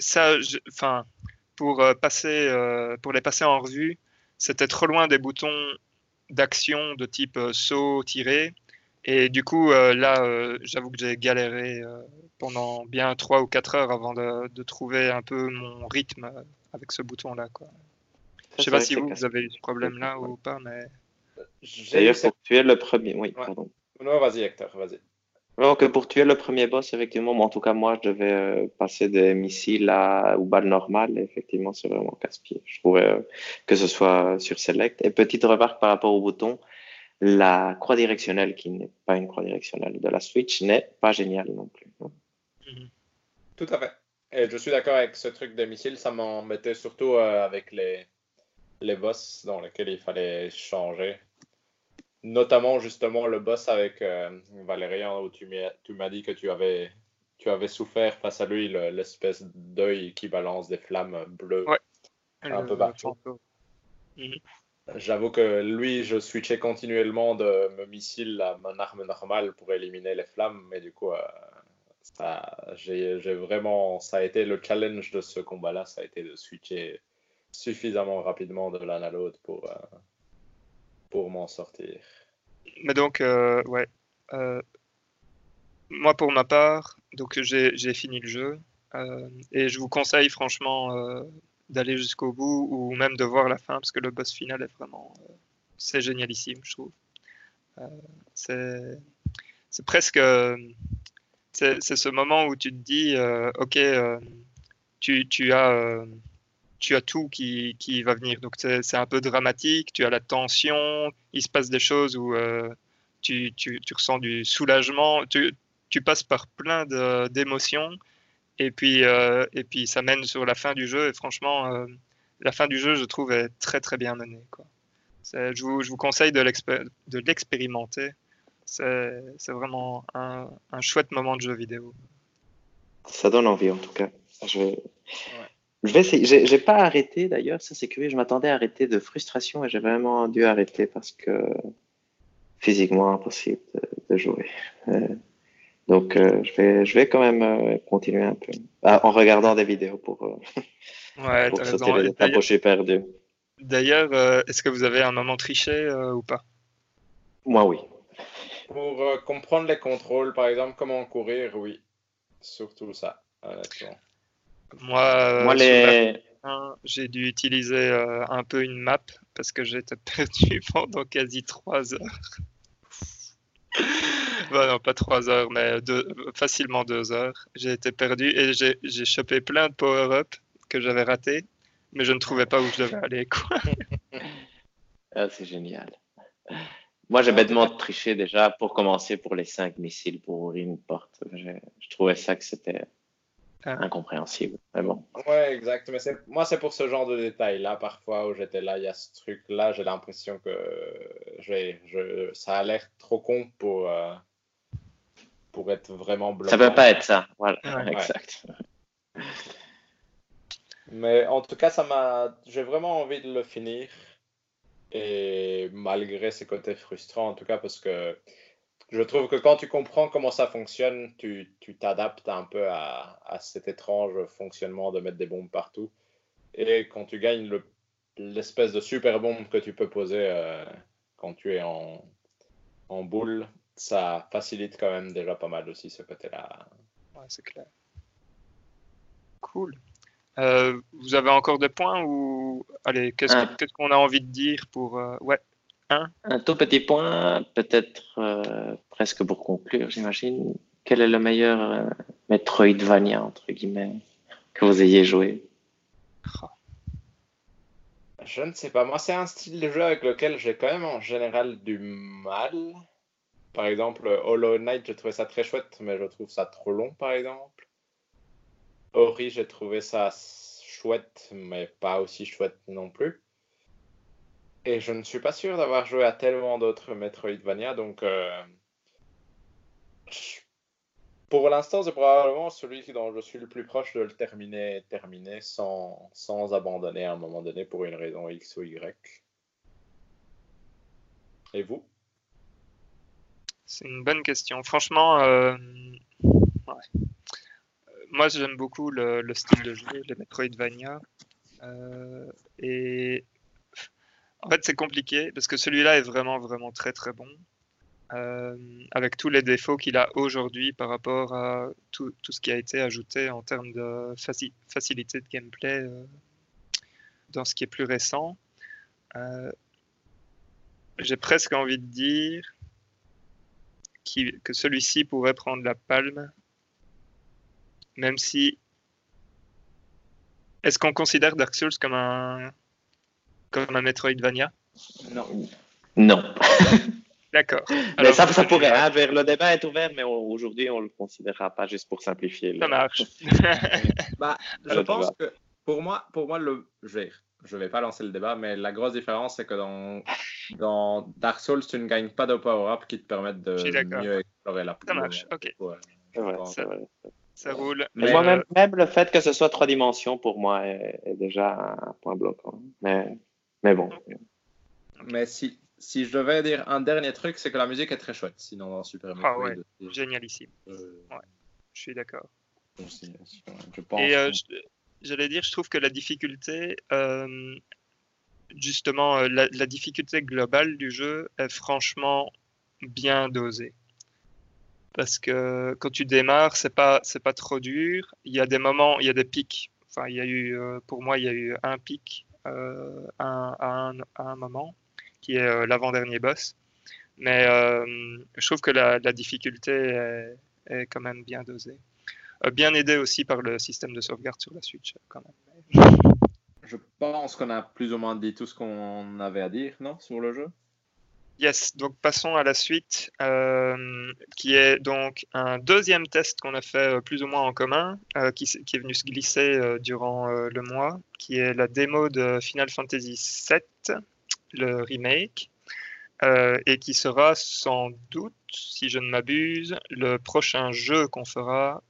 ça, enfin, pour passer, pour les passer en revue, c'était trop loin des boutons d'action de type saut, tirer. Et du coup, euh, là, euh, j'avoue que j'ai galéré euh, pendant bien 3 ou 4 heures avant de, de trouver un peu mon rythme avec ce bouton-là. Je sais pas si vous, vous avez eu ce problème-là ou pas, mais D'ailleurs, pour tuer le premier, oui, Ouais. pardon. Non, vas-y, Hector, vas-y. Alors que pour tuer le premier boss, effectivement, moi, en tout cas, moi, je devais euh, passer des missiles à, ou balles normales. Et effectivement, c'est vraiment casse-pied. Je trouvais euh, que ce soit sur Select. Et petite remarque par rapport au bouton, la croix directionnelle, qui n'est pas une croix directionnelle de la Switch, n'est pas géniale non plus. Tout à fait. Et je suis d'accord avec ce truc des missiles, ça m'embêtait surtout euh, avec les, les boss dans lesquels il fallait changer. Notamment justement le boss avec euh, Valérian où tu m'as dit que tu avais, tu avais souffert face à lui, le- l'espèce d'œil qui balance des flammes bleues. Ouais. Un le- peu partout. J'avoue que lui, je switchais continuellement de mon missile à mon arme normale pour éliminer les flammes, mais du coup, euh, ça, j'ai, vraiment, ça a été le challenge de ce combat-là, ça a été de switcher suffisamment rapidement de l'un à l'autre pour, euh, pour m'en sortir. Mais donc, euh, ouais. Moi, pour ma part, donc j'ai fini le jeu et je vous conseille franchement d'aller jusqu'au bout ou même de voir la fin parce que le boss final est vraiment, euh, c'est génialissime, je trouve. Euh, c'est c'est presque, c'est c'est ce moment où tu te dis, euh, ok, tu, tu as tu as tout qui, qui va venir. Donc c'est c'est un peu dramatique, tu as la tension, il se passe des choses où tu, tu, tu ressens du soulagement, tu, tu passes par plein de- d'émotions et puis, euh, et puis ça mène sur la fin du jeu et franchement, euh, la fin du jeu, je trouve, est très très bien menée. Quoi. Je, vous, je vous conseille de l'expé- de l'expérimenter. C'est c'est vraiment un, un chouette moment de jeu vidéo. Ça donne envie, en tout cas. Je vais, je vais essayer. J'ai j'ai pas arrêté, d'ailleurs. Ça, c'est curieux. Je m'attendais à arrêter de frustration et j'ai vraiment dû arrêter parce que physiquement impossible de, de jouer. Euh, donc, euh, je, vais, je vais quand même euh, continuer un peu. Ah, en regardant des vidéos pour, euh, Ouais, pour t'as sauter raison. les étapes où D'ailleurs, euh, est-ce que vous avez un moment triché euh, ou pas? Moi, oui. Pour euh, comprendre les contrôles, par exemple, comment courir, oui. Surtout ça, honnêtement. Moi, euh, Moi, les... j'ai dû utiliser euh, un peu une map parce que j'étais perdu pendant quasi trois heures. Bah non, pas trois heures, mais deux- facilement deux heures. J'ai été perdu et j'ai j'ai chopé plein de power-up que j'avais ratés, mais je ne trouvais pas où je devais aller. Quoi. Ah, c'est génial. Moi, j'ai bêtement triché déjà pour commencer pour les cinq missiles pour ouvrir une porte. Je, je trouvais ça que c'était Ah. incompréhensible. Mais bon. Ouais, exact. Mais moi, c'est pour ce genre de détails-là, parfois, où j'étais là, il y a ce truc-là, j'ai l'impression que je, ça a l'air trop con pour, euh, pour être vraiment bloquant. Ça peut pas être ça. Voilà, Ouais. exact. Mais en tout cas, ça m'a, j'ai vraiment envie de le finir. Et malgré ces côtés frustrants, en tout cas, parce que je trouve que quand tu comprends comment ça fonctionne, tu tu t'adaptes un peu à, à cet étrange fonctionnement de mettre des bombes partout. Et quand tu gagnes le- l'espèce de super bombe que tu peux poser euh, quand tu es en, en boule, ça facilite quand même déjà pas mal aussi ce côté-là. Ouais, c'est clair. Cool. Euh, vous avez encore des points ou allez, qu'est-ce que- qu'est-ce qu'on a envie de dire pour euh, ouais. Un tout petit point, peut-être euh, presque pour conclure, j'imagine. Quel est le meilleur euh, Metroidvania, entre guillemets, que vous ayez joué? Je ne sais pas. Moi, c'est un style de jeu avec lequel j'ai quand même en général du mal. Par exemple, Hollow Knight, j'ai trouvé ça très chouette, mais je trouve ça trop long, par exemple. Ori, j'ai trouvé ça chouette, mais pas aussi chouette non plus. Et je ne suis pas sûr d'avoir joué à tellement d'autres Metroidvania, donc euh, pour l'instant, c'est probablement celui dont je suis le plus proche de le terminer, terminer sans, sans abandonner à un moment donné pour une raison X ou Y. Et vous? C'est une bonne question. Franchement, euh, moi j'aime beaucoup le, style de jeu, les Metroidvania. Euh, et en fait, c'est compliqué parce que celui-là est vraiment, vraiment très, très bon. Euh, avec tous les défauts qu'il a aujourd'hui par rapport à tout, tout, ce qui a été ajouté en termes de facilité de gameplay dans ce qui est plus récent. J'ai presque envie de dire que celui-ci pourrait prendre la palme, même si. Est-ce qu'on considère Dark Souls comme un comme un Metroidvania? Non. Non. D'accord. Mais ça, ça pourrait. Hein, le débat est ouvert, mais aujourd'hui, on ne le considérera pas juste pour simplifier. Ça marche. bah, je pense que pour moi, pour moi le, je vais, je vais pas lancer le débat, mais la grosse différence, c'est que dans, dans Dark Souls, tu ne gagnes pas de power-up qui te permettent de mieux explorer la Ça marche, ok. ça, roule. Mais moi, même, même, le fait que ce soit trois dimensions, pour moi, est, est déjà un point bloquant. Mais, mais bon. Mais si, si je devais dire un dernier truc, c'est que la musique est très chouette. Sinon, dans Super Ah ouais, génialissime. Euh, ouais, je suis d'accord. Et euh, j'allais dire, je trouve que la difficulté, euh, justement, la, difficulté globale du jeu est franchement bien dosée. Parce que quand tu démarres, c'est pas, c'est pas trop dur. Il y a des moments, il y a des pics. Enfin, il y a eu, pour moi, il y a eu un pic à un, un moment qui est euh, l'avant-dernier boss. Mais euh, je trouve que la, difficulté est, quand même bien dosée. Euh, bien aidé aussi par le système de sauvegarde sur la Switch, quand même. Je pense qu'on a plus ou moins dit tout ce qu'on avait à dire, non, sur le jeu? Yes, donc passons à la suite, qui est donc un deuxième test qu'on a fait plus ou moins en commun, qui, qui, est venu se glisser durant le mois, qui est la démo de Final Fantasy VII, le remake, euh, et qui sera sans doute, si je ne m'abuse, le prochain jeu qu'on fera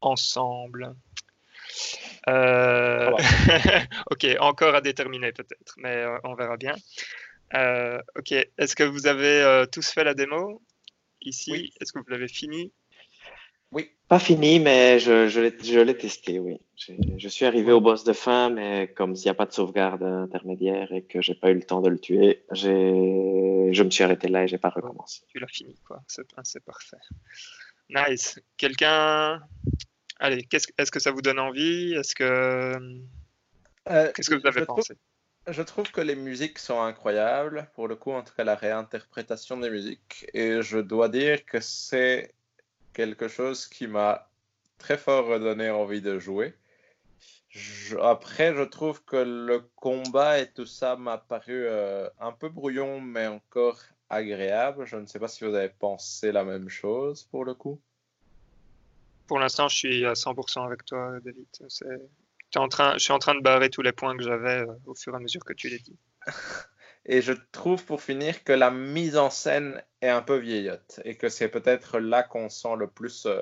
ensemble. Euh, ok, encore à déterminer peut-être, mais euh, on verra bien. ok, est-ce que vous avez tous fait la démo? Ici Est-ce que vous l'avez fini? Oui. Pas fini, mais je, je l'ai testé, oui. Je suis arrivé au boss de fin, mais comme il n'y a pas de sauvegarde intermédiaire et que j'ai pas eu le temps de le tuer, je me suis arrêté là et j'ai pas recommencé. Tu l'as fini, quoi. C'est parfait. Nice. Quelqu'un? Allez, est-ce que ça vous donne envie? Est-ce que. Euh, Qu'est-ce que vous avez pensé? Je trouve que les musiques sont incroyables. Pour le coup, en tout cas, la réinterprétation des musiques. Et je dois dire que c'est quelque chose qui m'a très fort redonné envie de jouer. après, je trouve que le combat et tout ça m'a paru euh, un peu brouillon, mais encore agréable. Je ne sais pas si vous avez pensé la même chose pour le coup. Pour l'instant, je suis à 100% avec toi, David. En train, je suis en train de barrer tous les points que j'avais euh, au fur et à mesure que tu les dis. Et je trouve pour finir que la mise en scène est un peu vieillotte et que c'est peut-être là qu'on sent le plus euh,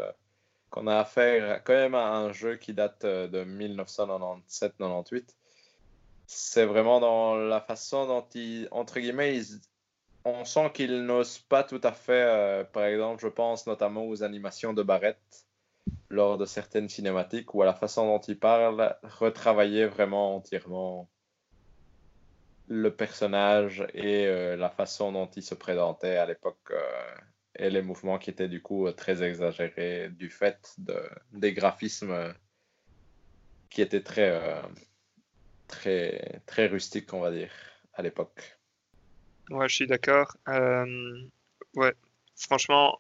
qu'on a affaire quand même à un jeu qui date euh, de 1997-98. C'est vraiment dans la façon dont il, entre guillemets, on sent qu'il n'ose pas tout à fait, par exemple, je pense notamment aux animations de Barrett lors de certaines cinématiques ou à la façon dont il parle, retravailler vraiment entièrement le personnage et euh, la façon dont il se présentait à l'époque euh, et les mouvements qui étaient du coup euh, très exagérés du fait de, des graphismes qui étaient très, très, très rustiques, on va dire, à l'époque. Ouais, je suis d'accord. ouais, franchement,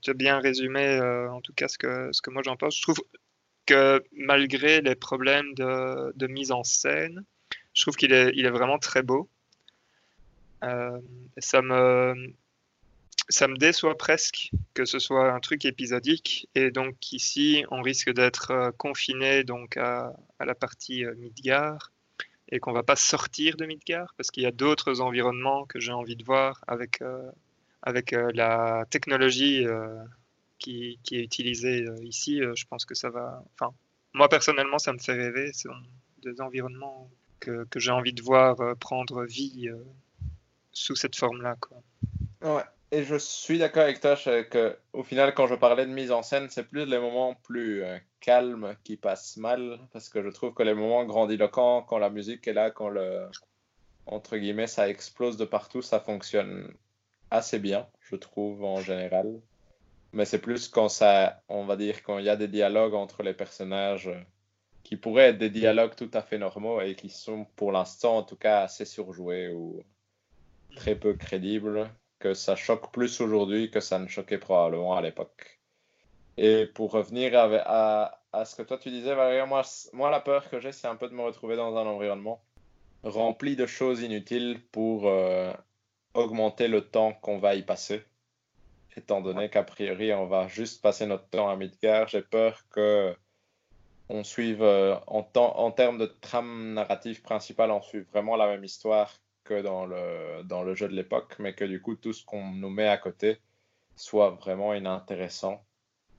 tu as bien résumé en tout cas ce que, ce que moi j'en pense. Je trouve que malgré les problèmes de, mise en scène, je trouve qu'il est, il est vraiment très beau. Euh, ça me ça me déçoit presque que ce soit un truc épisodique et donc ici on risque d'être euh, confiné donc à, la partie euh, Midgar et qu'on va pas sortir de Midgar parce qu'il y a d'autres environnements que j'ai envie de voir avec, euh, avec euh, la technologie euh, qui, est utilisée ici. je pense que ça va. Enfin, moi personnellement, ça me fait rêver. Ce sont des environnements que, que j'ai envie de voir prendre vie sous cette forme-là. Ouais. Et je suis d'accord avec toi que, au final, quand je parlais de mise en scène, c'est plus les moments plus calmes qui passent mal, parce que je trouve que les moments grandiloquents, quand la musique est là, quand le, entre guillemets, ça explose de partout, ça fonctionne assez bien, je trouve, en général. Mais c'est plus quand ça, on va dire, quand il y a des dialogues entre les personnages qui pourraient être des dialogues tout à fait normaux et qui sont pour l'instant en tout cas assez surjoués ou très peu crédibles, que ça choque plus aujourd'hui que ça ne choquait probablement à l'époque. Et pour revenir à, à, ce que toi tu disais, Valérie, moi, moi la peur que j'ai, c'est un peu de me retrouver dans un environnement rempli de choses inutiles pour euh, augmenter le temps qu'on va y passer. Étant donné qu'a priori, on va juste passer notre temps à Midgard, j'ai peur que on suive euh, en, temps, en termes de trame narrative principale, on suive vraiment la même histoire que dans le, dans le jeu de l'époque, mais que du coup, tout ce qu'on nous met à côté soit vraiment inintéressant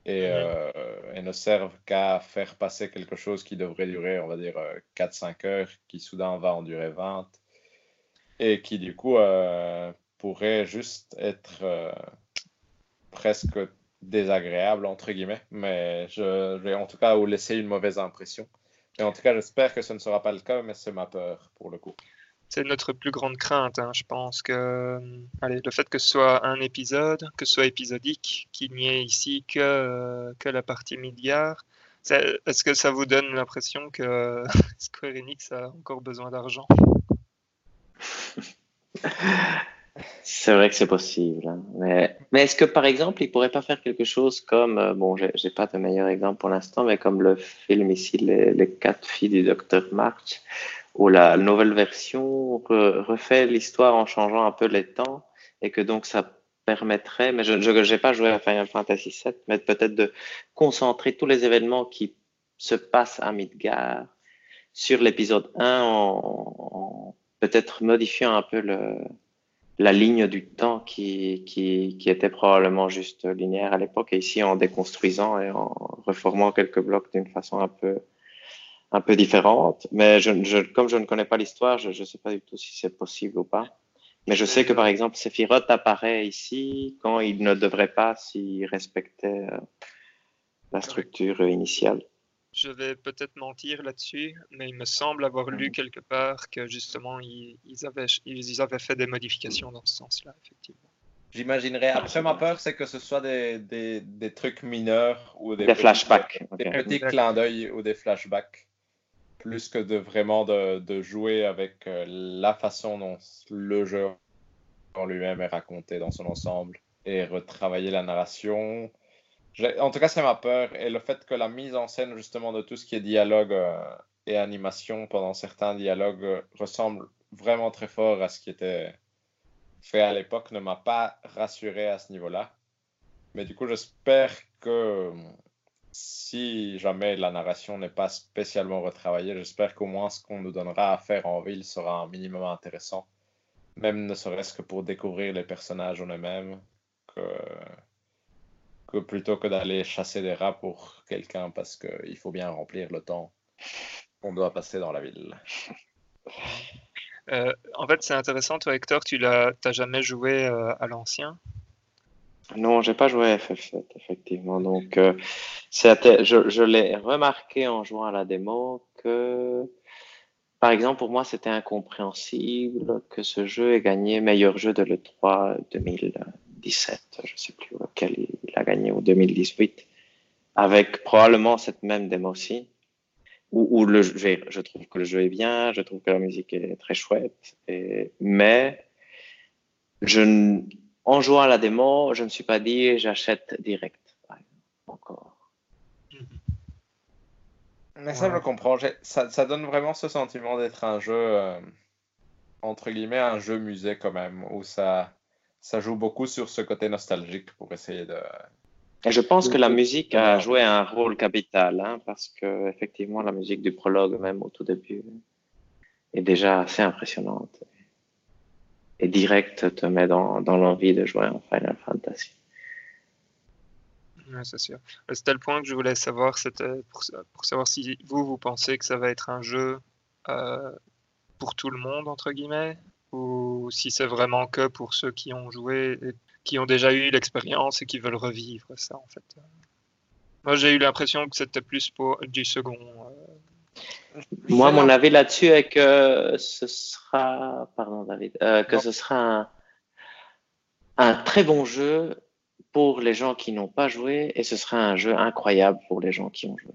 et, euh, et ne servent qu'à faire passer quelque chose qui devrait durer, on va dire, 4-5 euh, heures, qui soudain va en durer 20, et qui du coup euh, pourrait juste être presque désagréable, entre guillemets, mais je vais en tout cas vous laisser une mauvaise impression. Et en tout cas, j'espère que ce ne sera pas le cas, mais c'est ma peur pour le coup c'est notre plus grande crainte. Hein. Je pense que euh, allez, le fait que ce soit un épisode, que ce soit épisodique, qu'il n'y ait ici que, euh, que la partie milliard, est-ce que ça vous donne l'impression que Square Enix a encore besoin d'argent? C'est vrai que c'est possible. Hein. Mais, mais est-ce que par exemple, il pourrait pas faire quelque chose comme, euh, bon, j'ai pas de meilleur exemple pour l'instant, mais comme le film ici, Les, les quatre filles du docteur March, où la nouvelle version refait l'histoire en changeant un peu les temps et que donc ça permettrait, mais je n'ai pas joué à Final Fantasy VII, mais peut-être de concentrer tous les événements qui se passent à Midgar sur l'épisode 1 en, peut-être modifiant un peu la ligne du temps qui, était probablement juste linéaire à l'époque et ici en déconstruisant et en reformant quelques blocs d'une façon un peu différente. Mais comme je ne connais pas l'histoire, je ne sais pas du tout si c'est possible ou pas. Mais je sais que par exemple, Sephiroth apparaît ici quand il ne devrait pas s'il respectait euh, la structure initiale. Je vais peut-être mentir là-dessus, mais il me semble avoir lu quelque part que justement ils, avaient, ils avaient fait des modifications dans ce sens-là, effectivement. J'imaginerais. Après, ma peur, c'est que ce soit des, des, des trucs mineurs ou des, des flashbacks. Des petits clins d'œil ou des flashbacks plus que de vraiment de, jouer avec euh, la façon dont le jeu en lui-même est raconté dans son ensemble et retravailler la narration. En tout cas, c'est ma peur. Et le fait que la mise en scène, justement, de tout ce qui est dialogue euh, et animation pendant certains dialogues euh, ressemble vraiment très fort à ce qui était fait à l'époque ne m'a pas rassuré à ce niveau-là. Mais du coup, j'espère que si jamais la narration n'est pas spécialement retravaillée, j'espère qu'au moins ce qu'on nous donnera à faire en ville sera un minimum intéressant, même ne serait-ce que pour découvrir les personnages en eux-mêmes, que plutôt que d'aller chasser des rats pour quelqu'un parce qu'il faut bien remplir le temps qu'on doit passer dans la ville. Euh, en fait, c'est intéressant, toi Hector, tu n'as jamais joué euh, à l'ancien? Non, j'ai pas joué à FF7, effectivement. Donc, euh, je, je l'ai remarqué en jouant à la démo que, par exemple, pour moi, c'était incompréhensible que ce jeu ait gagné meilleur jeu de l'E3 2017. Je sais plus lequel il a gagné, ou 2018, avec probablement cette même démo aussi. Où, je, trouve que le jeu est bien, je trouve que la musique est très chouette, et, mais en jouant à la démo, je ne me suis pas dit j'achète direct. Encore. Mais ça, je comprends. Ça, donne vraiment ce sentiment d'être un jeu, euh, entre guillemets, un jeu musée quand même, où ça, ça joue beaucoup sur ce côté nostalgique pour essayer de. Et je pense que la musique a joué un rôle capital, hein, parce que effectivement, la musique du prologue, même au tout début, est déjà assez impressionnante. Et direct te met dans, dans l'envie de jouer en Final Fantasy. C'est sûr. C'était le point que je voulais savoir, c'était pour, pour, savoir si vous, vous pensez que ça va être un jeu euh, pour tout le monde, entre guillemets, ou si c'est vraiment que pour ceux qui ont joué, et qui ont déjà eu l'expérience et qui veulent revivre ça, en fait. Moi, j'ai eu l'impression que c'était plus pour du second. Euh, Moi, mon avis là-dessus est que ce sera, pardon David, euh, que ce sera un, un, très bon jeu pour les gens qui n'ont pas joué et ce sera un jeu incroyable pour les gens qui ont joué.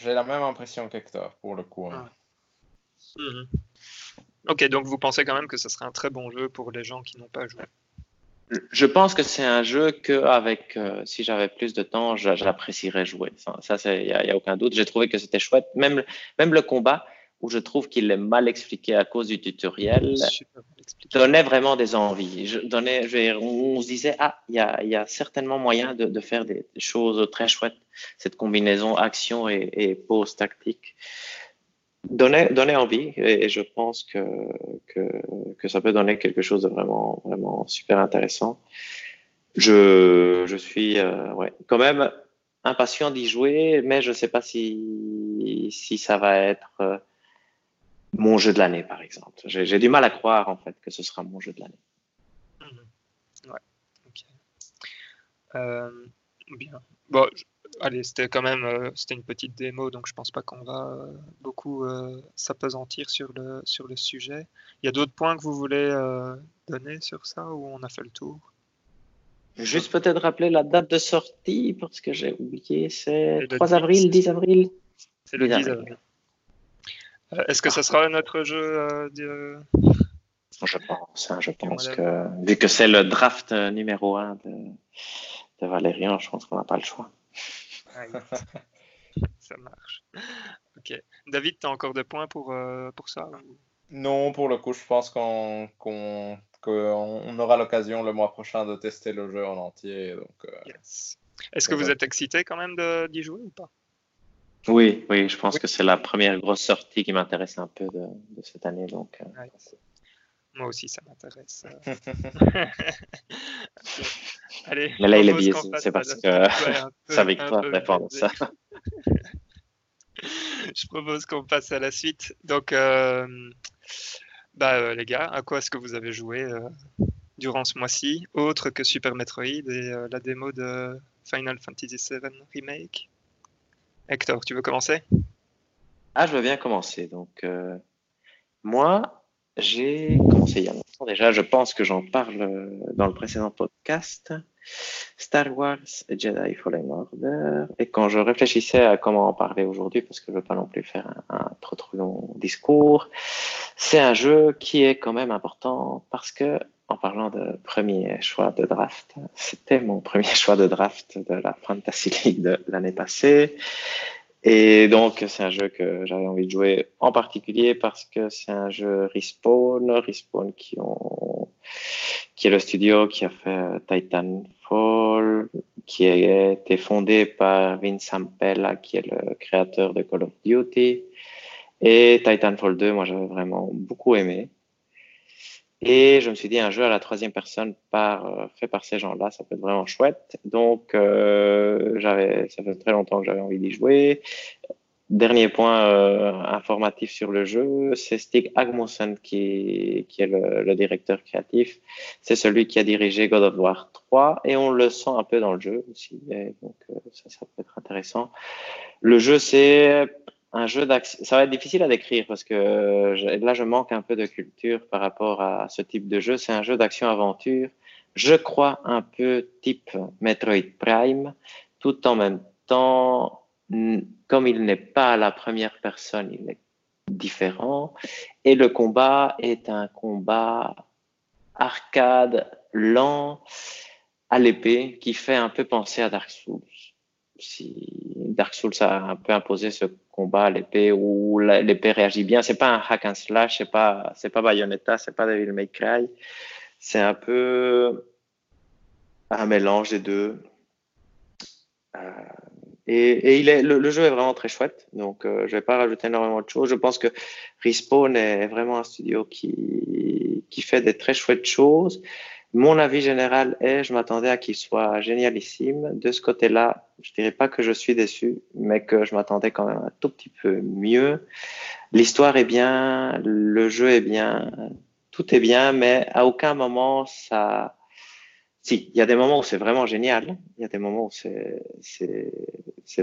J'ai la même impression qu'Hector pour le coup. Hein. Ah. Mmh. Ok, donc vous pensez quand même que ce serait un très bon jeu pour les gens qui n'ont pas joué je pense que c'est un jeu que, avec, euh, si j'avais plus de temps, j'apprécierais jouer. Ça, il n'y a, a, aucun doute. J'ai trouvé que c'était chouette. Même, même le combat, où je trouve qu'il est mal expliqué à cause du tutoriel, donnait vraiment des envies. Je donnais, je, on, se disait, ah, il y a, y a, certainement moyen de, de, faire des choses très chouettes. Cette combinaison action et, et pause tactique donner, donner envie et, je pense que, que, ça peut donner quelque chose de vraiment, vraiment super intéressant. Je, je suis euh, quand même impatient d'y jouer, mais je ne sais pas si, si ça va être euh, mon jeu de l'année, par exemple. J'ai du mal à croire en fait que ce sera mon jeu de l'année. Mmh. Ok. Euh, bien. Bon, allez, c'était quand même euh, c'était une petite démo, donc je pense pas qu'on va euh, beaucoup euh, s'apesantir sur le, sur le sujet. Il y a d'autres points que vous voulez donner sur ça ou on a fait le tour? Juste peut-être rappeler la date de sortie parce que j'ai oublié, c'est 3 avril, 10 avril. C'est le 10 avril. Est-ce que ce sera notre jeu de... Je pense, hein, je pense que vu que c'est le draft numéro 1 de, de Valérian, je pense qu'on n'a pas le choix. ça marche. Ok. David, tu as encore des points pour, euh, pour ça Non, pour le coup, je pense qu'on qu'on aura l'occasion le mois prochain de tester le jeu en entier. Donc, euh, Est-ce que vous êtes excité quand même d'y jouer ou pas? Oui, oui, je pense que c'est la première grosse sortie qui m'intéresse un peu de, de, cette année. Donc, euh, moi aussi, ça m'intéresse. Allez, Mais là, il est biaisé, c'est parce que c'est avec toi répondre ça. Je propose qu'on passe à la suite. Donc, euh, bah, euh, les gars, à quoi est-ce que vous avez joué euh, durant ce mois-ci, autre que Super Metroid et euh, la démo de Final Fantasy VII Remake? Hector, tu veux commencer? Ah, je veux bien commencer. Donc, moi, j'ai commencé il y a longtemps déjà, je pense que j'en parle euh, dans le précédent podcast, Star Wars Jedi Fallen Order. Et quand je réfléchissais à comment en parler aujourd'hui, parce que je ne veux pas non plus faire un, un trop trop long discours, c'est un jeu qui est quand même important parce que, en parlant de premier choix de draft, c'était mon premier choix de draft de la Fantasy League de l'année passée. Et donc, c'est un jeu que j'avais envie de jouer en particulier parce que c'est un jeu Respawn, Respawn qui, est le studio qui a fait Titanfall, qui a été fondé par Vince Ampella, qui est le créateur de Call of Duty. Et Titanfall 2, moi, j'avais vraiment beaucoup aimé. Et je me suis dit, un jeu à la troisième personne par, euh, fait par ces gens-là, ça peut être vraiment chouette. Donc, euh, j'avais, ça fait très longtemps que j'avais envie d'y jouer. Dernier point euh, informatif sur le jeu, c'est Stig Agmussen qui, qui est le, le, directeur créatif. C'est celui qui a dirigé God of War 3 et on le sent un peu dans le jeu aussi. donc, euh, ça, ça peut être intéressant. Le jeu, c'est un jeu d'action. Ça va être difficile à décrire parce que là, je manque un peu de culture par rapport à ce type de jeu. C'est un jeu d'action-aventure, je crois un peu type Metroid Prime, tout en même temps, comme il n'est pas à la première personne, il est différent. Et le combat est un combat arcade, lent, à l'épée, qui fait un peu penser à Dark Souls si Dark Souls a un peu imposé ce combat à l'épée où l'épée réagit bien. C'est pas un hack and slash, c'est pas c'est pas Bayonetta, c'est pas Devil May Cry. C'est un peu un mélange des deux. Euh, Et, il le, jeu est vraiment très chouette, donc je je vais pas rajouter énormément de choses. Je pense que Respawn est vraiment un studio qui, qui fait des très chouettes choses. Mon avis général est, je m'attendais à qu'il soit génialissime. De ce côté-là, je dirais pas que je suis déçu, mais que je m'attendais quand même un tout petit peu mieux. L'histoire est bien, le jeu est bien, tout est bien, mais à aucun moment ça. Si, il y a des moments où c'est vraiment génial. Il y a des moments où c'est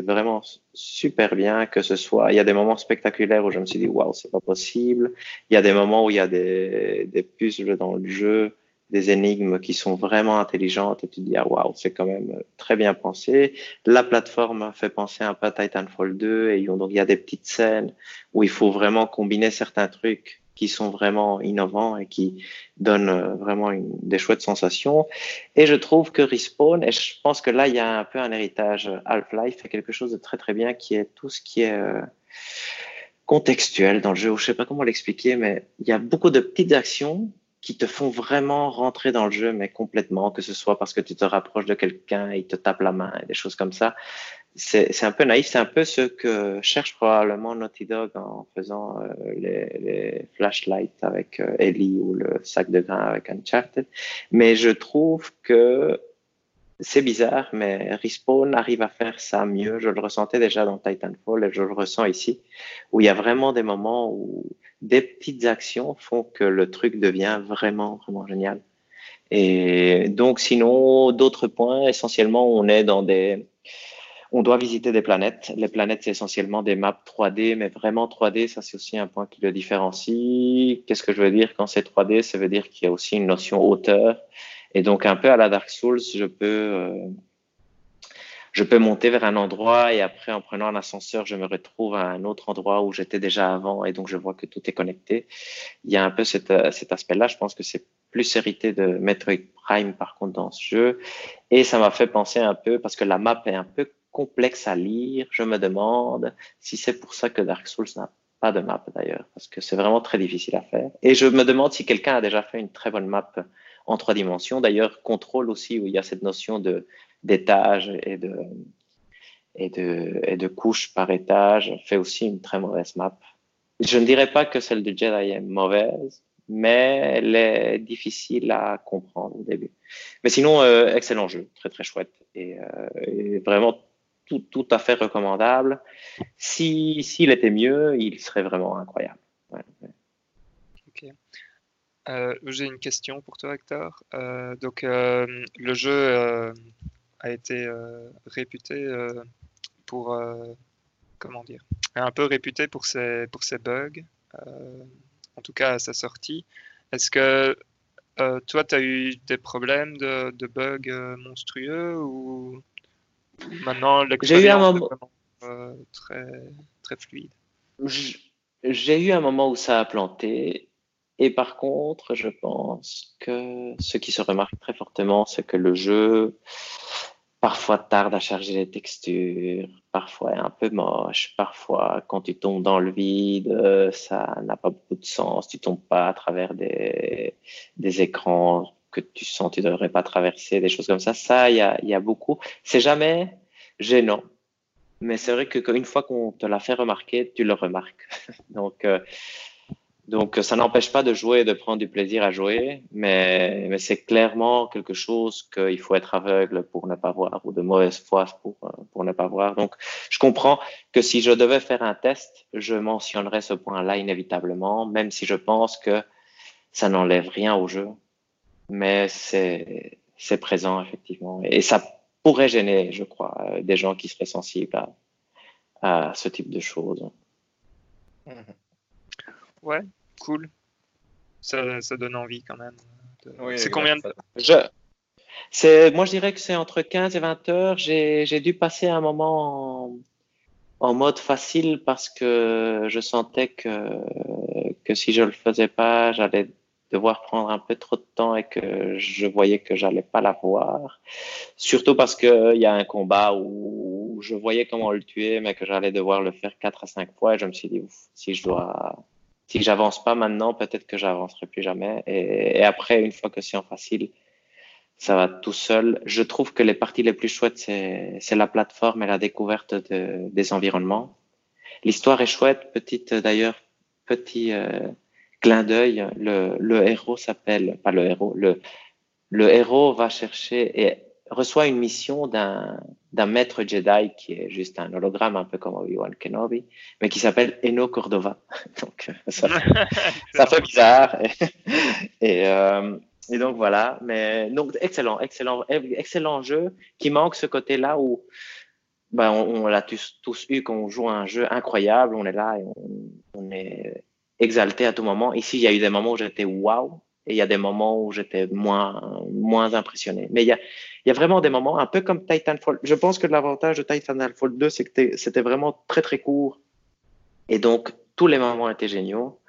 vraiment super bien que ce soit. Il y a des moments spectaculaires où je me suis dit waouh, c'est pas possible. Il y a des moments où il y a des des puzzles dans le jeu des énigmes qui sont vraiment intelligentes et tu te dis, ah waouh, c'est quand même très bien pensé. La plateforme fait penser un peu à Titanfall 2 et donc il y a des petites scènes où il faut vraiment combiner certains trucs qui sont vraiment innovants et qui donnent euh, vraiment des chouettes sensations. Et je trouve que Respawn, et je pense que là, il y a un peu un héritage Half-Life, fait quelque chose de très très bien qui est tout ce qui est euh, contextuel dans le jeu, je sais pas comment l'expliquer, mais il y a beaucoup de petites actions qui te font vraiment rentrer dans le jeu, mais complètement, que ce soit parce que tu te rapproches de quelqu'un il te tape la main et des choses comme ça. C'est un peu naïf, c'est un peu ce que cherche probablement Naughty Dog en faisant euh, les, flashlights avec euh, Ellie ou le sac de grains avec Uncharted. Mais je trouve que c'est bizarre, mais Respawn arrive à faire ça mieux. Je le ressentais déjà dans Titanfall et je le ressens ici, où il y a vraiment des moments où des petites actions font que le truc devient vraiment, vraiment génial. Et donc, sinon, d'autres points, essentiellement, on est dans des, on doit visiter des planètes. Les planètes, c'est essentiellement des maps 3D, mais vraiment 3D, ça c'est aussi un point qui le différencie. Qu'est-ce que je veux dire quand c'est 3D Ça veut dire qu'il y a aussi une notion hauteur. Et donc, un peu à la Dark Souls, je peux, euh, je peux monter vers un endroit et après, en prenant un ascenseur, je me retrouve à un autre endroit où j'étais déjà avant et donc je vois que tout est connecté. Il y a un peu cet, euh, cet aspect-là. Je pense que c'est plus hérité de Metroid Prime par contre dans ce jeu. Et ça m'a fait penser un peu, parce que la map est un peu complexe à lire, je me demande si c'est pour ça que Dark Souls n'a pas de map d'ailleurs, parce que c'est vraiment très difficile à faire. Et je me demande si quelqu'un a déjà fait une très bonne map en trois dimensions. D'ailleurs, Control aussi, où il y a cette notion d'étage et de, et, de, et de couches par étage fait aussi une très mauvaise map. Je ne dirais pas que celle de Jedi est mauvaise, mais elle est difficile à comprendre au début. Mais sinon, euh, excellent jeu, très très chouette et, euh, vraiment tout, tout, à fait recommandable. Si s'il était mieux, il serait vraiment incroyable. Euh, j'ai une question pour toi, Hector. donc, le jeu a été euh, réputé euh, pour euh, comment dire un peu réputé pour ses pour ses bugs en tout cas à sa sortie. Est-ce que toi tu as eu des problèmes de, de bugs monstrueux ou maintenant l'expérience est moment... très très fluide? J'ai eu un moment où ça a planté et par contre, je pense que ce qui se remarque très fortement, c'est que le jeu parfois tarde à charger les textures, parfois est un peu moche, parfois quand tu tombes dans le vide, ça n'a pas beaucoup de sens, tu tombes pas à travers des, des écrans que tu sens tu devrais pas traverser, des choses comme ça. Ça, il y a, y a beaucoup. C'est jamais gênant, mais c'est vrai que une fois qu'on te l'a fait remarquer, tu le remarques. Donc, euh, donc, ça n'empêche pas de jouer de prendre du plaisir à jouer, mais, mais c'est clairement quelque chose qu'il faut être aveugle pour ne pas voir ou de mauvaise foi pour, pour ne pas voir. Donc, je comprends que si je devais faire un test, je mentionnerais ce point-là inévitablement, même si je pense que ça n'enlève rien au jeu. Mais c'est, c'est présent, effectivement. Et ça pourrait gêner, je crois, des gens qui seraient sensibles à, à ce type de choses. Mmh. Ouais, cool. Ça, ça, donne envie quand même. c'est combien de je... C'est, moi, je dirais que c'est entre 15 et 20 heures. J'ai, j'ai dû passer un moment en, en, mode facile parce que je sentais que, que si je le faisais pas, j'allais devoir prendre un peu trop de temps et que je voyais que j'allais pas l'avoir. Surtout parce qu'il y a un combat où je voyais comment le tuer, mais que j'allais devoir le faire 4 à 5 fois et je me suis dit, ouf, si je dois si j'avance pas maintenant, peut-être que j'avancerai plus jamais. Et, après, une fois que c'est en facile, ça va tout seul. Je trouve que les parties les plus chouettes, c'est la plateforme et la découverte de, des environnements. L'histoire est chouette, petite d'ailleurs, petit euh, clin d'œil. Le, le héros s'appelle, pas le héros, le, le héros va chercher et reçoit une mission d'un d'un maître Jedi qui est juste un hologramme, un peu comme Obi-Wan Kenobi, mais qui s'appelle Eno Cordova. donc, ça, ça fait bizarre. et, euh, et donc voilà, mais donc excellent, excellent, excellent jeu qui manque ce côté-là où ben, on, on l'a tous, tous, eu quand on joue un jeu incroyable, on est là et on, on, est exalté à tout moment. Ici, il y a eu des moments où j'étais waouh et il y a des moments où j'étais moins moins impressionné. Mais il y a il y a vraiment des moments un peu comme Titanfall. Je pense que l'avantage de Titanfall 2 c'est que c'était vraiment très très court et donc tous les moments étaient géniaux.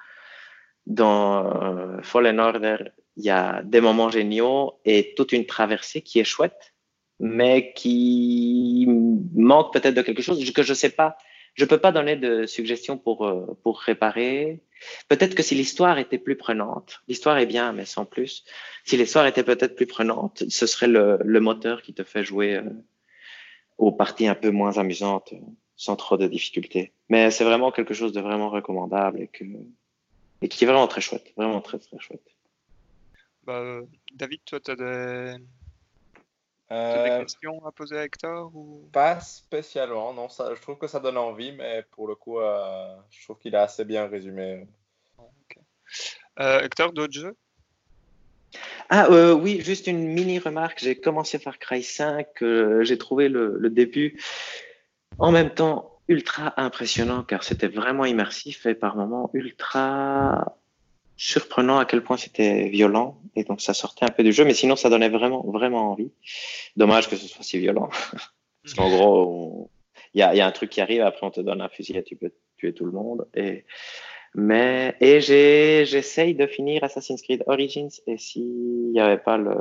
Dans euh, Fallen Order, il y a des moments géniaux et toute une traversée qui est chouette, mais qui manque peut-être de quelque chose que je sais pas. Je peux pas donner de suggestions pour euh, pour réparer. Peut-être que si l'histoire était plus prenante, l'histoire est bien, mais sans plus. Si l'histoire était peut-être plus prenante, ce serait le, moteur qui te fait jouer euh, aux parties un peu moins amusantes, sans trop de difficultés. Mais c'est vraiment quelque chose de vraiment recommandable et qui est vraiment très chouette, vraiment très très chouette. Bah, David, toi, tu as des... Euh, des questions à poser à Hector ou... Pas spécialement, non. Ça, je trouve que ça donne envie, mais pour le coup, euh, je trouve qu'il a assez bien résumé. Okay. Euh, Hector, d'autres jeux? Ah euh, oui, juste une mini remarque. J'ai commencé Far Cry 5, j'ai trouvé le, le, début en même temps ultra impressionnant car c'était vraiment immersif et par moments ultra surprenant à quel point c'était violent et donc ça sortait un peu du jeu, mais sinon ça donnait vraiment vraiment envie. Dommage que ce soit si violent. Parce qu'en gros, il y a, un truc qui arrive, après on te donne un fusil et tu peux tuer tout le monde. Mais j'essaye de finir Assassin's Creed Origins et s'il n'y avait pas le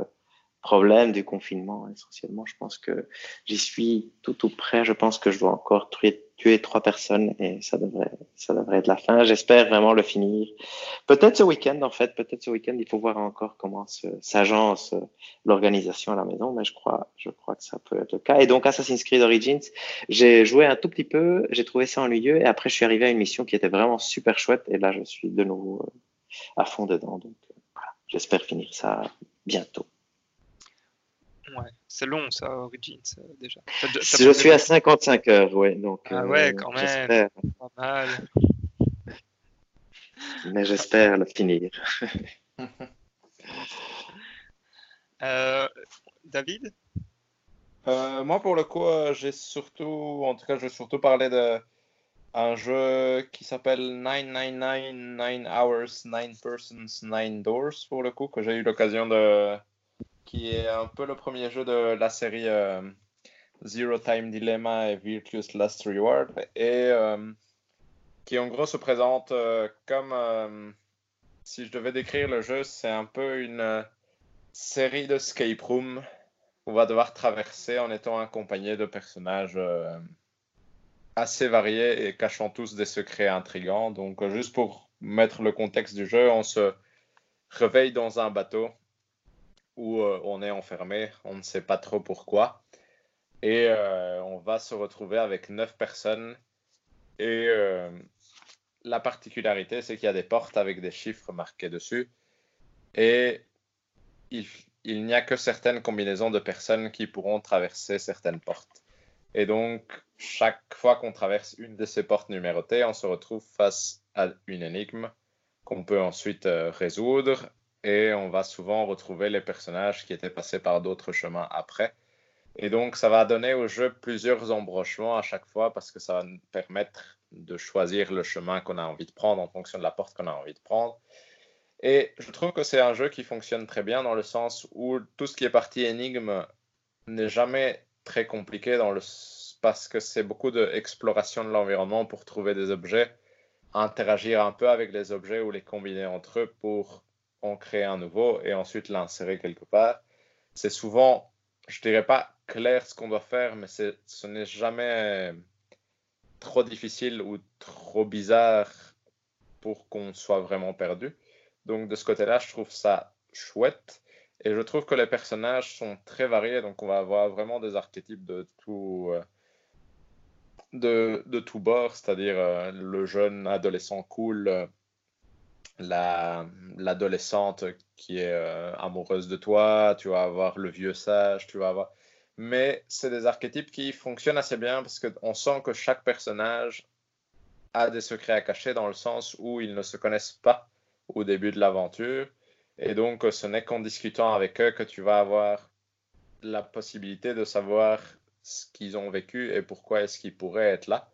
problème du confinement essentiellement, je pense que j'y suis tout tout près. Je pense que je dois encore tuer tuer trois personnes et ça devrait, ça devrait être la fin. J'espère vraiment le finir. Peut-être ce week-end, en fait, peut-être ce week-end, il faut voir encore comment s'agence l'organisation à la maison, mais je crois, je crois que ça peut être le cas. Et donc, Assassin's Creed Origins, j'ai joué un tout petit peu, j'ai trouvé ça ennuyeux et après, je suis arrivé à une mission qui était vraiment super chouette et là, je suis de nouveau euh, à fond dedans. Donc, euh, voilà. J'espère finir ça bientôt. Ouais, c'est long ça, Origins, déjà. As, as je suis à 55 heures, ouais. Donc, ah ouais, quand même. Pas mal. Mais j'espère le finir. euh, David? Euh, Moi, pour le coup, euh, j'ai surtout, en tout cas, je vais surtout parler de un jeu qui s'appelle 999 9 Hours, 9 Persons, 9 Doors, pour le coup, que j'ai eu l'occasion de qui est un peu le premier jeu de la série euh, Zero Time Dilemma et Virtuous Last Reward, et euh, qui en gros se présente euh, comme, si je devais décrire le jeu, c'est un peu une série de escape room qu'on va devoir traverser en étant accompagné de personnages assez variés et cachant tous des secrets intrigants. Donc juste pour mettre le contexte du jeu, on se réveille dans un bateau où euh, on est enfermé, on ne sait pas trop pourquoi. Et euh, on va se retrouver avec neuf personnes. Et euh, la particularité, c'est qu'il y a des portes avec des chiffres marqués dessus. Et il, n'y a que certaines combinaisons de personnes qui pourront traverser certaines portes. Et donc, chaque fois qu'on traverse une de ces portes numérotées, on se retrouve face à une énigme qu'on peut ensuite résoudre et on va souvent retrouver les personnages qui étaient passés par d'autres chemins après. Et donc, ça va donner au jeu plusieurs embrochements à chaque fois parce que ça va nous permettre de choisir le chemin qu'on a envie de prendre en fonction de la porte qu'on a envie de prendre. Et je trouve que c'est un jeu qui fonctionne très bien dans le sens où tout ce qui est partie énigme n'est jamais très compliqué dans le... parce que c'est beaucoup d'exploration de l'environnement pour trouver des objets, interagir un peu avec les objets ou les combiner entre eux pour créer un nouveau et ensuite l'insérer quelque part. C'est souvent, je dirais pas clair ce qu'on doit faire, mais ce n'est jamais trop difficile ou trop bizarre pour qu'on soit vraiment perdu. Donc de ce côté-là, je trouve ça chouette. Et je trouve que les personnages sont très variés, donc on va avoir vraiment des archétypes de tout, euh, de tout bord, c'est-à-dire euh, le jeune adolescent cool, euh, la, l'adolescente qui est amoureuse de toi, tu vas avoir le vieux sage, tu vas avoir... Mais c'est des archétypes qui fonctionnent assez bien parce qu'on sent que chaque personnage a des secrets à cacher dans le sens où ils ne se connaissent pas au début de l'aventure et donc, ce n'est qu'en discutant avec eux que tu vas avoir la possibilité de savoir ce qu'ils ont vécu et pourquoi est-ce qu'ils pourraient être là.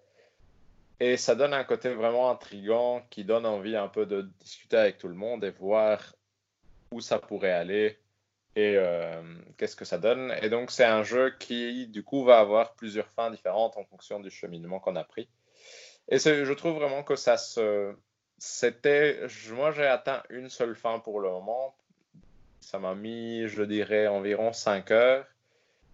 Et ça donne un côté vraiment intrigant qui donne envie un peu de discuter avec tout le monde et voir où ça pourrait aller et euh, qu'est-ce que ça donne. Et donc, c'est un jeu qui, du coup, va avoir plusieurs fins différentes en fonction du cheminement qu'on a pris. Et je trouve vraiment que ça se, c'était. Moi, j'ai atteint une seule fin pour le moment. Ça m'a mis, je dirais, environ 5 heures.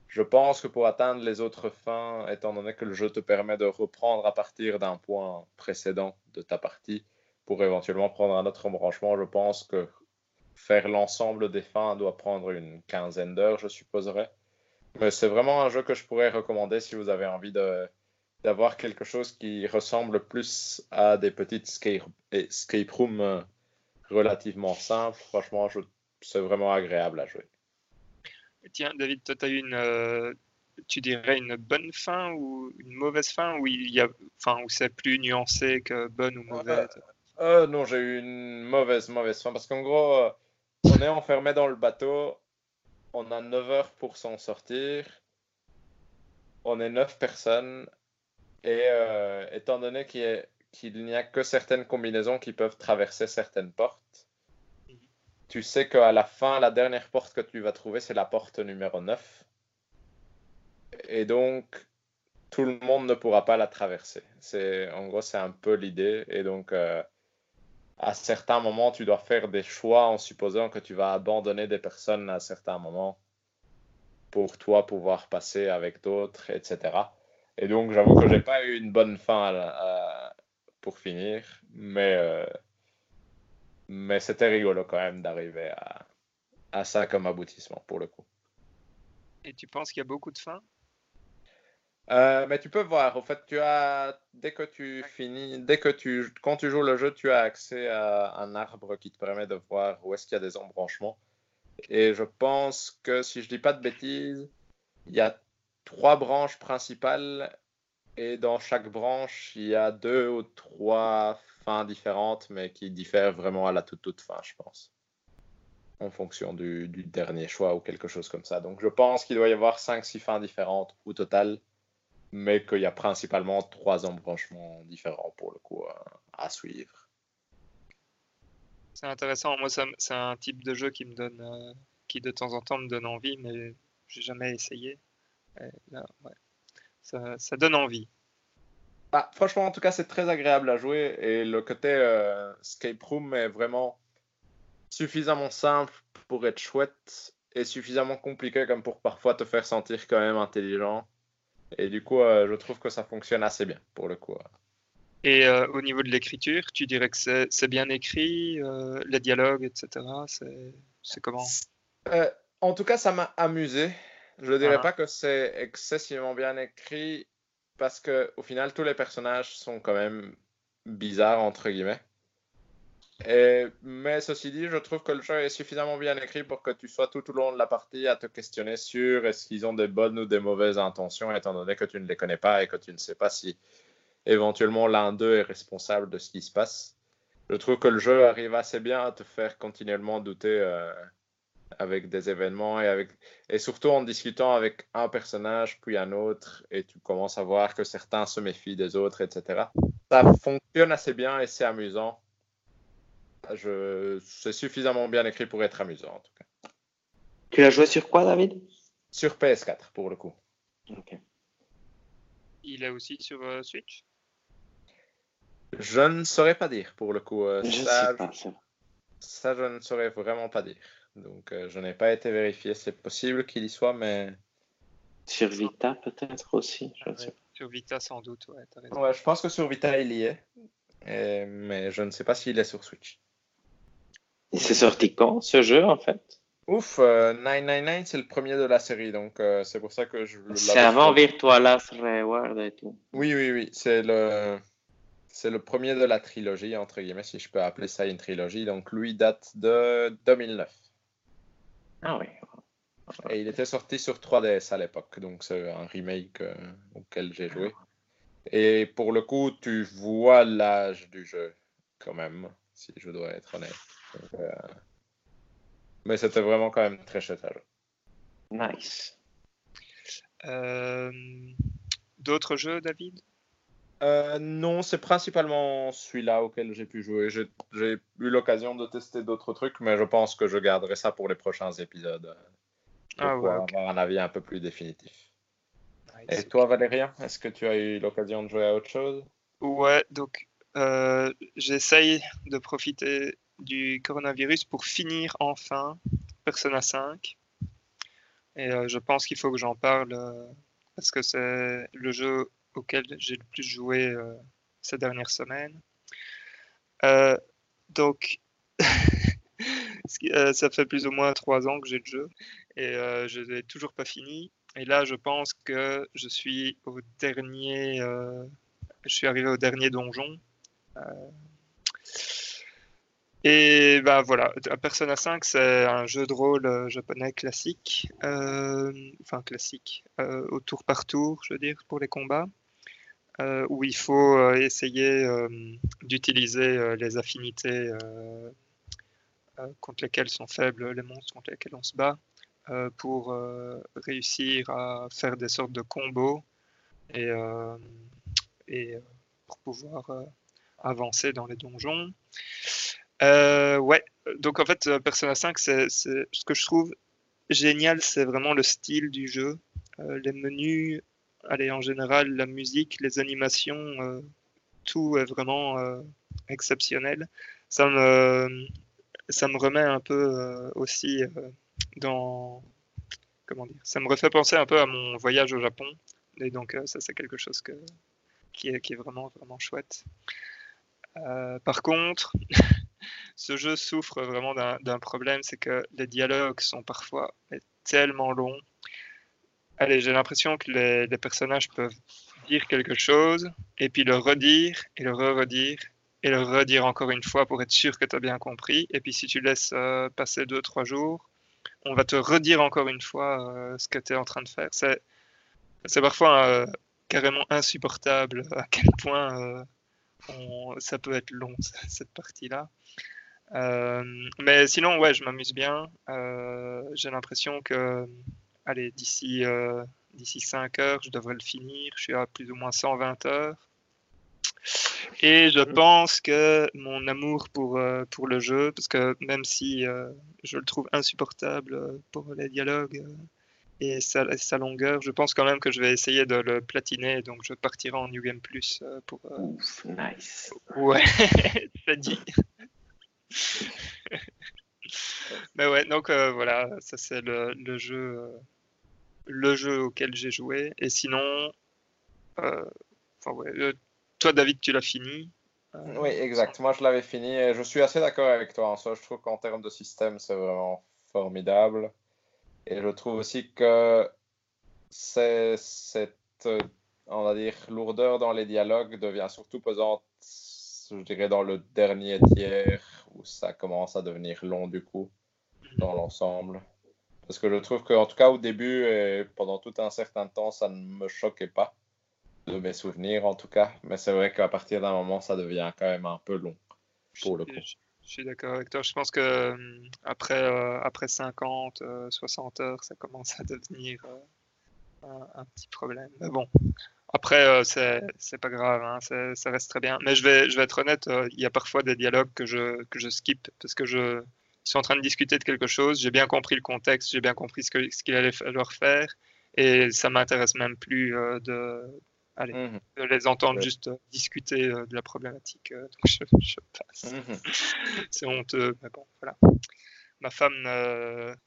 Je pense que pour atteindre les autres fins, étant donné que le jeu te permet de reprendre à partir d'un point précédent de ta partie, pour éventuellement prendre un autre embranchement, je pense que faire l'ensemble des fins doit prendre une quinzaine d'heures, je supposerais. Mais c'est vraiment un jeu que je pourrais recommander si vous avez envie d'avoir quelque chose qui ressemble plus à des petites escape, rooms euh, relativement simples. Franchement, c'est vraiment agréable à jouer. Tiens, David, toi, tu as eu une, euh, tu dirais une bonne fin ou une mauvaise fin où il y a, enfin, où c'est plus nuancé que bonne ou mauvaise? Euh, Non, j'ai eu une mauvaise, mauvaise fin parce qu'en gros, on est enfermé dans le bateau, on a 9 heures pour s'en sortir, on est 9 personnes et euh, étant donné qu'il n'y a que certaines combinaisons qui peuvent traverser certaines portes, tu sais qu'à la fin, la dernière porte que tu vas trouver, c'est la porte numéro 9. Et donc, tout le monde ne pourra pas la traverser. C'est, en gros, c'est un peu l'idée. Et donc, euh, à certains moments, tu dois faire des choix en supposant que tu vas abandonner des personnes à certains moments pour toi pouvoir passer avec d'autres, etc. Et donc, j'avoue que j'ai pas eu une bonne fin pour finir, mais, euh, mais c'était rigolo quand même d'arriver à, à, ça comme aboutissement pour le coup. Et tu penses qu'il y a beaucoup de fins euh, mais tu peux voir, au fait, tu as, dès que tu finis, dès que tu, quand tu joues le jeu, tu as accès à un arbre qui te permet de voir où est-ce qu'il y a des embranchements. Et je pense que, si je dis pas de bêtises, il y a trois branches principales et dans chaque branche, il y a deux ou trois différentes, mais qui diffèrent vraiment à la toute, toute fin, je pense. En fonction du, dernier choix ou quelque chose comme ça. Donc je pense qu'il doit y avoir cinq, six fins différentes au total, mais qu'il y a principalement trois embranchements différents pour le coup à, suivre. C'est intéressant. Moi, c'est un type de jeu qui me donne, euh, qui de temps en temps me donne envie, mais j'ai jamais essayé ça, donne envie. Bah, franchement, en tout cas, c'est très agréable à jouer et le côté euh, escape room est vraiment suffisamment simple pour être chouette et suffisamment compliqué comme pour parfois te faire sentir quand même intelligent. Et du coup, euh, je trouve que ça fonctionne assez bien pour le coup. Et euh, au niveau de l'écriture, tu dirais que c'est bien écrit, les dialogues, etc. C'est comment? En tout cas, ça m'a amusé. Je ne dirais ah. pas que c'est excessivement bien écrit parce que au final tous les personnages sont quand même bizarres entre guillemets. Et, mais ceci dit, je trouve que le jeu est suffisamment bien écrit pour que tu sois tout au long de la partie à te questionner sur est-ce qu'ils ont des bonnes ou des mauvaises intentions, étant donné que tu ne les connais pas et que tu ne sais pas si éventuellement l'un d'eux est responsable de ce qui se passe. Je trouve que le jeu arrive assez bien à te faire continuellement douter euh, avec des événements et, avec, et surtout en discutant avec un personnage puis un autre et tu commences à voir que certains se méfient des autres, etc. Ça fonctionne assez bien et c'est amusant. Je... C'est suffisamment bien écrit pour être amusant en tout cas. Tu l'as joué sur quoi, David? Sur PS4 pour le coup. Il est aussi sur euh, Switch? Je ne saurais pas dire pour le coup. Euh, ça, ça, je ne saurais vraiment pas dire. Donc, euh, je n'ai pas été vérifié. C'est possible qu'il y soit, mais. Sur Vita, peut-être aussi. Sur Vita, sans doute. Ouais, ouais, je pense que sur Vita, il y est. mais je ne sais pas s'il est sur Switch. Et c'est sorti quand, ce jeu, en fait? Ouf, euh, 999, c'est le premier de la série, donc euh, c'est pour ça que je C'est avant fait. Virtual Last Reward et tout. Oui, oui, oui, c'est le... C'est le premier de la trilogie, entre guillemets, si je peux appeler ça une trilogie. Donc, lui date de 2009. Ah oui. Et il était sorti sur 3DS à l'époque, donc c'est un remake euh, auquel j'ai joué. Et pour le coup, tu vois l'âge du jeu, quand même, si je dois être honnête. Donc, euh, Mais c'était vraiment quand même très chouette à jouer. Nice. Euh, D'autres jeux, David? Euh, non, c'est principalement celui-là auquel j'ai pu jouer. J'ai eu l'occasion de tester d'autres trucs, mais je pense que je garderai ça pour les prochains épisodes. Pour Ah ouais, ok. avoir un avis un peu plus définitif. Nice. Et toi, Valérien, est-ce que tu as eu l'occasion de jouer à autre chose? Ouais, donc euh, j'essaye de profiter du coronavirus pour finir enfin Persona 5. Et euh, je pense qu'il faut que j'en parle parce que c'est le jeu auquel j'ai le plus joué euh, ces dernières semaines. Euh, donc, euh, ça fait plus ou moins trois ans que j'ai le jeu et je l'ai toujours pas fini. Et là, je pense que je suis au dernier. je suis arrivé au dernier donjon. Et ben voilà, Persona 5, c'est un jeu de rôle japonais classique, enfin classique, euh, au tour par tour, je veux dire, pour les combats, euh, où il faut euh, essayer euh, d'utiliser les affinités contre lesquelles sont faibles les monstres contre lesquels on se bat, pour réussir à faire des sortes de combos et, pour pouvoir avancer dans les donjons. Ouais, donc en fait, Persona 5, c'est ce que je trouve génial, c'est vraiment le style du jeu. Les menus, allez, en général, la musique, les animations, euh, tout est vraiment euh, exceptionnel. Ça me, ça me remet un peu euh, aussi dans. Comment dire Ça me refait penser un peu à mon voyage au Japon. Et donc, ça, c'est quelque chose que, qui, est, qui est vraiment, vraiment chouette. Par contre, ce jeu souffre vraiment d'un problème, c'est que les dialogues sont parfois tellement longs. Allez, j'ai l'impression que les, personnages peuvent dire quelque chose, et puis le redire, et le re-redire, et le redire encore une fois pour être sûr que tu as bien compris. Et puis si tu laisses euh, passer deux, trois jours, on va te redire encore une fois euh, ce que tu es en train de faire. C'est parfois euh, carrément insupportable à quel point ça peut être long, cette partie-là. Mais sinon, ouais, je m'amuse bien. J'ai l'impression que, allez, d'ici euh, d'ici 5 heures, je devrais le finir. Je suis à plus ou moins 120 heures. Et je pense que mon amour pour, euh, pour le jeu, parce que même si euh, je le trouve insupportable pour les dialogues et sa, longueur, je pense quand même que je vais essayer de le platiner. Donc je partirai en New Game Plus pour. Ouf, nice. Ouais, ça dit. Mais ouais, donc euh, voilà, ça c'est le, le jeu, le jeu auquel j'ai joué. Et sinon, euh, enfin ouais, euh, toi David, tu l'as fini. Euh, Oui, exact. Moi, je l'avais fini et je suis assez d'accord avec toi en soi. Je trouve qu'en termes de système, c'est vraiment formidable. Et je trouve aussi que c'est cette, on va dire, lourdeur dans les dialogues devient surtout pesante, je dirais, dans le dernier tiers où ça commence à devenir long du coup, dans l'ensemble. Parce que je trouve qu'en tout cas au début et pendant tout un certain temps, ça ne me choquait pas, de mes souvenirs en tout cas. Mais c'est vrai qu'à partir d'un moment, ça devient quand même un peu long. pour le coup. Je, je suis d'accord avec toi. Je pense que euh, après, euh, après 50, euh, 60 heures, ça commence à devenir euh, un, un petit problème. Mais bon, après, euh, c'est pas grave, hein, ça reste très bien. Mais je vais, je vais être honnête, euh, il y a parfois des dialogues que je, que je skip parce que je ils sont en train de discuter de quelque chose. J'ai bien compris le contexte, j'ai bien compris ce qu'il allait falloir faire et ça m'intéresse même plus euh, de, Mhm, de les entendre Ouais. juste euh, discuter euh, de la problématique. euh, donc je, je passe. mhm. C'est honteux, mais bon, voilà. Ma femme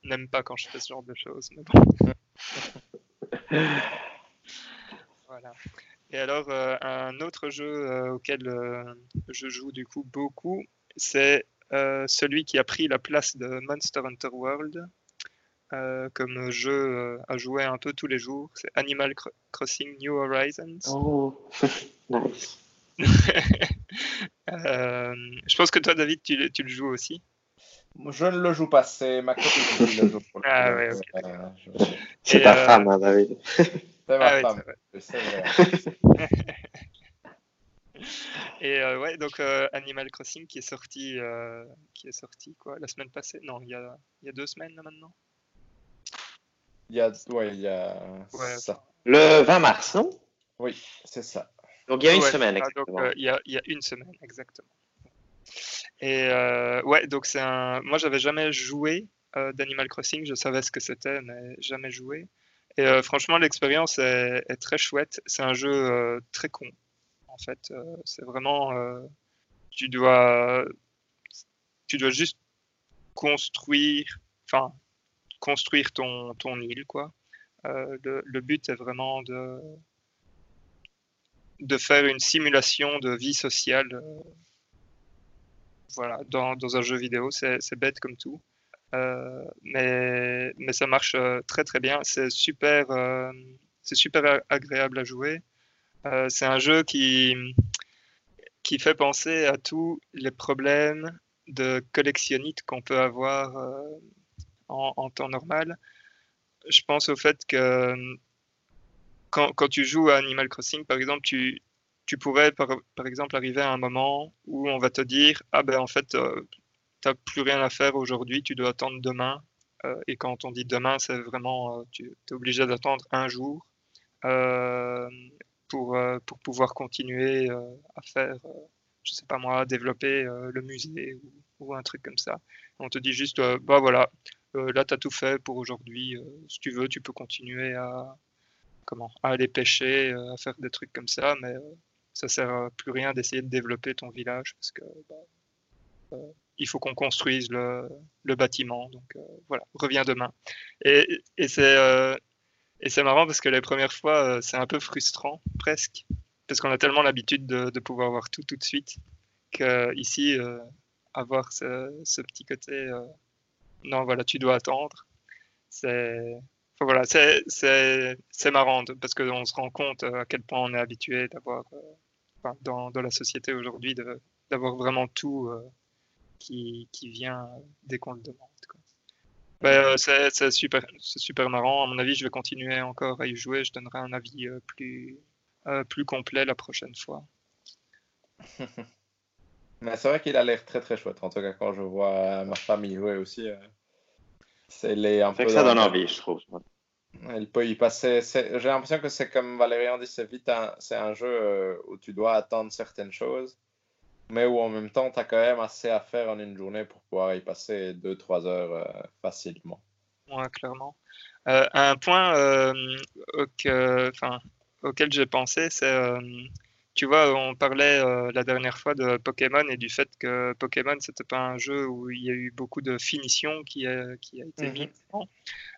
n'aime pas quand je fais ce genre de choses, mais bon. voilà. Et alors, un autre jeu auquel je joue du coup beaucoup, c'est celui qui a pris la place de Monster Hunter World. euh, comme jeu euh, à jouer un peu tous les jours. C'est Animal Cro- Crossing New Horizons. Oh, nice. Euh, je pense que toi, David, tu, le- tu le joues aussi. Je ne le joue pas, c'est ma copine qui le joue. pour le Ah ouais, donc, ok. euh, je- C'est ta euh, femme, hein, David. C'est ma Ah femme. Et euh, ouais, donc euh, Animal Crossing qui est sorti, euh, qui est sorti quoi, la semaine passée Non, il y a, il y a deux semaines là, maintenant. Il y a, ouais, il y a Ouais. ça. Le 20 mars, non? Oui, c'est ça. Donc il y a une Ouais, semaine ah, donc, exactement. euh, il, y a, il y a une semaine, exactement. Et euh, ouais, donc c'est un. Moi, j'avais jamais joué euh, d'Animal Crossing, je savais ce que c'était, mais jamais joué. Et euh, franchement, l'expérience est, est très chouette. C'est un jeu euh, très con, en fait. Euh, c'est vraiment. euh, tu dois. Tu dois juste construire. Enfin, construire ton, ton île, quoi. Euh, le, but est vraiment de de faire une simulation de vie sociale voilà, dans, dans un jeu vidéo. C'est bête comme tout. Mais, mais ça marche très très bien. C'est super, c'est super agréable à jouer. Euh, c'est un jeu qui, qui fait penser à tous les problèmes de collectionnite qu'on peut avoir euh, en, temps normal. Je pense au fait que quand, quand tu joues à Animal Crossing, par exemple, tu, tu pourrais par, par exemple arriver à un moment où on va te dire Ah ben en fait, euh, tu n'as plus rien à faire aujourd'hui, tu dois attendre demain. Euh, et quand on dit demain, c'est vraiment, euh, tu es obligé d'attendre un jour euh, pour, euh, pour pouvoir continuer euh, à faire, euh, je sais pas moi, développer le musée ou, un truc comme ça. On te dit juste Bah voilà, là tu as tout fait pour aujourd'hui. si tu veux, tu peux continuer à, comment, à aller pêcher, à faire des trucs comme ça, mais ça sert à plus rien d'essayer de développer ton village parce que bah, il faut qu'on construise le, bâtiment. Donc voilà, reviens demain. Et, c'est et c'est marrant parce que les premières fois, euh, c'est un peu frustrant presque parce qu'on a tellement l'habitude de, pouvoir voir tout tout de suite que ici euh, avoir ce, petit côté euh, non voilà tu dois attendre c'est voilà, marrant parce qu'on se rend compte euh, à quel point on est habitué d'avoir, euh, dans, la société aujourd'hui, d'avoir vraiment tout euh, qui, qui vient euh, dès qu'on le demande. Ben, euh, c'est super, c'est super marrant. À mon avis, je vais continuer encore à y jouer. Je donnerai un avis euh, plus, euh, plus complet la prochaine fois. Mais c'est vrai qu'il a l'air très très chouette. En tout cas, quand je vois ma femme y jouer aussi, c'est les un peu que ça donne envie, je trouve. Elle peut y passer. J'ai l'impression que c'est comme Valérian dit, c'est vite un, c'est un jeu où tu dois attendre certaines choses, mais où en même temps, tu as quand même assez à faire en une journée pour pouvoir y passer 2-3 heures euh, facilement. Ouais, clairement. Euh, un point euh, auque- enfin, auquel j'ai pensé, c'est, euh, tu vois, on parlait euh, la dernière fois de Pokémon et du fait que Pokémon, c'était pas un jeu où il y a eu beaucoup de finition qui a, qui a été Mhm. mis dedans.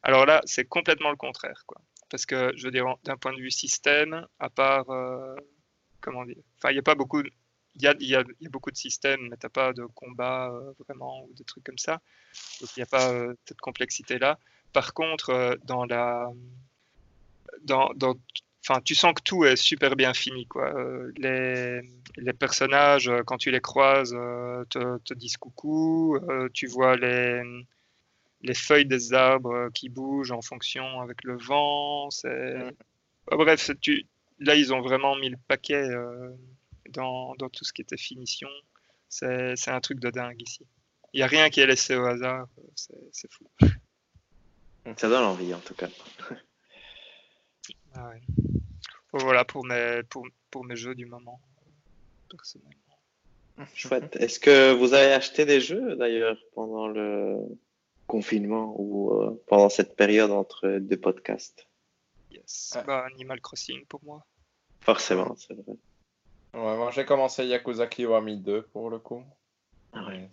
Alors là, c'est complètement le contraire, quoi. Parce que, je veux dire, d'un point de vue système, à part, euh, comment dire, enfin, il n'y a pas beaucoup, il y a, il y a- y a beaucoup de systèmes, mais t'as pas de combat euh, vraiment ou des trucs comme ça. Donc il n'y a pas euh, cette complexité-là. Par contre, euh, dans la, dans, dans, enfin, tu sens que tout est super bien fini, quoi. Les, les personnages, quand tu les croises, te, te disent coucou. tu vois les, les feuilles des arbres qui bougent en fonction avec le vent. C'est, Mm. Bref, tu, là ils ont vraiment mis le paquet dans, dans tout ce qui était finition. C'est, un truc de dingue ici. Il n'y a rien qui est laissé au hasard. C'est, fou. Ça donne envie, en tout cas. Ah ouais. Voilà pour mes, pour, pour mes jeux du moment, personnellement. Chouette. Est-ce que vous avez acheté des jeux, d'ailleurs, pendant le confinement ou euh, pendant cette période entre deux podcasts? Yes. Ouais. Bah, Animal Crossing pour moi. Forcément, c'est vrai. Ouais, moi j'ai commencé Yakuza Kiwami 2 pour le coup. Ah ouais.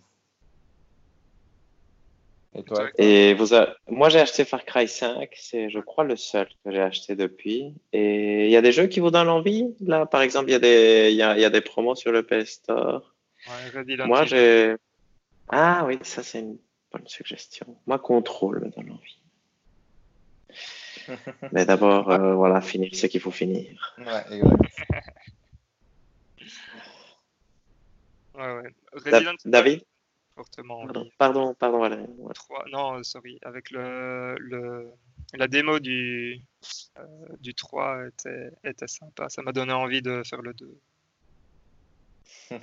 Et toi Et vous a- moi, j'ai acheté Far Cry 5. C'est, je crois, le seul que j'ai acheté depuis. Et il y a des jeux qui vous donnent envie. Là, par exemple, il y, a des... il y, a... il y a des promos sur le PS Store. Ouais, Moi, j'ai. Ah oui, ça, c'est une bonne suggestion. Moi, Control me donne envie. Mais d'abord, euh, voilà, finir ce qu'il faut finir. Ouais, exact. Ouais, ouais. Resident David fortement Pardon, pardon, pardon, Valérie. Ouais. 3, non, euh, sorry, avec le, le, la démo du, euh, du 3 était, était sympa. Ça m'a donné envie de faire le 2.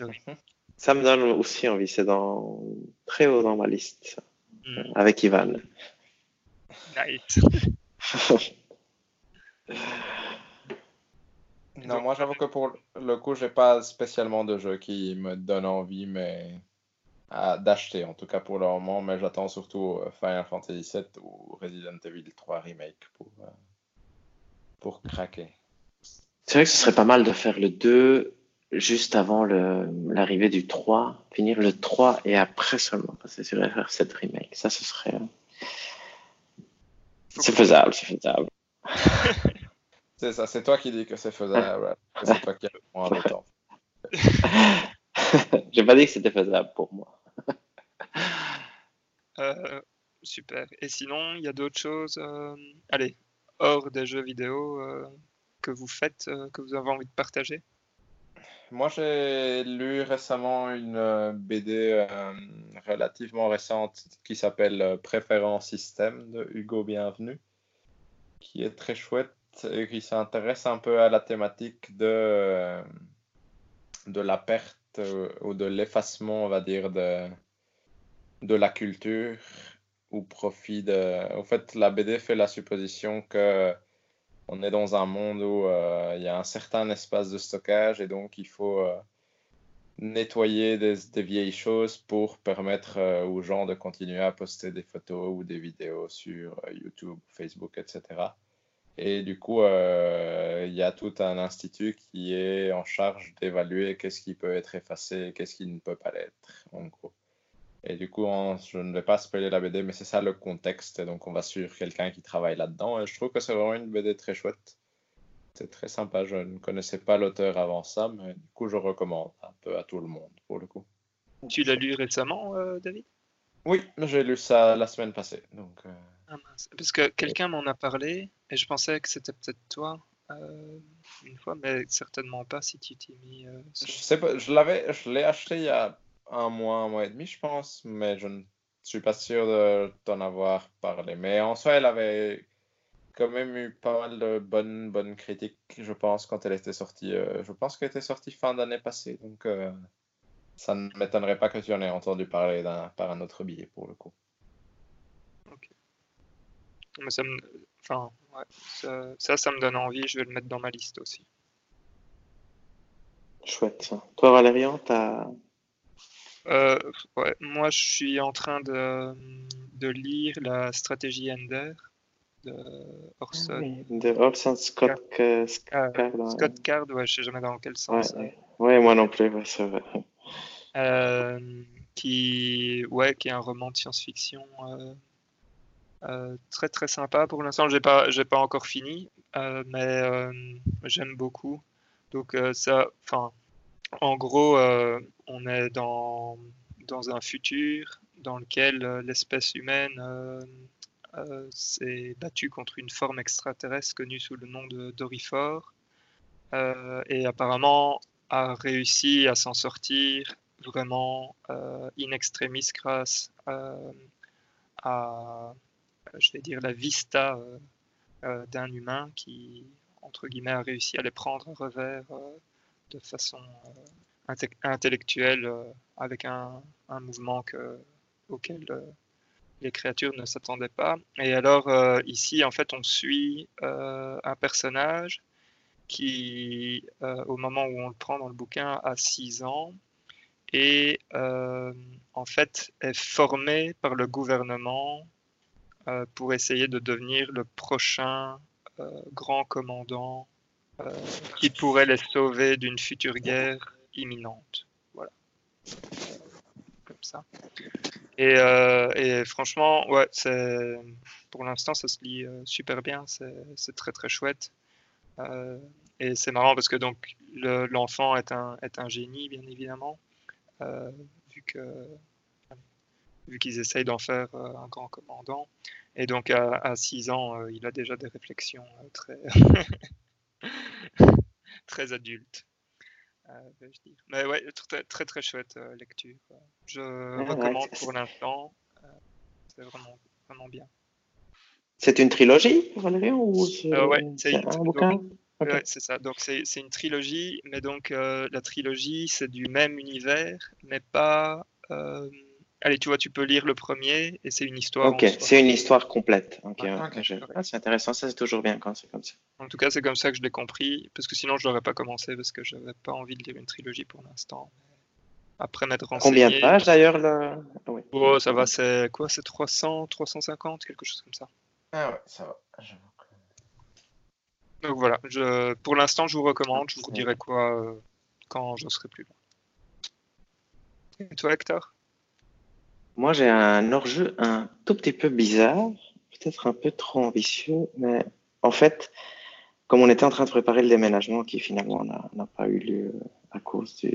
Ça me donne aussi envie, c'est dans... très haut dans ma liste, Hmm, avec Ivan. nice. Non, moi j'avoue que pour le coup, j'ai pas spécialement de jeu qui me donne envie, mais d'acheter en tout cas pour le moment. Mais j'attends surtout euh, Final Fantasy VII ou Resident Evil 3 Remake pour, euh, pour craquer. C'est vrai que ce serait pas mal de faire le 2 juste avant l'arrivée du 3, finir le 3 et après seulement passer sur FR7 Remake. Ça, ce serait... euh, C'est faisable, c'est faisable. C'est ça, c'est toi qui dis que c'est faisable. C'est toi qui as le moins de temps. J'ai pas dit que c'était faisable pour moi. Euh, super. Et sinon, il y a d'autres choses, euh, allez, hors des jeux vidéo euh, que vous faites, euh, que vous avez envie de partager? Moi, j'ai lu récemment une BD euh, relativement récente qui s'appelle Préférence Système de Hugo Bienvenu, qui est très chouette et qui s'intéresse un peu à la thématique de, euh, de la perte euh, ou de l'effacement, on va dire, de, de la culture au profit de... En fait, la BD fait la supposition que on est dans un monde où euh, il y a un certain espace de stockage et donc il faut euh, nettoyer des, vieilles choses pour permettre euh, aux gens de continuer à poster des photos ou des vidéos sur euh, YouTube, Facebook, etc. Et du coup, euh, il y a tout un institut qui est en charge d'évaluer qu'est-ce qui peut être effacé et qu'est-ce qui ne peut pas l'être, en gros. Et du coup, on- je ne vais pas spoiler la BD, mais c'est ça le contexte. Et donc, on va suivre quelqu'un qui travaille là-dedans. Et je trouve que c'est vraiment une BD très chouette. C'est très sympa. Je ne connaissais pas l'auteur avant ça, mais du coup, je recommande un peu à tout le monde, pour le coup. Tu l'as lu récemment, euh, David? Oui, j'ai lu ça la semaine passée. Donc, euh, Ah mince. Parce que quelqu'un m'en a parlé et je pensais que c'était peut-être toi euh, une fois, mais certainement pas si tu t'y mis. euh, je sur- sais pas, je l'avais, je l'ai acheté il y a un mois, un mois et demi, je pense, mais je ne suis pas sûr de t'en avoir parlé. Mais en soi, elle avait quand même eu pas mal de bonnes, bonnes critiques, je pense, quand elle était sortie. Euh, je pense qu'elle était sortie fin d'année passée, donc ça ne m'étonnerait pas que tu en aies entendu parler par un autre billet, pour le coup. Mais ça, me... enfin, ouais, ça, ça, ça me donne envie. Je vais le mettre dans ma liste aussi. Chouette. Toi, Valérian, t'as... Euh, ouais, moi, je suis en train de, de lire la stratégie Ender de Orson. Oui, de Orson Scott euh, Ah, Card. Scott Card, ouais, je sais jamais dans quel sens. ouais. Ouais, moi non plus, c'est vrai. Euh, qui, ouais, qui est un roman de science-fiction euh, très très sympa. Pour l'instant, j'ai pas, j'ai pas encore fini, euh, mais euh, j'aime beaucoup. Donc ça, enfin, en gros, on est dans dans un futur dans lequel l'espèce humaine s'est battue contre une forme extraterrestre connue sous le nom de Dorifor, et apparemment a réussi à s'en sortir vraiment in extremis grâce à, je vais dire, la vista euh, euh, d'un humain qui, entre guillemets, a réussi à les prendre à revers euh, de façon euh, inte- intellectuelle euh, avec un, un mouvement que, auquel euh, les créatures ne s'attendaient pas. Et alors, euh, ici, en fait, on suit euh, un personnage qui, euh, au moment où on le prend dans le bouquin, a 6 ans et euh, en fait est formé par le gouvernement euh, pour essayer de devenir le prochain euh, grand commandant euh, qui pourrait les sauver d'une future guerre imminente. Voilà. Comme ça. Et, et franchement, ouais, pour l'instant ça se lit super bien, c'est très très chouette. Et c'est marrant parce que l'enfant est un, est un génie, bien évidemment, vu que vu qu'ils essayent d'en faire un grand commandant. Et donc à, 6 ans, il a déjà des réflexions très, très adultes. Mais ouais, très très, très chouette lecture. Je recommande pour l'instant. c'est vraiment, vraiment bien. C'est une trilogie, Valérie ou c'est un bouquin? c'est ça. Donc c'est une trilogie, mais donc euh, la trilogie c'est du même univers, mais pas. Allez, tu vois, tu peux lire le premier et c'est une histoire. Ok, c'est une histoire complète. Ah, c'est intéressant, ça c'est toujours bien quand c'est comme ça. En tout cas, c'est comme ça que je l'ai compris, parce que sinon je n'aurais pas commencé parce que je n'avais pas envie de lire une trilogie pour l'instant. Après m'être renseigné. Combien de pages d'ailleurs le... oh, ça va, c'est quoi? C'est 300, 350, quelque chose comme ça. Ah ouais, ça va. Donc voilà, je, pour l'instant, je vous recommande. Je vous dirai quoi euh, quand je serai plus loin. Et toi, Hector? Moi, j'ai un hors-jeu un tout petit peu bizarre, peut-être un peu trop ambitieux, mais en fait, comme on était en train de préparer le déménagement qui finalement n'a pas eu lieu à cause du,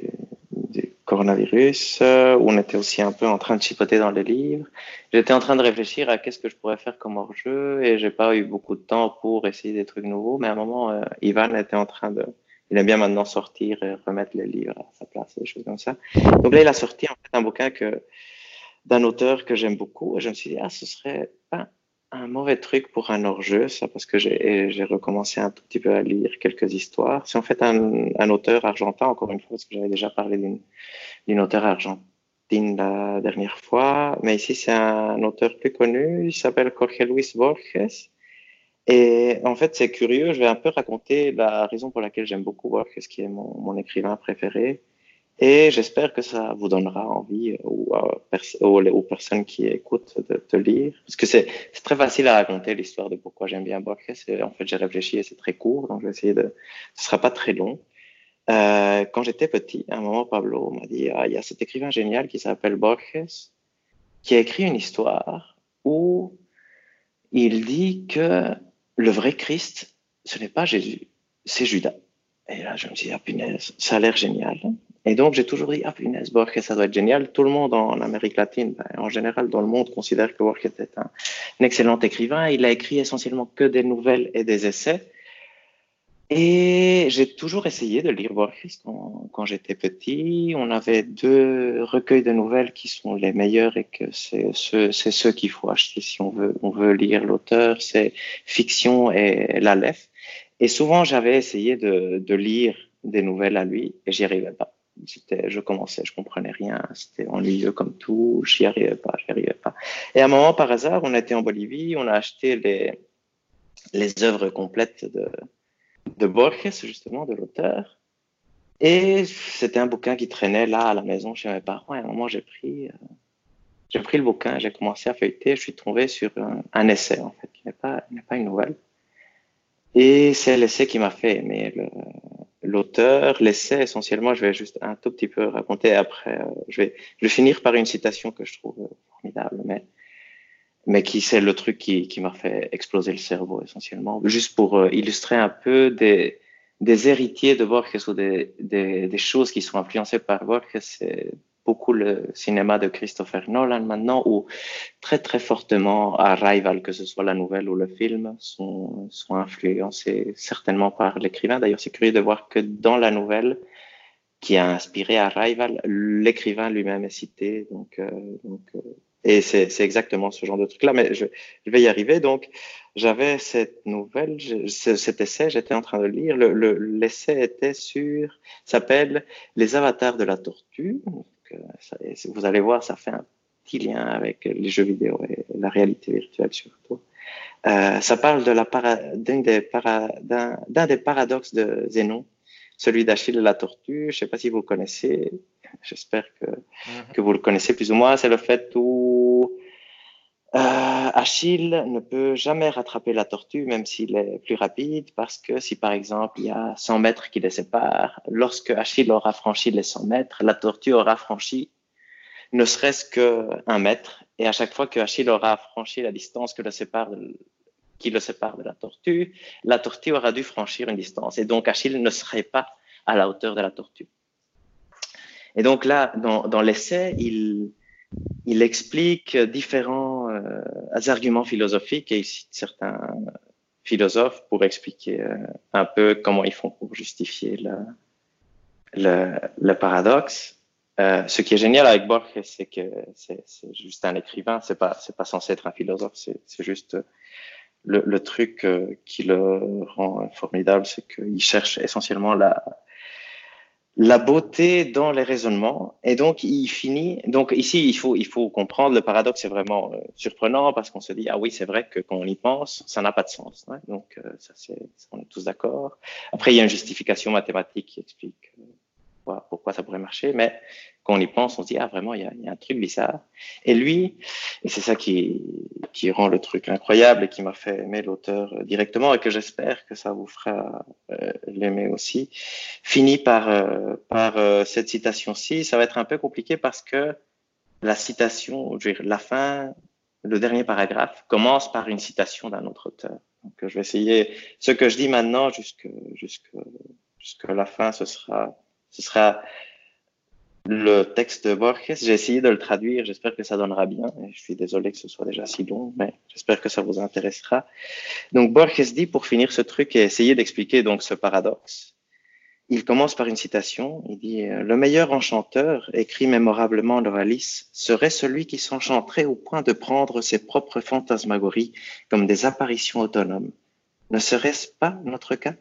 coronavirus, euh, on était aussi un peu en train de chipoter dans les livres. J'étais en train de réfléchir à qu'est-ce que je pourrais faire comme hors-jeu et j'ai pas eu beaucoup de temps pour essayer des trucs nouveaux. Mais à un moment, euh, Ivan était en train de, il aime bien maintenant sortir et remettre les livres à sa place, des choses comme ça. Donc là, il a sorti en fait un bouquin que d'un auteur que j'aime beaucoup et je me suis dit ah ce serait pas un mauvais truc pour un hors-jeu, ça, parce que j'ai recommencé un tout petit peu à lire quelques histoires. C'est en fait un, auteur argentin, encore une fois, parce que j'avais déjà parlé d'une auteure argentine la dernière fois, mais ici c'est un auteur plus connu, il s'appelle Jorge Luis Borges. Et en fait, c'est curieux, je vais un peu raconter la raison pour laquelle j'aime beaucoup Borges, qui est mon écrivain préféré. Et j'espère que ça vous donnera envie euh, aux, personnes qui écoutent de, te lire. Parce que c'est très facile à raconter l'histoire de pourquoi j'aime bien Borges. En fait, j'ai réfléchi et c'est très court, donc je vais essayer de. Ce sera pas très long. Euh, quand j'étais petit, à un moment, Pablo m'a dit ah, il y a cet écrivain génial qui s'appelle Borges, qui a écrit une histoire où il dit que le vrai Christ, ce n'est pas Jésus, c'est Judas. Et là, je me suis dit, ah punaise, ça a l'air génial. Et donc, j'ai toujours dit, ah, punaise, Borges, ça doit être génial. Tout le monde en Amérique latine, ben, en général, dans le monde, considère que Borges était un, excellent écrivain. Il a écrit essentiellement que des nouvelles et des essais. Et j'ai toujours essayé de lire Borges quand, j'étais petit. On avait deux recueils de nouvelles qui sont les meilleurs et que c'est ceux, ceux qu'il faut acheter si on veut, on veut lire l'auteur. C'est Fiction et l'Aleph. Et souvent, j'avais essayé de, de lire des nouvelles à lui et j'y arrivais pas je commençais, je comprenais rien, c'était ennuyeux comme tout, j'y arrivais pas, j'y arrivais pas. Et à un moment, par hasard, on était en Bolivie, on a acheté les, les œuvres complètes de, de Borges, justement, de l'auteur. Et c'était un bouquin qui traînait là à la maison chez mes parents. Et à un moment, j'ai pris, euh, j'ai pris le bouquin, j'ai commencé à feuilleter. Je suis tombé sur un, essai, en fait, qui n'est pas, pas une nouvelle. Et c'est l'essai qui m'a fait aimer le, l'auteur, l'essai essentiellement, je vais juste un tout petit peu raconter après. Euh, je, vais, je vais finir par une citation que je trouve formidable, mais, mais qui c'est le truc qui, qui m'a fait exploser le cerveau essentiellement. Juste pour euh, illustrer un peu des, des héritiers de Borges ou des, des, des choses qui sont influencées par Borges, c'est beaucoup le cinéma de Christopher Nolan maintenant, où très très fortement Arrival, que ce soit la nouvelle ou le film, sont, influencés certainement par l'écrivain. D'ailleurs, c'est curieux de voir que dans la nouvelle qui a inspiré Arrival, l'écrivain lui-même est cité. Donc, euh, euh, et c'est exactement ce genre de truc-là, mais je, vais y arriver. Donc, j'avais cette nouvelle, cet essai, j'étais en train de lire. L'essai le, était sur, s'appelle Les avatars de la tortue vous allez voir, ça fait un petit lien avec les jeux vidéo et la réalité virtuelle surtout. Euh, ça parle de d'un des, para, des, paradoxes de Zénon, celui d'Achille et la tortue. Je ne sais pas si vous connaissez. J'espère que, mhm. que vous le connaissez plus ou moins. C'est le fait où euh, Achille ne peut jamais rattraper la tortue, même s'il est plus rapide, parce que si par exemple il y a 100 mètres qui les séparent, lorsque Achille aura franchi les 100 mètres, la tortue aura franchi ne serait-ce qu'un mètre, et à chaque fois que Achille aura franchi la distance qui le sépare de la tortue, la tortue aura dû franchir une distance, et donc Achille ne serait pas à la hauteur de la tortue. Et donc là, dans, l'essai, il explique différents euh, arguments philosophiques et il cite certains philosophes pour expliquer euh, un peu comment ils font pour justifier le, le, paradoxe. Euh, ce qui est génial avec Borges, c'est que c'est juste un écrivain, c'est pas c'est pas censé être un philosophe, c'est juste le, le truc euh, qui le rend formidable, c'est qu'il cherche essentiellement la la beauté dans les raisonnements. Et donc, il finit. Donc, ici, il faut, il faut comprendre le paradoxe c'est vraiment euh, surprenant parce qu'on se dit, ah oui, c'est vrai que quand on y pense, ça n'a pas de sens. Donc, euh, ça, c'est, on est tous d'accord. Après, il y a une justification mathématique qui explique euh, pourquoi ça pourrait marcher. Mais quand on y pense, on se dit, ah, vraiment, il y y a un truc bizarre. Et lui, et c'est ça qui, qui rend le truc incroyable et qui m'a fait aimer l'auteur euh, directement et que j'espère que ça vous fera euh, l'aimer aussi, finit par, euh, par cette citation-ci. Ça va être un peu compliqué parce que la citation, je veux dire, la fin, le dernier paragraphe commence par une citation d'un autre auteur. Donc, je vais essayer, ce que je dis maintenant jusque, jusque, jusque la fin, ce sera, ce sera le texte de Borges. J'ai essayé de le traduire, j'espère que ça donnera bien. Je suis désolé que ce soit déjà si long, mais j'espère que ça vous intéressera. Donc Borges dit, pour finir ce truc et essayer d'expliquer donc ce paradoxe, il commence par une citation, il dit « Le meilleur enchanteur, écrit mémorablement Novalis, serait celui qui s'enchanterait au point de prendre ses propres fantasmagories comme des apparitions autonomes. Ne serait-ce pas notre cas?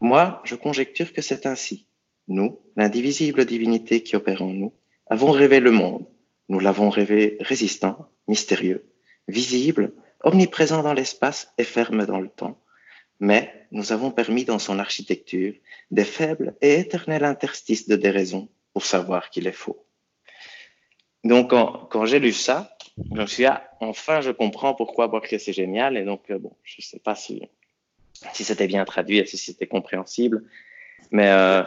Moi, je conjecture que c'est ainsi. Nous, l'indivisible divinité qui opère en nous, avons rêvé le monde. Nous l'avons rêvé résistant, mystérieux, visible, omniprésent dans l'espace et ferme dans le temps. Mais nous avons permis dans son architecture des faibles et éternels interstices de déraison pour savoir qu'il est faux. Donc, quand, quand j'ai lu ça, je me suis dit, ah, enfin, je comprends pourquoi Borges c'est génial. Et donc, euh, bon, je sais pas si, si c'était bien traduit, si c'était compréhensible, mais euh,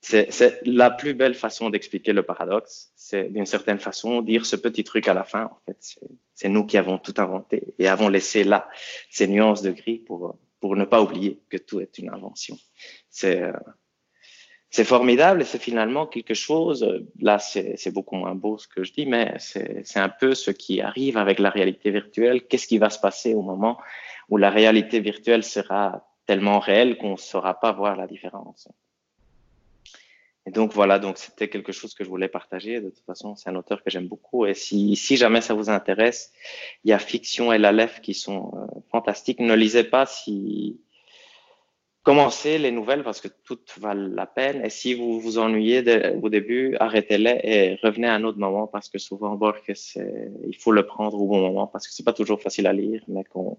c'est la plus belle façon d'expliquer le paradoxe. C'est d'une certaine façon dire ce petit truc à la fin. En fait, c'est nous qui avons tout inventé et avons laissé là ces nuances de gris pour pour ne pas oublier que tout est une invention. C'est euh, c'est formidable et c'est finalement quelque chose. Là, c'est beaucoup moins beau ce que je dis, mais c'est un peu ce qui arrive avec la réalité virtuelle. Qu'est-ce qui va se passer au moment où la réalité virtuelle sera tellement réelle qu'on ne saura pas voir la différence. Et donc voilà, donc c'était quelque chose que je voulais partager. De toute façon, c'est un auteur que j'aime beaucoup. Et si, si jamais ça vous intéresse, il y a Fiction et l'Aleph qui sont euh, fantastiques. Ne lisez pas si commencez les nouvelles parce que toutes valent la peine. Et si vous vous ennuyez au début, arrêtez-les et revenez à un autre moment parce que souvent Borges, il faut le prendre au bon moment parce que c'est pas toujours facile à lire, mais qu'on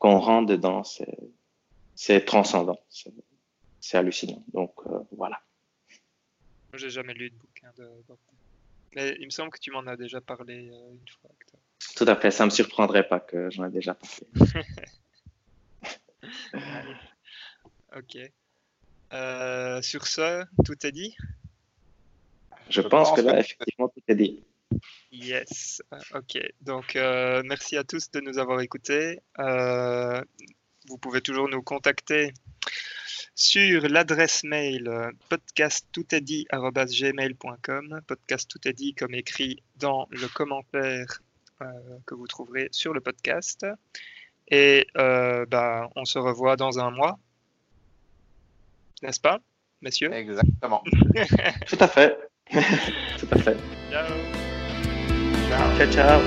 qu'on rentre dedans, c'est transcendant, c'est hallucinant. Donc euh, voilà. Moi, j'ai jamais lu de bouquin de Mais il me semble que tu m'en as déjà parlé euh, une fois. Tout à fait, ça me surprendrait pas que j'en ai déjà parlé. ok. Euh, sur ce, tout est dit? Je, pense, que là, effectivement, tout est dit. Yes, ok. Donc, euh, merci à tous de nous avoir écoutés. Vous pouvez toujours nous contacter sur l'adresse mail euh, podcasttoutestdit.gmail.com podcast tout est dit comme écrit dans le commentaire euh, que vous trouverez sur le podcast. Et euh, bah, on se revoit dans un mois. N'est-ce pas, messieurs? Exactement. Tout à fait. Tout à fait. Ciao. Ciao, ciao.